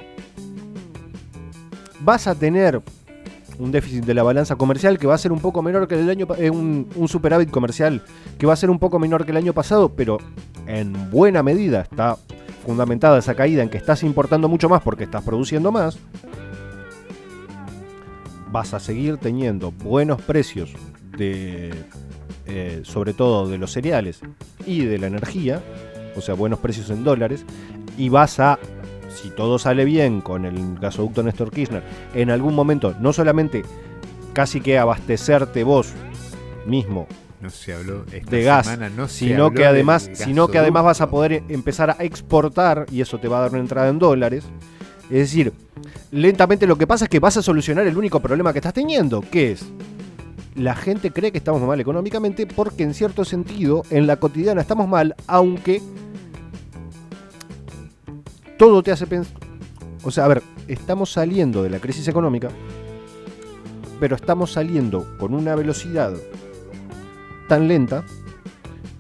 vas a tener un déficit de la balanza comercial que va a ser un poco menor que el año eh, un superávit comercial que va a ser un poco menor que el año pasado, pero en buena medida está fundamentada esa caída en que estás importando mucho más porque estás produciendo más. Vas a seguir teniendo buenos precios de eh, sobre todo de los cereales y de la energía, o sea, buenos precios en dólares, y vas a si todo sale bien con el gasoducto Néstor Kirchner, en algún momento no solamente casi que abastecerte vos mismo No se habló esta de gas, semana, no se sino habló que además, sino que además vas a poder empezar a exportar y eso te va a dar una entrada en dólares. Es decir, lentamente lo que pasa es que vas a solucionar el único problema que estás teniendo, que es la gente cree que estamos mal económicamente porque en cierto sentido en la cotidiana estamos mal, aunque todo te hace pensar. O sea, a ver, estamos saliendo de la crisis económica, pero estamos saliendo con una velocidad tan lenta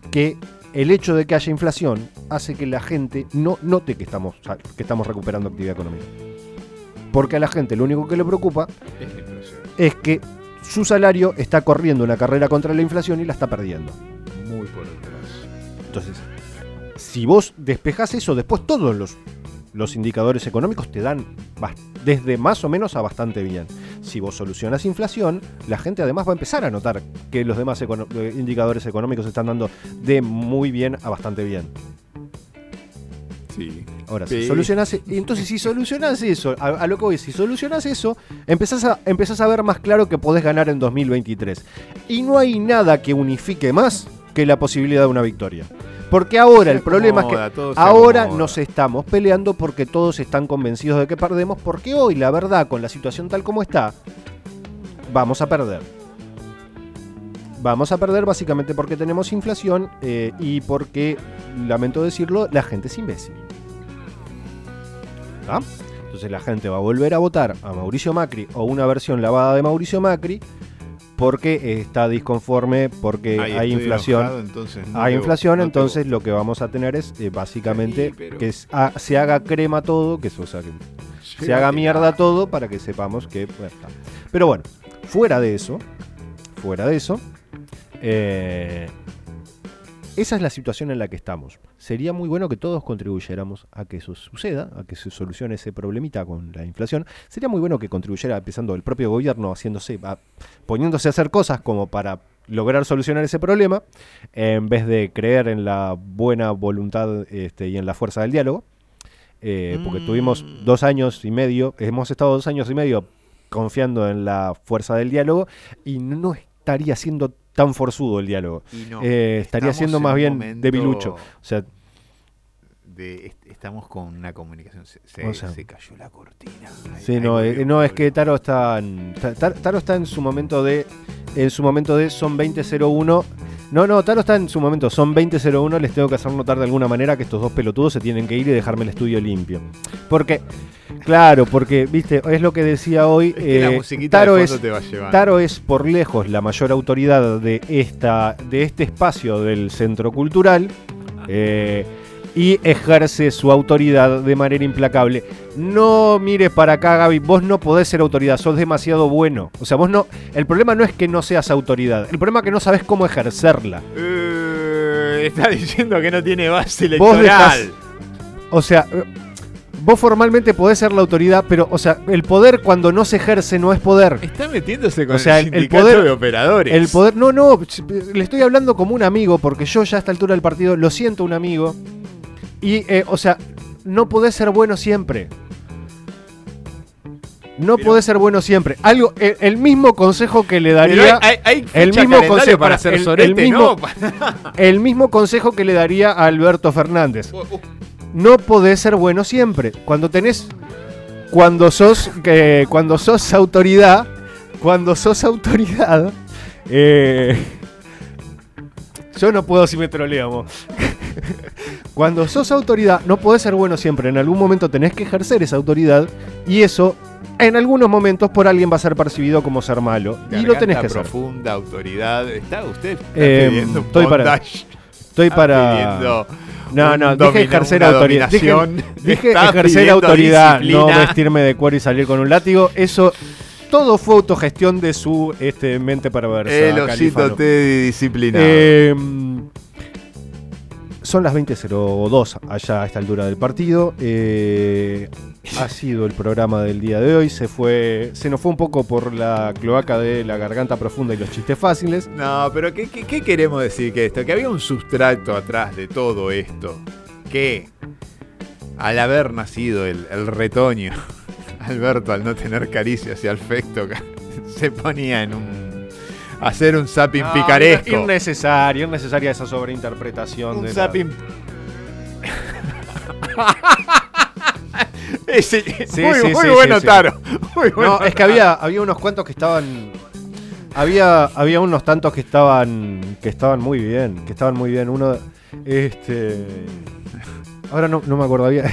que el hecho de que haya inflación hace que la gente no note que estamos, que estamos recuperando actividad económica. Porque a la gente lo único que le preocupa Es es que su salario está corriendo una carrera contra la inflación y la está perdiendo. Muy por detrás. Entonces, si vos despejás eso, después todos los, los indicadores económicos te dan desde más o menos a bastante bien. Si vos solucionas inflación, la gente además va a empezar a notar que los demás econo- eh, indicadores económicos están dando de muy bien a bastante bien. Sí. Ahora, Sí. solucionas, y entonces si solucionas eso, a, a lo que voy, si solucionas eso, empezás a, empezás a ver más claro que podés ganar en 2023. Y no hay nada que unifique más que la posibilidad de una victoria. Porque ahora Se el problema acomoda, es que ahora acomoda. nos estamos peleando porque todos están convencidos de que perdemos, porque hoy la verdad con la situación tal como está, vamos a perder. Vamos a perder básicamente porque tenemos inflación eh, y porque, lamento decirlo, la gente es imbécil. ¿Ah? Entonces la gente va a volver a votar a Mauricio Macri o una versión lavada de Mauricio Macri porque está disconforme, porque Ay, hay inflación. enojado, entonces no hay inflación, no entonces lo que vamos a tener es eh, básicamente Sí, pero- que es- ah, se haga crema todo, que eso, o sea, que se haga mierda todo para que sepamos que... bueno, está. Pero bueno, fuera de eso, fuera de eso, eh, esa es la situación en la que estamos. Sería muy bueno que todos contribuyéramos a que eso suceda, a que se solucione ese problemita con la inflación. Sería muy bueno que contribuyera, empezando el propio gobierno, haciéndose, a- poniéndose a hacer cosas como para lograr solucionar ese problema, en vez de creer en la buena voluntad este, y en la fuerza del diálogo. Eh, porque tuvimos dos años y medio, hemos estado dos años y medio confiando en la fuerza del diálogo y no estaría siendo tan forzudo el diálogo. Y no, Eh, estaría siendo en más bien momento debilucho. O sea, de- est- estamos con una comunicación. Se, se- O sea, se cayó la cortina. Sí, no, eh, no es que Taro está en, Ta- Ta- Taro está en su momento de en su momento de son 2001. No, no, Taro está en su momento, son 2001, les tengo que hacer notar de alguna manera que estos dos pelotudos se tienen que ir y dejarme el estudio limpio. Porque claro, porque viste, es lo que decía hoy Es que la eh, Taro es te va llevando. Taro es por lejos la mayor autoridad de esta de este espacio del centro cultural. eh, y ejerce su autoridad de manera implacable. No mires para acá, Gaby, vos no podés ser autoridad, sos demasiado bueno. O sea, vos no. El problema no es que no seas autoridad, el problema es que no sabes cómo ejercerla. Eh, está diciendo que no tiene base Vos electoral. dejás- o sea, eh, vos formalmente podés ser la autoridad, pero, o sea, el poder cuando no se ejerce no es poder. Está metiéndose con O sea, el, el, el sindicato poder de operadores. El poder, no, no, le estoy hablando como un amigo, porque yo ya a esta altura del partido lo siento un amigo. Y, eh, o sea, no podés ser bueno siempre. No podés ser bueno siempre. Algo, el, el mismo consejo que le daría. hay- hay- hay el mismo calendario consejo para hacer el, sorete, el mismo, ¿no? el mismo consejo que le daría a Alberto Fernández. No podés ser bueno siempre. Cuando tenés. Cuando sos. que cuando sos autoridad. Cuando sos autoridad. eh, yo no puedo si me troleamos. Cuando sos autoridad, no podés ser bueno siempre. En algún momento tenés que ejercer esa autoridad. Y eso, en algunos momentos, por alguien va a ser percibido como ser malo. y lo tenés Garganta que hacer. profunda, autoridad. Está usted está Eh, estoy para-. Estoy para. No, no, dije ejercer autoridad. Dije, dije ejercer autoridad, no vestirme de cuero y salir con un látigo. Eso. Todo fue autogestión de su este, mente perversa. El osito. Teddy disciplinado. Eh, son las 20.02 allá a esta altura del partido. Eh, ha sido el programa del día de hoy. Se fue, se nos fue un poco por la cloaca de la garganta profunda y los chistes fáciles. No, pero ¿qué, queremos decir que esto? Que había un sustrato atrás de todo esto. Que al haber nacido el, el retoño, Alberto al no tener caricias y afecto, se ponía en un... hacer un zapping No, picaresco. Innecesario, innecesaria esa sobreinterpretación. Un de zapping... Ese- Sí, muy sí, muy sí, bueno. Taro. Muy bueno. No, es que había, había unos cuantos que estaban. Había, había unos tantos que estaban. que estaban muy bien. Que estaban muy bien. Uno. Este. Ahora no, no me acuerdo. Había.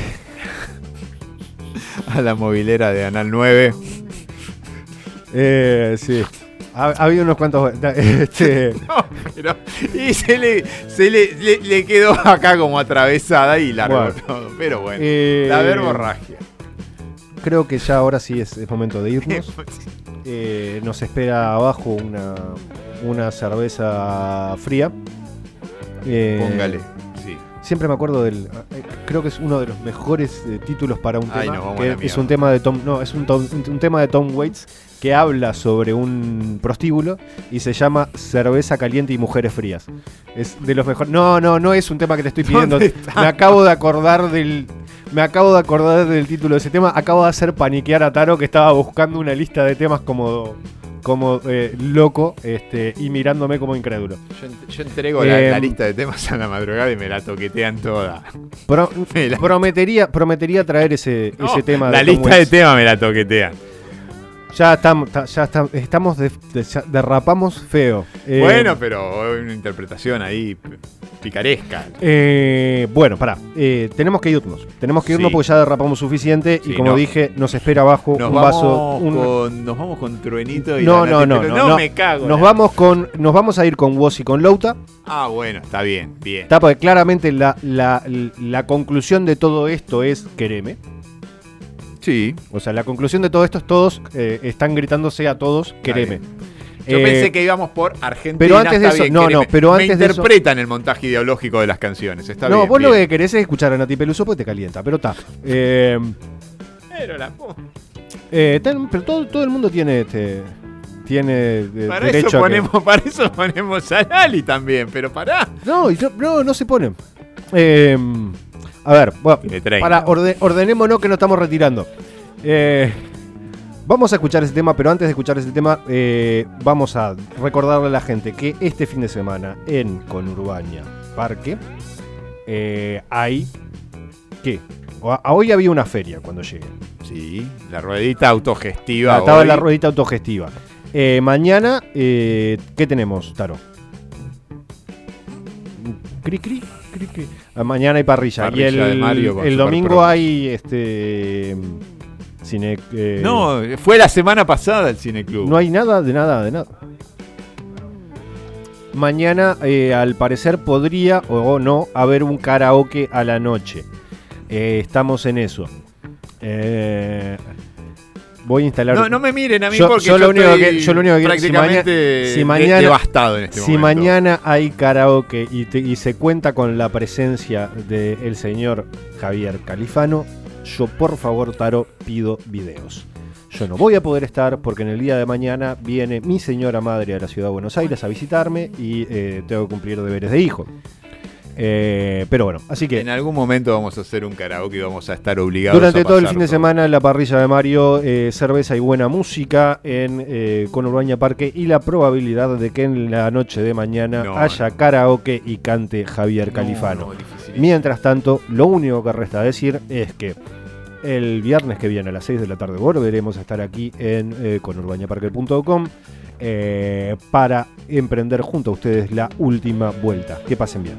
a la movilera de Anal 9. Eh, sí. Ha, ha habido unos cuantos. Este, No, pero. Y se le, se le, le- le quedó acá como atravesada y largó Bueno. todo. Pero bueno, Eh, la verborragia. Creo que ya ahora sí es, es momento de irnos. Eh, nos espera abajo una, una cerveza fría. Eh, Póngale, sí. Siempre me acuerdo del. eh, Creo que es uno de los mejores títulos para un Ay, tema. que es mierda. un tema de Tom. No, es un, Tom- un tema de Tom Waits que habla sobre un prostíbulo y se llama Cerveza caliente y mujeres frías. Es de los mejores. No, no, no es un tema que te estoy pidiendo. Me acabo de acordar del. Me acabo de acordar del título de ese tema. Acabo de hacer paniquear a Taro que estaba buscando una lista de temas como. Como eh, loco este, y mirándome como incrédulo. Yo, ent- yo entrego la, la Em, lista de temas a la madrugada y me la toquetean toda. Pro- Me la- prometería, prometería traer ese, No, ese tema. la de Tom lista de temas me la toquetean. Ya estamos, ta- ya estamos de- de- ya derrapamos feo. Eh, bueno, pero hay una interpretación ahí picaresca. eh, bueno, pará. eh, tenemos que irnos. Tenemos que irnos Sí. porque ya derrapamos suficiente. Sí, y como no. dije, nos espera abajo Nos un vamos, vaso. un- con, nos vamos con Truenito y no, la no, no, no, no. me cago. Nos vamos con. Nos vamos a ir con Woz y con Louta. Ah, bueno, está bien, bien. Está porque claramente la, la, la conclusión de todo esto es quereme. Sí. O sea, la conclusión de todo esto es todos eh, están gritándose a todos quereme. Yo Eh, pensé que íbamos por Argentina. pero antes de eso- bien, no, quereme. no, pero Me antes de eso- interpretan el montaje ideológico de las canciones. Está no, bien. vos lo que querés es escuchar a Nati Peluso porque te calienta, pero está. Eh, Pero la eh, ten- pero todo, todo el mundo tiene este, tiene de- Para derecho eso, a que- ponemos, para eso ponemos a Lali también, pero pará. No, no, no, no se ponen. Eh, a ver, bueno, Tiene 30. para orde- ordenémonos que nos estamos retirando. Eh, vamos a escuchar ese tema, pero antes de escuchar ese tema, eh, vamos a recordarle a la gente que este fin de semana en Conurbania Parque eh, hay. ¿Qué? A- hoy había una feria cuando llegué. Sí, la ruedita autogestiva. Ah, Estaba hoy. la ruedita autogestiva. Eh, mañana, eh, ¿qué tenemos, Taro? Cri, cri, cri, cri. Ah, Mañana hay parrilla. Parrilla y el, Mario domingo Pro. hay este. Cine. eh, No, fue la semana pasada el Cineclub. no hay nada de nada de nada. Mañana, eh, al parecer, podría o no haber un karaoke a la noche. Eh, estamos en eso. Eh, voy a instalar. No, no me miren a mí Yo- porque yo yo, lo único que- yo lo único que si prácticamente si de- mañana- devastado en este si momento. mañana hay karaoke y, te- y se cuenta con la presencia del señor Javier Califano, yo por favor, Taro, pido videos. Yo no voy a poder estar porque en el día de mañana viene mi señora madre a la ciudad de Buenos Aires a visitarme y eh, tengo que cumplir deberes de hijo. Eh, pero bueno, así que En algún momento vamos a hacer un karaoke y vamos a estar obligados durante a todo el fin de semana en la parrilla de Mario, eh, cerveza y buena música en eh, Conurbaña Parque y la probabilidad de que en la noche de mañana No, haya karaoke y cante Javier No, Califano. no. Mientras tanto, lo único que resta decir es que el viernes que viene a las 6 de la tarde volveremos a estar aquí en eh, conurbañaparque.com eh, para emprender junto a ustedes la última vuelta. Que pasen bien.